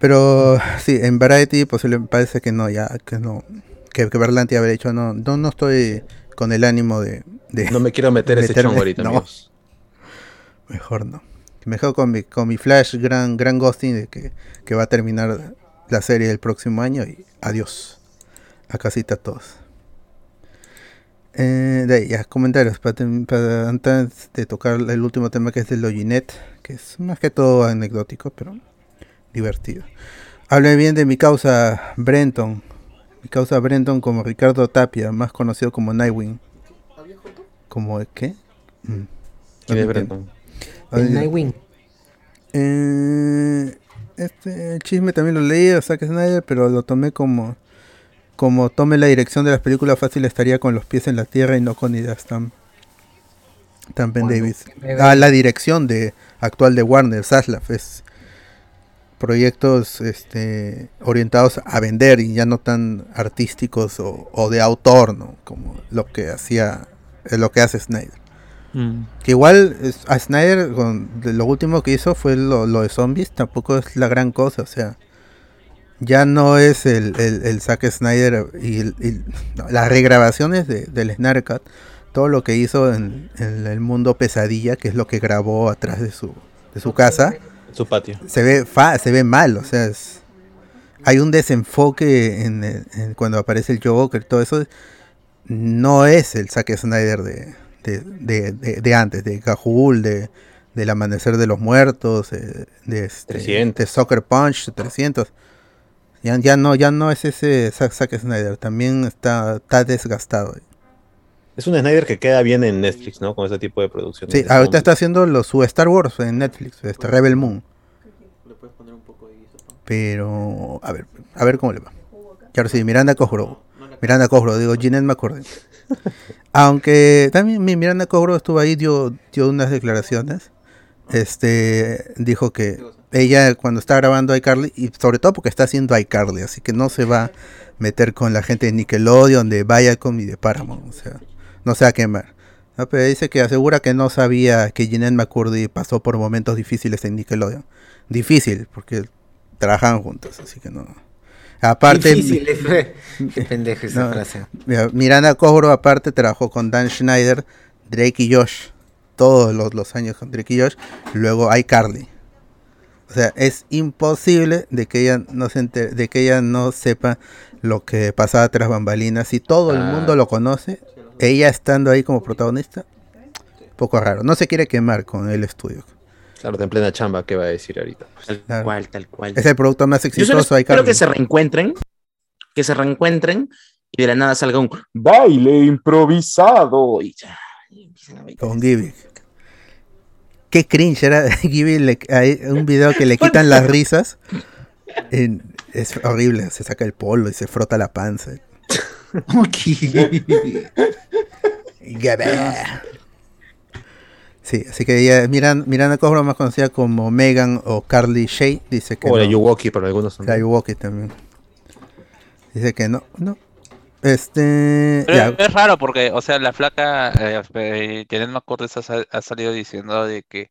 Pero sí, en Variety posiblemente parece que no, ya, que no, que, que Berlanti habría dicho, no, no, no estoy con el ánimo de... de No me quiero meter ese chongo ahorita, no. amigos. Mejor no. Mejor con mi, con mi Flash gran, gran ghosting de que, que va a terminar la serie el próximo año y adiós. A casita a todos. Eh, de ahí, ya, comentarios para, para antes de tocar el último tema que es de Loginet, que es más que todo anecdótico, pero divertido. Hable bien de mi causa Brenton. Mi causa Brenton como Ricardo Tapia, más conocido como Nightwing. ¿Como qué? Mm. ¿Quién es. Brenton? El Nightwing. Eh, este chisme también lo leí a Zack Snyder, pero lo tomé como como tome la dirección de las películas fácil estaría con los pies en la tierra y no con ideas tan tan Ben Bueno, Davis. Ah, la dirección de actual de Warner, Zaslav, es proyectos este orientados a vender y ya no tan artísticos o, o de autor, ¿no? Como lo que hacía lo que hace Snyder. Que igual es- a Snyder con, de lo último que hizo fue lo, lo de zombies, tampoco es la gran cosa, o sea, ya no es el, el, el Zack Snyder y, el- y- no, las regrabaciones de, del Snyder Cut, todo lo que hizo en, en el mundo pesadilla, que es lo que grabó atrás de su, de su casa, Su patio. se ve fa, se ve mal, o sea, es- hay un desenfoque en cuando aparece el Joker, todo eso no es el Zack Snyder de, de, de- de- de antes, de Gahul, de del Amanecer de los Muertos, eh, de, este, 300. de Soccer Punch 300. Ya, ya no ya no es ese Zack, Zack Snyder, también está, está desgastado. Es un Snyder que queda bien en Netflix, ¿no? Con ese tipo de producciones. Sí, ahorita zombies. está haciendo lo, su Star Wars en Netflix, este Rebel Moon. ¿Le puedes poner un poco de guiso, Pero, a ver, a ver cómo le va. Y ahora sí, Miranda Cosgrove. Miranda Cosgrove, digo, Ginette McCorden. Aunque también mi Miranda Cosgrove estuvo ahí, dio, dio unas declaraciones. Este, dijo que ella cuando está grabando iCarly, y sobre todo porque está haciendo iCarly, así que no se va a meter con la gente de Nickelodeon, de Viacom y de Paramount, o sea, no se va a quemar. No, pero dice que asegura que no sabía que Jeanette McCurdy pasó por momentos difíciles en Nickelodeon. Difícil, porque trabajaban juntos, así que no. Aparte, Difícil. Qué pendejo esa no, frase. Miranda Cosgrove aparte trabajó con Dan Schneider, Drake y Josh, todos los, los años con Drake y Josh, luego iCarly. O sea, es imposible de que ella no se de que ella no sepa lo que pasaba tras bambalinas. Si todo el Ah. mundo lo conoce, ella estando ahí como protagonista, poco raro. No se quiere quemar con el estudio. Claro, en plena chamba, ¿qué va a decir ahorita? Tal Claro. cual, tal cual. Es el producto más Yo exitoso espero iCarly. que se reencuentren, que se reencuentren y de la nada salga un baile improvisado. Y ya. Con Gibby. Qué cringe era Gibby, le- hay un video que le quitan las risas. En- es horrible, se saca el polo y se frota la panza. Gibby. Sí, así que ella, Miranda, Miranda Cosgrove, más conocida como Megan o Carly Shay, dice que O la no. Yuwoki para algunos. La Yuwoki también. Dice que no, no. Este. Pero es raro porque, o sea, la flaca, eh, eh, Janet McCurdy ha, sal- ha salido diciendo de que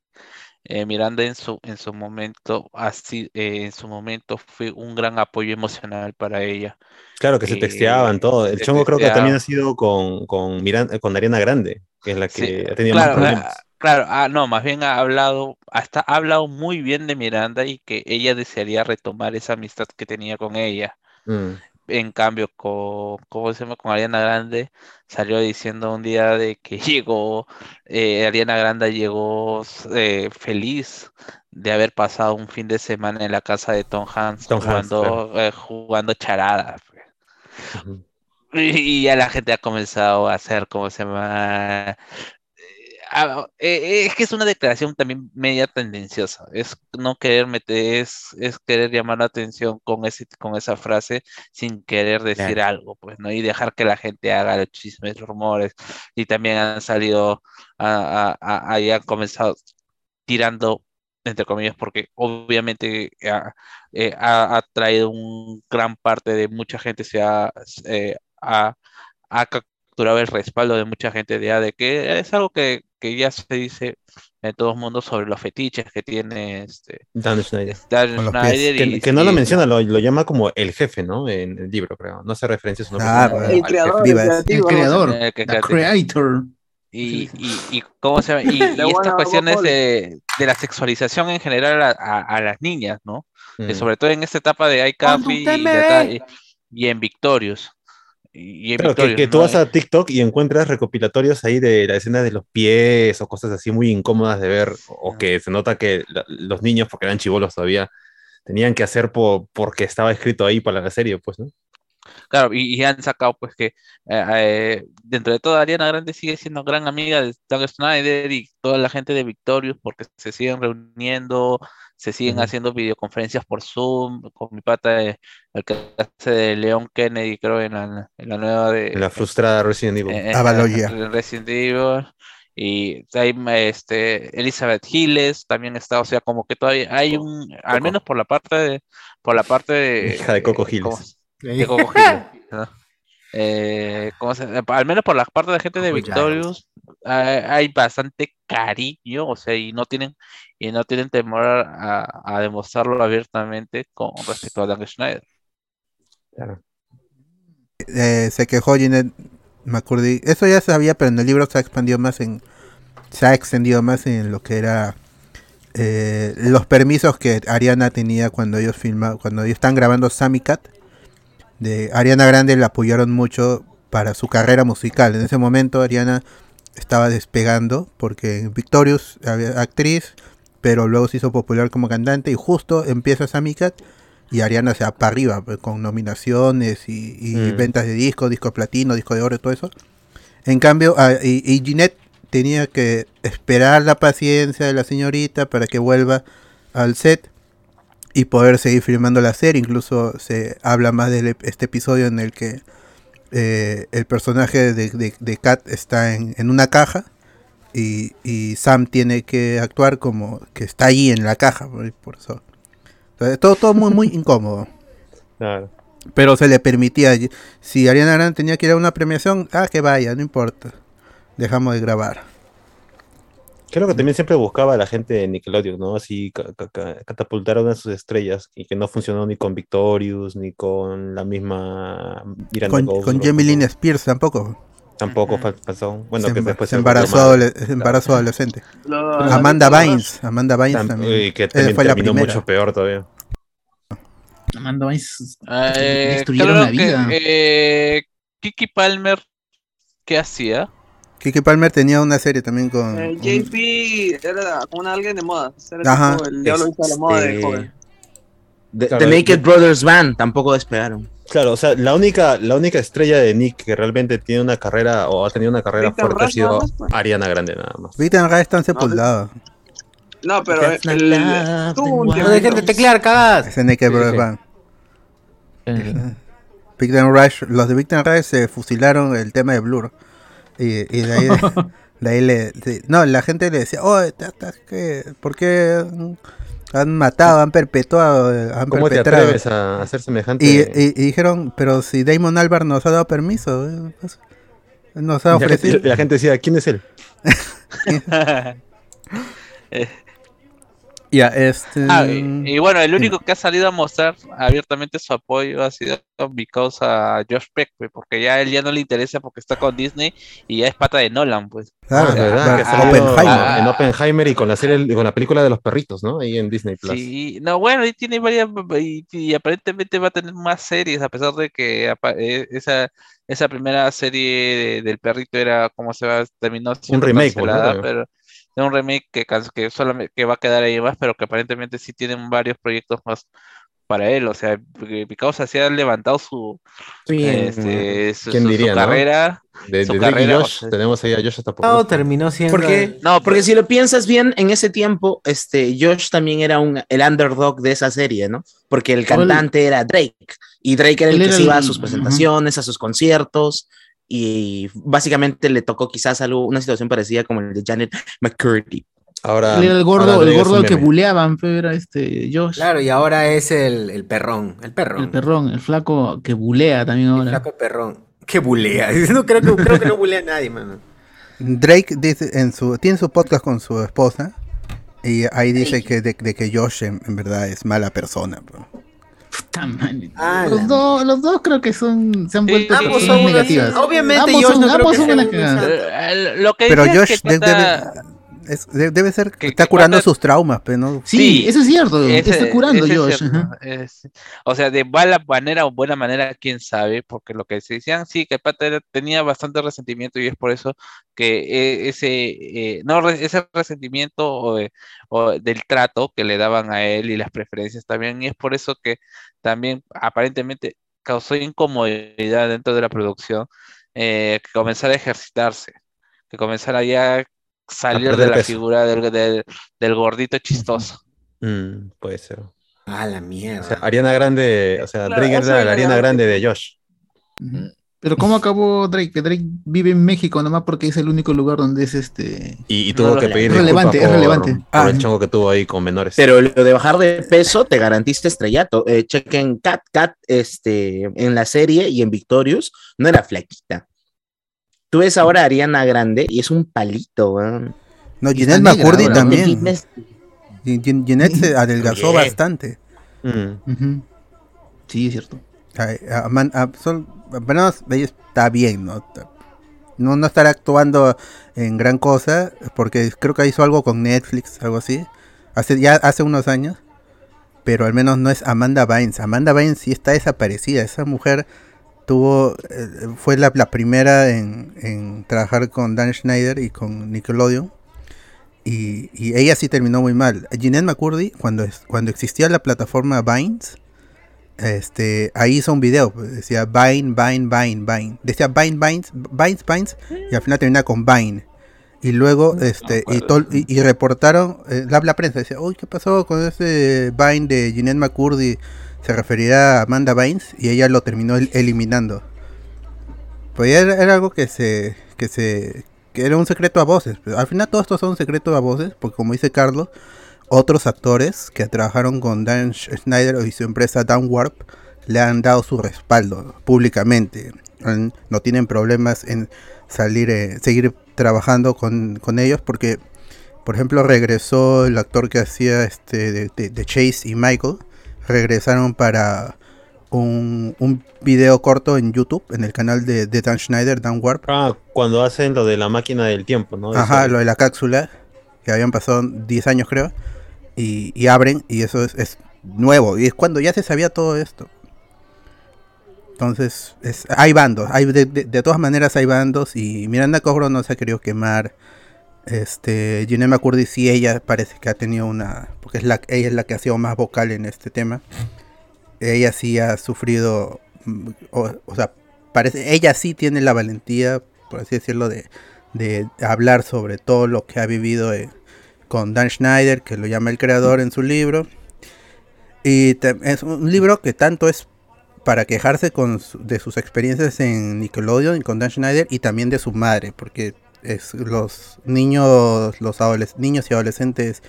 eh, Miranda en su en su momento así en su momento fue un gran apoyo emocional para ella. Claro, que se Eh, texteaban todo. El chongo creo que también ha sido con, con, Miranda, con Ariana Grande, que es la que Sí, ha tenido claro, más problemas. Claro, ah, no, más bien ha hablado, hasta ha hablado muy bien de Miranda y que ella desearía retomar esa amistad que tenía con ella. Mm. En cambio, con, ¿cómo se llama? Con Ariana Grande salió diciendo un día de que llegó, eh, Ariana Grande llegó eh, feliz de haber pasado un fin de semana en la casa de Tom Hanks Tom jugando, eh, jugando charada. pues. Y ya la gente ha comenzado a hacer, ¿cómo se llama? Eh, ah, eh, es que es una declaración también media tendenciosa. Es no querer meter, es, es querer llamar la atención con ese, con esa frase sin querer decir Claro. algo, pues, ¿no? Y dejar que la gente haga los chismes, rumores. Y también han salido, a, a- a- ahí han comenzado tirando, entre comillas, porque obviamente ha, eh, ha, ha traído un gran parte de mucha gente, se ha, eh, ha, ha capturado el respaldo de mucha gente de, de que es algo que, que ya se dice en todo el mundo sobre los fetiches que tiene este Dan Schneider. Dan. Schneider Que, y, que no lo menciona, lo, lo llama como el jefe, ¿no? En el libro, creo. No hace referencia a su nombre. Ah, como. El creador, el. El creador, que- the que- creator. Y, y, y cómo se? Y, y De estas cuestiones de, de la sexualización en general a, a- a las niñas, ¿no? Mm. sobre todo en esta etapa de de acá- y, y en Victorious. Y, Claro, que, tú vas a TikTok y encuentras recopilatorios ahí de la escena de los pies o cosas así muy incómodas de ver, o que se nota que la- los niños, porque eran chivolos todavía, tenían que hacer po- porque estaba escrito ahí para la serie, pues, ¿no? Claro, y, y han sacado pues que eh, eh, dentro de todo Ariana Grande sigue siendo gran amiga de Doug Snyder y toda la gente de Victorious porque se siguen reuniendo, se siguen haciendo videoconferencias por Zoom con mi pata, eh, el que hace de Leon Kennedy, creo, en la, en la nueva de En la frustrada Resident Evil. Avalogia. en Resident Evil. Y hay este, Elizabeth Giles también está, o sea, como que todavía hay un, al Coco. menos por la parte de, por la parte de, Hija de Coco Giles. ¿Cómo se- de Coco Giles, ¿no? Eh, ¿cómo se- al menos por la parte de gente de Victorious hay, hay bastante cariño, o sea, y no tienen y no tienen temor a, a demostrarlo abiertamente con respecto a Dan Schneider. Claro. eh, se quejó Jeanette McCurdy. Eso ya sabía, pero en el libro se ha expandido más en. Se ha extendido más en lo que era eh, los permisos que Ariana tenía cuando ellos filmaban, cuando ellos están grabando Sammy Cat. De Ariana Grande la apoyaron mucho para su carrera musical. En ese momento Ariana estaba despegando porque en Victorious había actriz, pero luego se hizo popular como cantante y justo empieza Sammy Cat y Ariana se va para arriba pues, con nominaciones y, y Mm. ventas de disco, disco platino, disco de oro y todo eso. En cambio, ah, y, y Ginette tenía que esperar la paciencia de la señorita para que vuelva al set y poder seguir filmando la serie. Incluso se habla más de este episodio en el que eh, el personaje de, de, de Kat está en, en una caja y, y Sam tiene que actuar como que está ahí en la caja. Por, por eso. Entonces, todo, todo muy, muy incómodo. Claro. Pero se le permitía. Si Ariana Grande tenía que ir a una premiación, ah, que vaya, no importa. Dejamos de grabar. Creo que también siempre buscaba a la gente de Nickelodeon, ¿no? Así ca- ca- ca- catapultar a una de sus estrellas y que no funcionó ni con Victorious ni con la misma Miranda Con, Cosgrove, con Jamie Lynn Spears tampoco. Tampoco pasó. Bueno, se, que emba- después se embarazó, embarazó adolescente. Amanda Bynes. Amanda Bynes Tam- también. y que también fue la terminó primera. mucho peor todavía. Amanda Bynes Eh, destruyeron la vida. que eh, Kiki Palmer, ¿qué hacía? Kiki Palmer tenía una serie también con. Eh, un- JP era como un alguien de moda. Era Ajá. tipo el diablo a la moda de Este, joven. The, Claro, The Naked de- Brothers Band tampoco despegaron. Claro, o sea, la única, la única estrella de Nick que realmente tiene una carrera o ha tenido una carrera Victor fuerte ha sido más, pues. Ariana Grande nada más. Victor Ray están sepultados. No, pero el, de teclear, cagadas. Ese Naked Sí, Brothers sí. Band. Eh, Victor Rush, los de Victor Rush se fusilaron el tema de Blur. Y, y de ahí, de ahí le, de- no, la gente le decía, oh, ta- ta- ¿qué? ¿por qué han matado, han perpetuado, han ¿Cómo te perpetrado? atreves a hacer semejante? Y, y- y dijeron, pero si Damon Albarn nos ha dado permiso, eh, pues, nos ha Y la, gente, ofrecido. la gente decía, ¿quién es él? Ya, este. Ah, y, y bueno, el único que ha salido a mostrar abiertamente su apoyo ha sido mi causa Josh Peck, pues, porque ya él ya no le interesa porque está con Disney y ya es pata de Nolan, pues. Claro, Ah, ¿verdad? claro, Que salió Oppenheimer. En Oppenheimer y con la serie, con la película de los perritos, ¿no? Ahí en Disney Plus. Sí, no, bueno, y tiene varias, y, y aparentemente va a tener más series, a pesar de que apa- eh, esa, esa primera serie de- del perrito era, como se va, terminó siendo remake, ¿no? pero es un remake que, que solamente que va a quedar ahí más, pero que aparentemente sí tienen varios proyectos más para él, o sea, porque mi causa sí ha levantado su, Sí, este, su, ¿Quién su- su diría, no? carrera, De, su de carrera, o Josh, sea, tenemos ahí a Josh hasta por Todo gusto. terminó siendo. Porque, no, porque si lo piensas bien, en ese tiempo, este, Josh también era un, el underdog de esa serie, ¿no? Porque el cantante era Drake, y Drake era el que era se iba a sus presentaciones, a sus conciertos, y básicamente le tocó quizás algo, una situación parecida como el de Janet McCurdy. Ahora, el gordo, ahora el gordo que buleaban, pero era este Josh. Claro, y ahora es el, el perrón. El perrón. El perrón, el flaco que bulea también El ahora. flaco perrón. ¿Qué bulea? No, creo, que, creo que no bulea a nadie, mano. Drake dice en su, tiene su podcast con su esposa. Y ahí dice que de, de que Josh en, en verdad es mala persona. bro. Puta madre. Ah, los, la- dos, los dos creo que son, se han Sí, vuelto unas- negativas. obviamente ambos Josh son, no creo ambos que son sea una un cagada. Eh, lo que Pero es Josh que de- trata- debe, es- de- debe ser que- está que curando sus traumas, pero no. Sí, Sí, eso es cierto. Ese- está curando es Josh. ajá. es- o sea, de mala manera o buena manera, quién sabe, porque lo que se decían, sí, que el pata era- tenía bastante resentimiento y es por eso que eh, ese, eh, no, ese resentimiento o, o del trato que le daban a él y las preferencias también, y es por eso que también aparentemente causó incomodidad dentro de la producción, eh, que comenzara a ejercitarse, que comenzara ya a salir de la peso. figura del, del, del gordito chistoso. Mm, puede ser. Ah, la O sea, mierda. Ariana Grande, o sea, Claro, Drake era la Ariana Grande de Josh. Pero ¿cómo acabó Drake? Que Drake vive en México nomás porque es el único lugar donde es este... Y, y tuvo No, que es pedir relevante, disculpas es relevante. por Ah. el chongo que tuvo ahí con menores. Pero lo de bajar de peso te garantiza estrellato. Eh, chequen Cat, Cat, este, en la serie y en Victorious, no era flaquita. Tú ves ahora a Ariana Grande y es un palito, weón. No, Ginette McCurdy también. Ginette se adelgazó bastante. Mm. Sí, es cierto. Ay, a- man- a- son- bueno, ella está bien, ¿no? Está- No, no estará actuando en gran cosa, porque creo que hizo algo con Netflix, algo así, hace ya hace unos años, pero al menos no es Amanda Bynes. Amanda Bynes sí está desaparecida. Esa mujer tuvo, eh, fue la, la primera en, en trabajar con Dan Schneider y con Nickelodeon. Y, y ella sí terminó muy mal. Jeanette McCurdy, cuando, cuando existía la plataforma Vines, este, ahí hizo un video, pues, decía Vine, Vine, Vine, Vine. Decía Vine, Vines, Vines, Vines, y al final termina con Vine. Y luego, este, y, tol- y, y reportaron, eh, la, la prensa decía, uy, ¿qué pasó con ese Vine de Jeanette McCurdy? Se referirá a Amanda Bynes y ella lo terminó el- eliminando. Pues era, era algo que se, que se, era un secreto a voces. Pero al final todo esto son secretos a voces, porque como dice Carlos, otros actores que trabajaron con Dan Sch- Schneider y su empresa Downwarp le han dado su respaldo públicamente. No tienen problemas en salir, eh, seguir trabajando con, con ellos porque, por ejemplo, regresó el actor que hacía este de, de- de Chase y Michael. Regresaron para un, un video corto en YouTube, en el canal de, de Dan Schneider, Downwarp. Ah, cuando hacen lo de la máquina del tiempo, ¿no? Ajá, Eso- lo de la cápsula, que habían pasado 10 años creo, y, y abren, y eso es, es nuevo, y es cuando ya se sabía todo esto. Entonces, es, hay bandos, hay de, de- de todas maneras hay bandos, y Miranda Cobro no se ha querido quemar. Este, Jeanette McCurdy sí, ella parece que ha tenido una, porque es la, ella es la que ha sido más vocal en este tema. Ella sí ha sufrido, mm, o, sea, parece, ella sí tiene la valentía, por así decirlo, de, de hablar sobre todo lo que ha vivido eh, con Dan Schneider, que lo llama el creador en su libro. Y es un libro que tanto es para quejarse con de sus experiencias en Nickelodeon y con Dan Schneider y también de su madre, porque es los niños, los adoles- niños y adolescentes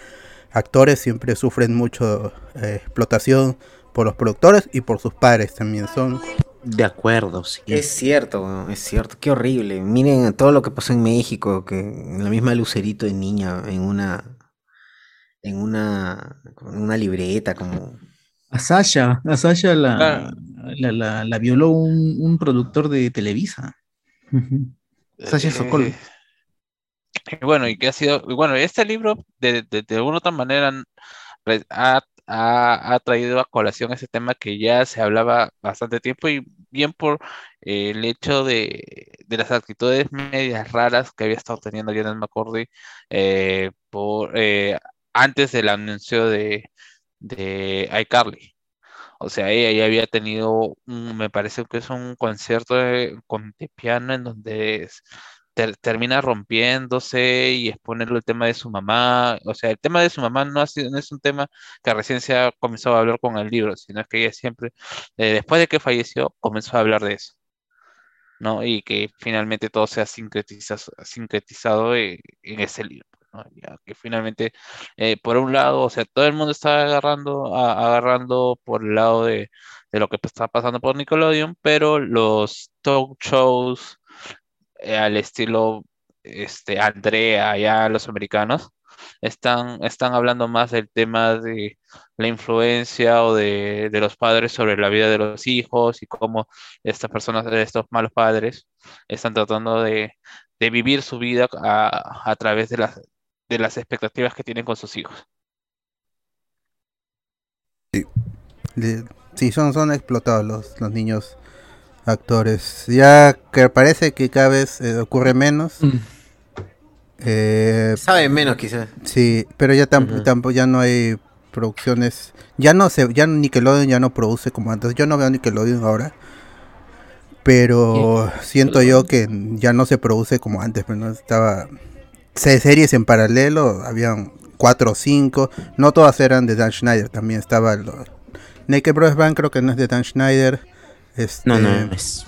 actores siempre sufren mucho eh, explotación por los productores y por sus padres también son. De acuerdo, sí. Es cierto, es cierto, qué horrible. Miren todo lo que pasó en México, que la misma Lucerito de niña, en una, en una, en una libreta, como A Sasha, a Sasha la, Claro. la, la- la violó un, un productor de Televisa. Sasha Eh, Sokol. Y bueno, y que ha sido, bueno, este libro de, de, de alguna otra manera ha, ha, ha traído a colación ese tema que ya se hablaba bastante tiempo y bien por eh, el hecho de, de las actitudes medias raras que había estado teniendo Janet McCurdy eh, por, eh, antes del anuncio de, de iCarly. O sea, ella ya había tenido, un- me parece que es un concierto de, con, de piano en donde es- ter- termina rompiéndose y exponerle el tema de su mamá. O sea, el tema de su mamá no, ha sido, no es un tema que recién se ha comenzado a hablar con el libro, sino que ella siempre, eh, después de que falleció, comenzó a hablar de eso. ¿no? Y que finalmente todo se ha sincretizado, en, en ese libro, ¿no? Ya que finalmente, eh, por un lado, o sea, todo el mundo está agarrando, a- agarrando por el lado de, de lo que está pasando por Nickelodeon, pero los talk shows eh, al estilo este, Andrea, ya los americanos, están, están hablando más del tema de la influencia o de, de los padres sobre la vida de los hijos y cómo estas personas, estos malos padres, están tratando de, de vivir su vida a, a través de las, de las expectativas que tienen con sus hijos. Le- Sí, son, son explotados los, los niños actores. Ya que parece que cada vez eh, ocurre menos. Eh, sabe menos quizás. sí, pero ya tampoco tampoco ya no hay producciones. Ya no se, ya Nickelodeon ya no produce como antes. Yo no veo Nickelodeon ahora. Pero siento yo que ya no se produce como antes, pero no estaba se- series en paralelo, habían cuatro o cinco, no todas eran de Dan Schneider, también estaba lo- Naked Bros Band creo que no es de Dan Schneider. Este, No, no es.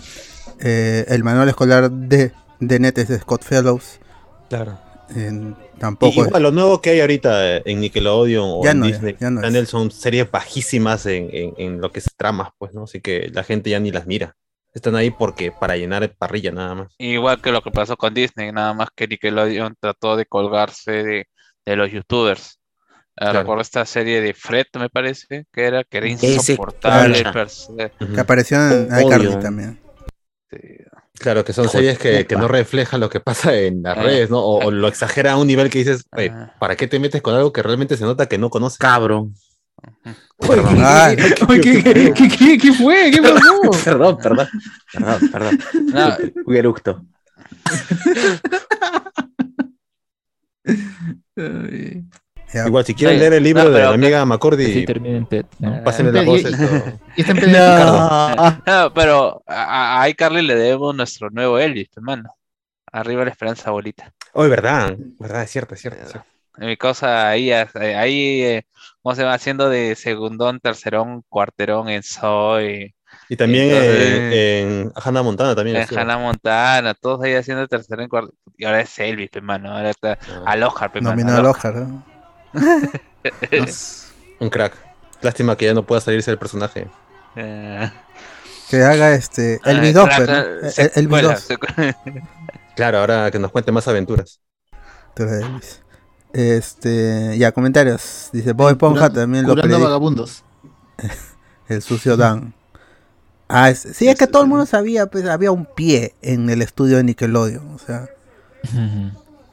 eh, el manual escolar de, de Net es de Scott Fellows. Claro. En- Y tampoco igual, lo nuevo que hay ahorita en Nickelodeon o Ya en no Disney ya no. Channel son series bajísimas en, en- en lo que es tramas, pues, ¿no? Así que la gente ya ni las mira. Están ahí porque para llenar parrilla nada más. Igual que lo que pasó con Disney, nada más que Nickelodeon trató de colgarse de, de los youtubers. Eh, Claro. Recuerdo esta serie de Fred, me parece, que era, que era Ese insoportable. que apareció en iCarly también. Claro, que son series que, que no reflejan lo que pasa en las Ah. redes, ¿no? O, o lo exagera a un nivel que dices, "Oye, Ah. ¿para qué te metes con algo que realmente se nota que no conoces? Cabrón. Ay. ¿qué, qué, qué, qué, qué- qué fue? ¿Qué pasó? Perdón, perdón. Perdón, perdón. No, Un eructo. Ya, Igual, si quieren Sí. leer el libro No, de la amiga Macordi, en. ¿no? pásenle la Y- voz. y- esto. y está en PDF. no, pero a, a iCarly le debemos nuestro nuevo Elvis, hermano. Arriba la esperanza bolita. Oh, es verdad, verdad, es cierto, es cierto. es cierto. Mi cosa ahí, eh, ahí, eh, ¿cómo se va haciendo de segundón, tercerón, cuarterón en Soy? Y también Entonces, eh, en Hannah Montana también. en. Hannah Montana, todos ahí haciendo tercerón, cuarto. Y ahora es Elvis, pe, mano. Ahora está al Oscar, pe, mano, Nominado al al. Oscar. ¿no? Un crack. Lástima que ya no pueda salirse del personaje. Eh, Que haga este Elvis 2, claro, ¿no? claro, El- 2. secuela. Claro, ahora que nos cuente más aventuras. Este, ya, comentarios. Dice Bob Esponja Curando- también lo vagabundos. El sucio Dan. Ah, es- sí, es que todo el mundo sabía, pues había un pie en el estudio de Nickelodeon. O sea,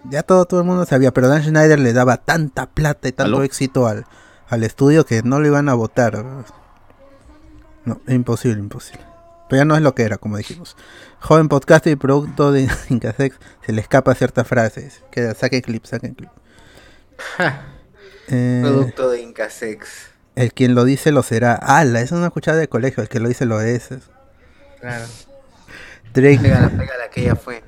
ya todo, todo el mundo sabía, pero Dan Schneider le daba tanta plata y tanto ¿Aló? éxito al, al estudio que no lo iban a votar. No, imposible, imposible. Pero ya no es lo que era, como dijimos. Joven podcaster y producto de Incasex, se le escapa ciertas frases. Que saquen clip, saquen clip. Eh, Producto de Incasex. el quien lo dice lo será. ¡Hala! Eso no he escuchado de colegio. El que lo dice lo es. Claro. Drake, Pégala, pégala, que ya fue.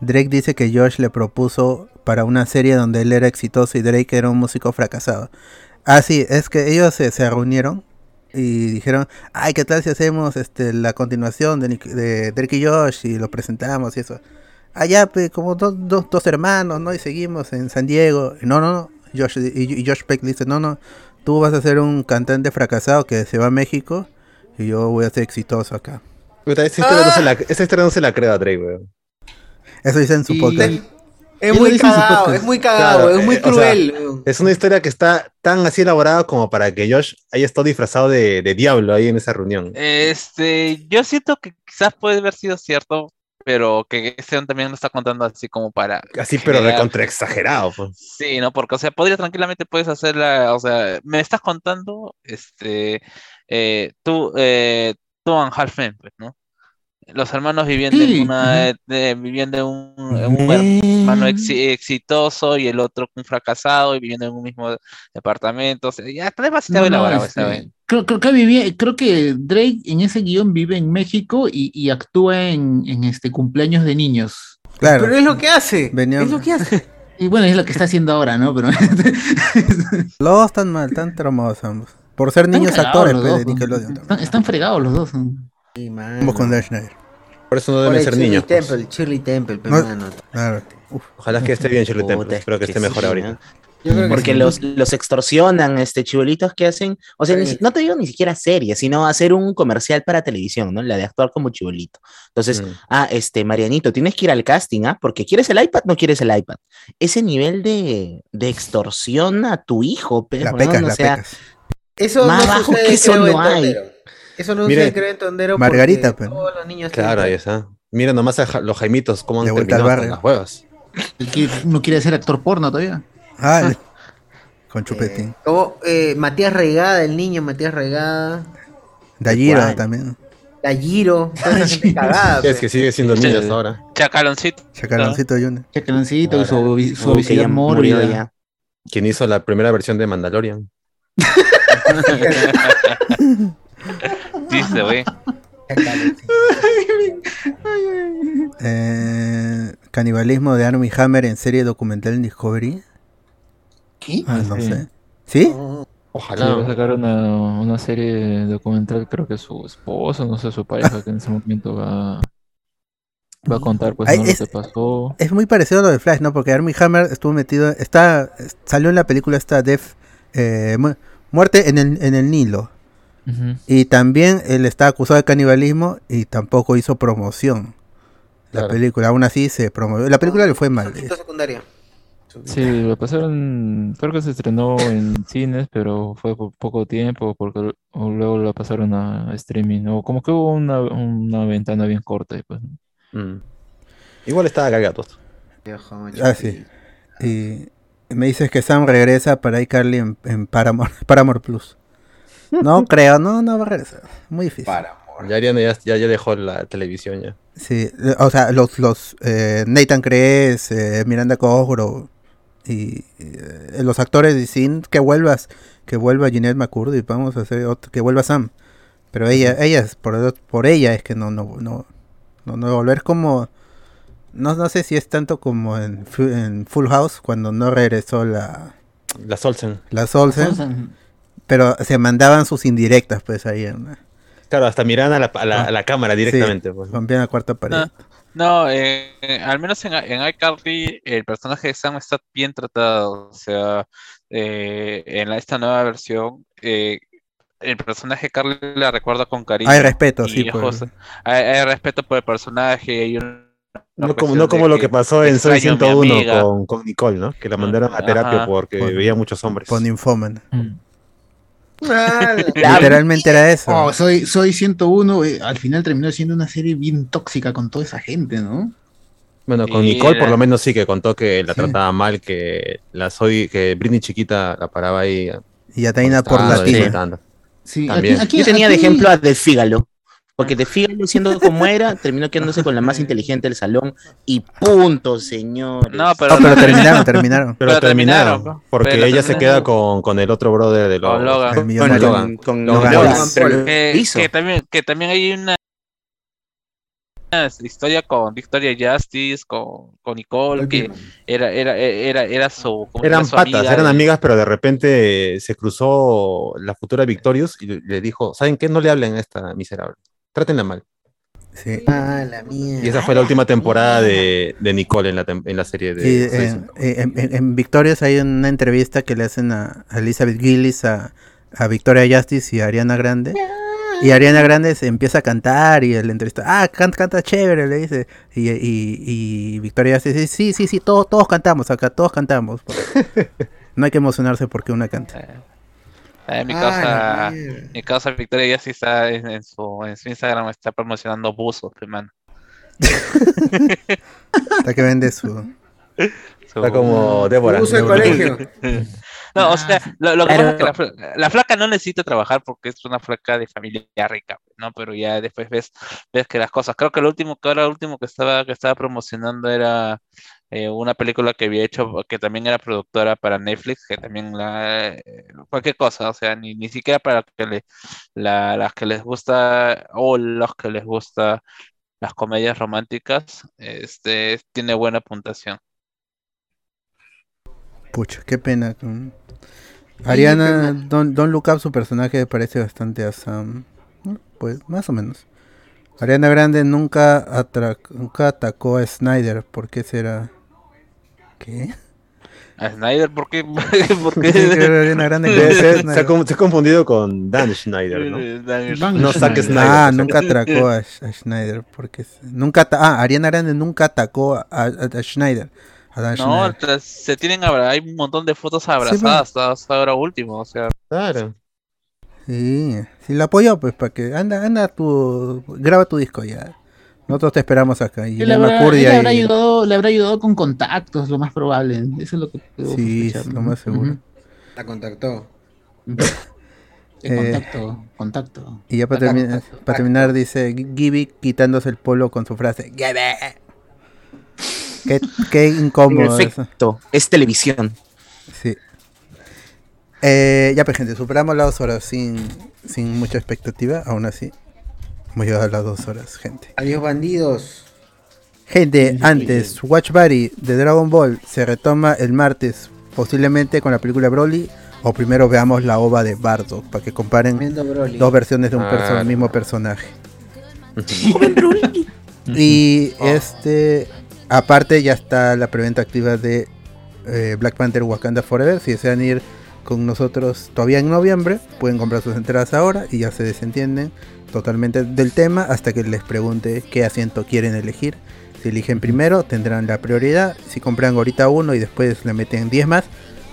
Drake dice que Josh le propuso para una serie donde él era exitoso y Drake era un músico fracasado. Ah, sí, es que ellos se, reunieron y dijeron, ay, ¿qué tal si hacemos este, la continuación de, de Drake y Josh y lo presentamos y eso? Allá, pues, como dos, dos, dos hermanos, ¿no? Y seguimos en San Diego. No, no, no. Josh, y, Josh Peck dice, no, no, tú vas a ser un cantante fracasado que se va a México y yo voy a ser exitoso acá. Puta, esa, historia no se la, historia no se la creo a Drake, weón. Eso dice en su Y- podcast. Es muy cagado, es muy cagado, es muy eh, o sea, cruel. Es una historia que está tan así elaborada como para que Josh haya estado disfrazado de, de diablo ahí en esa reunión. Este, yo siento que quizás puede haber sido cierto, pero que este también lo está contando así como para Así, pero recontra exagerado. Pues. Sí, ¿no? Porque, o sea, podría tranquilamente puedes hacerla, o sea, me estás contando, este, eh, tú, eh, tú and Halfman, pues, ¿no? Los hermanos viviendo Sí, en una, eh, viviendo en un, en un hermano exi- exitoso y el otro un fracasado y viviendo en un mismo departamento, o sea, ya está demasiado No, no, elaborado este, esta vez. creo, creo que vivía, creo que Drake en ese guion vive en México y, y actúa en, en este cumpleaños de niños. Claro. Pero es lo que hace. Venía- Es lo que hace. Y bueno, es lo que está haciendo ahora, ¿no? Pero Los dos están mal, están traumados ambos. Por ser niños actores pues, los de dos, Nickelodeon. están, están fregados los dos. Sí, mano. Vamos con Dan Schneider. Por eso no deben ser Shirley niños. pues. Temple, Shirley Temple, pe, No- mano. Claro. Uf. Ojalá que esté bien Shirley Temple. es Espero que esté que mejor sí, ahorita. Porque sí. los, los extorsionan, este chibolitos que hacen, o sea, ni no te digo ni siquiera serie, sino hacer un comercial para televisión, ¿no? La de actuar como chibolito. Entonces, Mm. ah, este, Marianito, tienes que ir al casting, ¿ah? Porque quieres el iPad, no quieres el iPad. Ese nivel de, de extorsión a tu hijo, pero, La pecas, o la sea, pecas. Eso Más no bajo sucede, que eso no hay. Eso sucede, creo, en Tondero. Margarita, porque pe. Todos los niños Claro, ahí está. Mira nomás a Ja- los Jaimitos, cómo han De vuelta al terminado con las huevas. El que no quiere ser actor porno todavía. Ah, con chupetín. Como eh, Matías Regada, el niño Matías Regada. Dayiro ¿cuál? también. Galliro, toda esa gente cagada. Es que sigue siendo niño hasta ahora. Chacaloncito. Chacaloncito Junior. Chacaloncito y su, su obesidad mórbida. ya. Quien hizo la primera versión de Mandalorian. Dice, güey. Eh, canibalismo de Army Hammer en serie documental en Discovery. ¿Qué? Ah, no Sí. sé. ¿Sí? Sí, va a Ojalá. sacar una, una serie documental, creo que su esposo, no sé, su pareja, que en ese momento va, va a contar pues Ay, ¿no? es- lo que pasó. Es muy parecido a lo de Flash, ¿no? Porque Army Hammer estuvo metido. Está, salió en la película esta Def. eh, mu- muerte en el, en el Nilo. Y también él está acusado de canibalismo y tampoco hizo promoción. La Claro. película, aún así se promovió. La película le fue mal. Poquito secundaria. Sí, lo pasaron, creo que se estrenó en cines, pero fue por poco tiempo, porque luego lo pasaron a streaming, o como que hubo una, una ventana bien corta, y pues. Mm. Igual estaba cagado. Viejo, Ah, sí. Y me dices que Sam regresa para iCarly en, en Paramore, Paramore Plus. No creo, no, no va a regresar. Muy difícil. Para. Ya, Ariana ya, ya, ya dejó la televisión ya. Sí, o sea, los, los eh, Nathan Crees, eh, Miranda Cosgrove y eh, los actores dicen que vuelvas, que vuelva Jeanette McCurdy, vamos a hacer otro- que vuelva Sam. Pero ella, ella es por, por ella es que no, no, no, no, no volver como no, no sé si es tanto como en, Fu- en Full House cuando no regresó la, La Solsen. la Solsen, Solsen. Pero se mandaban sus indirectas pues ahí en Claro, hasta miraban a la, a la- a la cámara directamente. pues. rompían la cuarta pared. No, no eh, al menos en, en iCarly el personaje de Sam está bien tratado. O sea, eh, en la- esta nueva versión, eh, el personaje de Carly la recuerda con cariño. Hay respeto, y sí, pues. hay, hay respeto por el personaje. No como, no como lo que pasó en Soy extraño a mi 101 amiga. con, con Nicole, ¿no? Que la mandaron a terapia Ajá. porque Por- veía muchos hombres. Por ninfoman. Ah, Literalmente era eso. Oh, soy, soy 101, eh, al final terminó siendo una serie bien tóxica con toda esa gente, ¿no? Bueno, con Nicole por lo menos sí que contó que la Sí. trataba mal, que la soy, que Britney chiquita la paraba ahí. Y Ataina por molestando, latina. insultando. Sí, También. aquí- Yo tenía de ejemplo a De Fígalo. Porque De Fígalo, siendo como era, terminó quedándose con la más inteligente del salón. Y punto, señores. No, pero, No, pero terminaron, terminaron. Pero, Pero terminaron, terminaron, porque pero ella se queda con, con el otro brother de los... Con Logan. Con. Logan. con, Logan. Logan, que, también, que también hay una, una historia con Victoria Justice, con, con Nicole, que era, era, era, era su, como Eran era su patas, amiga eran y- amigas, pero de repente se cruzó la futura Victorious y le dijo, ¿saben qué? No le hablen a esta miserable. Trátenla mal. Sí. Ah, la mierda. Y esa fue la última temporada de, de Nicole en la, tem- en la serie de... Soy en, en, en- en Victorious hay una entrevista que le hacen a a Elizabeth Gillis, a, a Victoria Justice y a Ariana Grande. Y Ariana Grande se empieza a cantar y el entrevista, ah, canta, canta chévere, le dice. Y, y, y Victoria Justice dice, sí, sí, sí, todos, todos cantamos acá, todos cantamos. No hay que emocionarse porque una canta. Eh, mi Ah, mierda. mi causa Victoria Justice está en, en su, en su Instagram, está promocionando buzos, hermano. Hasta que vende su... Su- Está como Débora. Uso de colegio. No, o sea, lo, lo que Claro. pasa es que la, fla- la flaca no necesita trabajar porque es una flaca de familia rica, ¿no? Pero ya después ves, ves que las cosas. Creo que lo último que ahora lo último que estaba, que estaba promocionando era eh, una película que había hecho, que también era productora para Netflix, que también la eh, cualquier cosa, o sea, ni, ni siquiera para que le, la- las que les gusta o los que les gusta las comedias románticas, este tiene buena puntuación. Pucha, qué pena. Ariana, Don, Don Look Up, su personaje parece bastante a Sam. Pues más o menos. Ariana Grande nunca, nunca atacó a Snyder. ¿Por qué será? ¿Qué? A Snyder, ¿por qué? ¿Por ¿Por qué qué? Ariana Grande Debe con ser- se, se ha confundido con Dan Schneider, ¿no? Van No saques Schneider. Snyder. Ah, nunca atacó a, a Schneider. Porque nunca ah, Ariana Grande nunca atacó a, a- a Schneider. A Dan No, Schneider. se tienen hay un montón de fotos abrazadas hasta, hasta ahora último, o sea, Claro. Sí, sí la apoyó, pues, para que anda, anda tu, graba tu disco ya. Nosotros te esperamos acá. Y Lema habrá, ayudado, le habrá ayudado con contactos, lo más probable. Eso es lo que puedo Sí, es lo ¿no? más seguro. La contactó. Eh, contacto, contacto. Y ya para, Contacto, terminar, para terminar dice Gibby quitándose el polo con su frase. "Gibby". Qué, qué incómodo eso. efecto, es televisión. Sí. Eh, ya pues gente, superamos las dos horas sin, sin mucha expectativa, aún así. Hemos llegado a las dos horas, gente. Adiós, bandidos. Gente, antes, Watch Party de Dragon Ball se retoma el martes, posiblemente con la película Broly, o primero veamos la ova de Bardock, para que comparen dos versiones de un perso- Claro. mismo personaje. y este, aparte ya está la preventa activa de eh, Black Panther Wakanda Forever. Si desean ir con nosotros todavía en noviembre, pueden comprar sus entradas ahora y ya se desentienden totalmente del tema hasta que les pregunte qué asiento quieren elegir. Si eligen primero, tendrán la prioridad. Si compran ahorita uno y después le meten 10 más,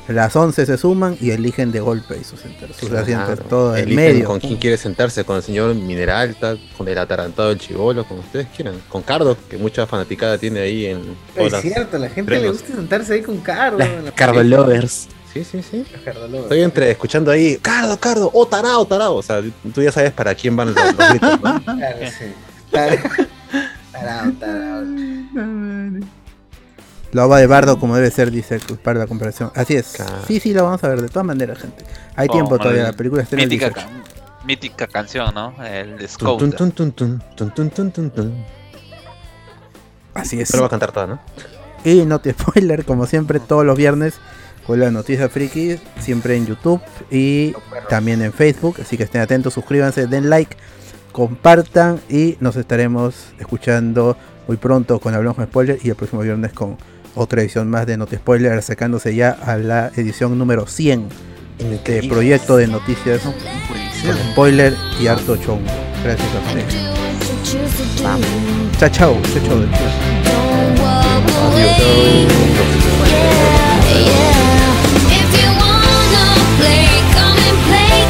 las 11 se suman y eligen de golpe sus, sus asientos, todo el medio. con quién quiere sentarse, con el señor Mineralta, con el atarantado del chivolo, como ustedes quieran. Con Cardo, que mucha fanaticada tiene ahí en Es cierto, la gente le gusta sentarse ahí con Cardo. en la Cardo. Lovers. Sí, sí, sí. Estoy entre escuchando ahí, Cardo, Cardo, oh tarao, tarao. O sea, tú ya sabes para quién van los, los. Claro, sí. Tarao, tarao. tarao. Lo de Bardo como debe ser, dice para la comparación. Así es. Sí, sí, lo vamos a ver de todas maneras, gente. Hay oh, tiempo todavía, la película está en mítica canción, ¿no? El Scout. Así es. Pero va a cantar toda, ¿no? Y no te spoiler, como siempre, todos los viernes con las noticias friki, siempre en YouTube y también en Facebook. Así que estén atentos, suscríbanse, den like, compartan y nos estaremos escuchando muy pronto con Hablamos con Spoiler y el próximo viernes con otra edición más de Noti Spoiler, acercándose ya a la edición número 100 de este proyecto de noticias con spoiler y harto chongo. Gracias a ustedes. Chao, chao, chao, chao. Adiós. yeah.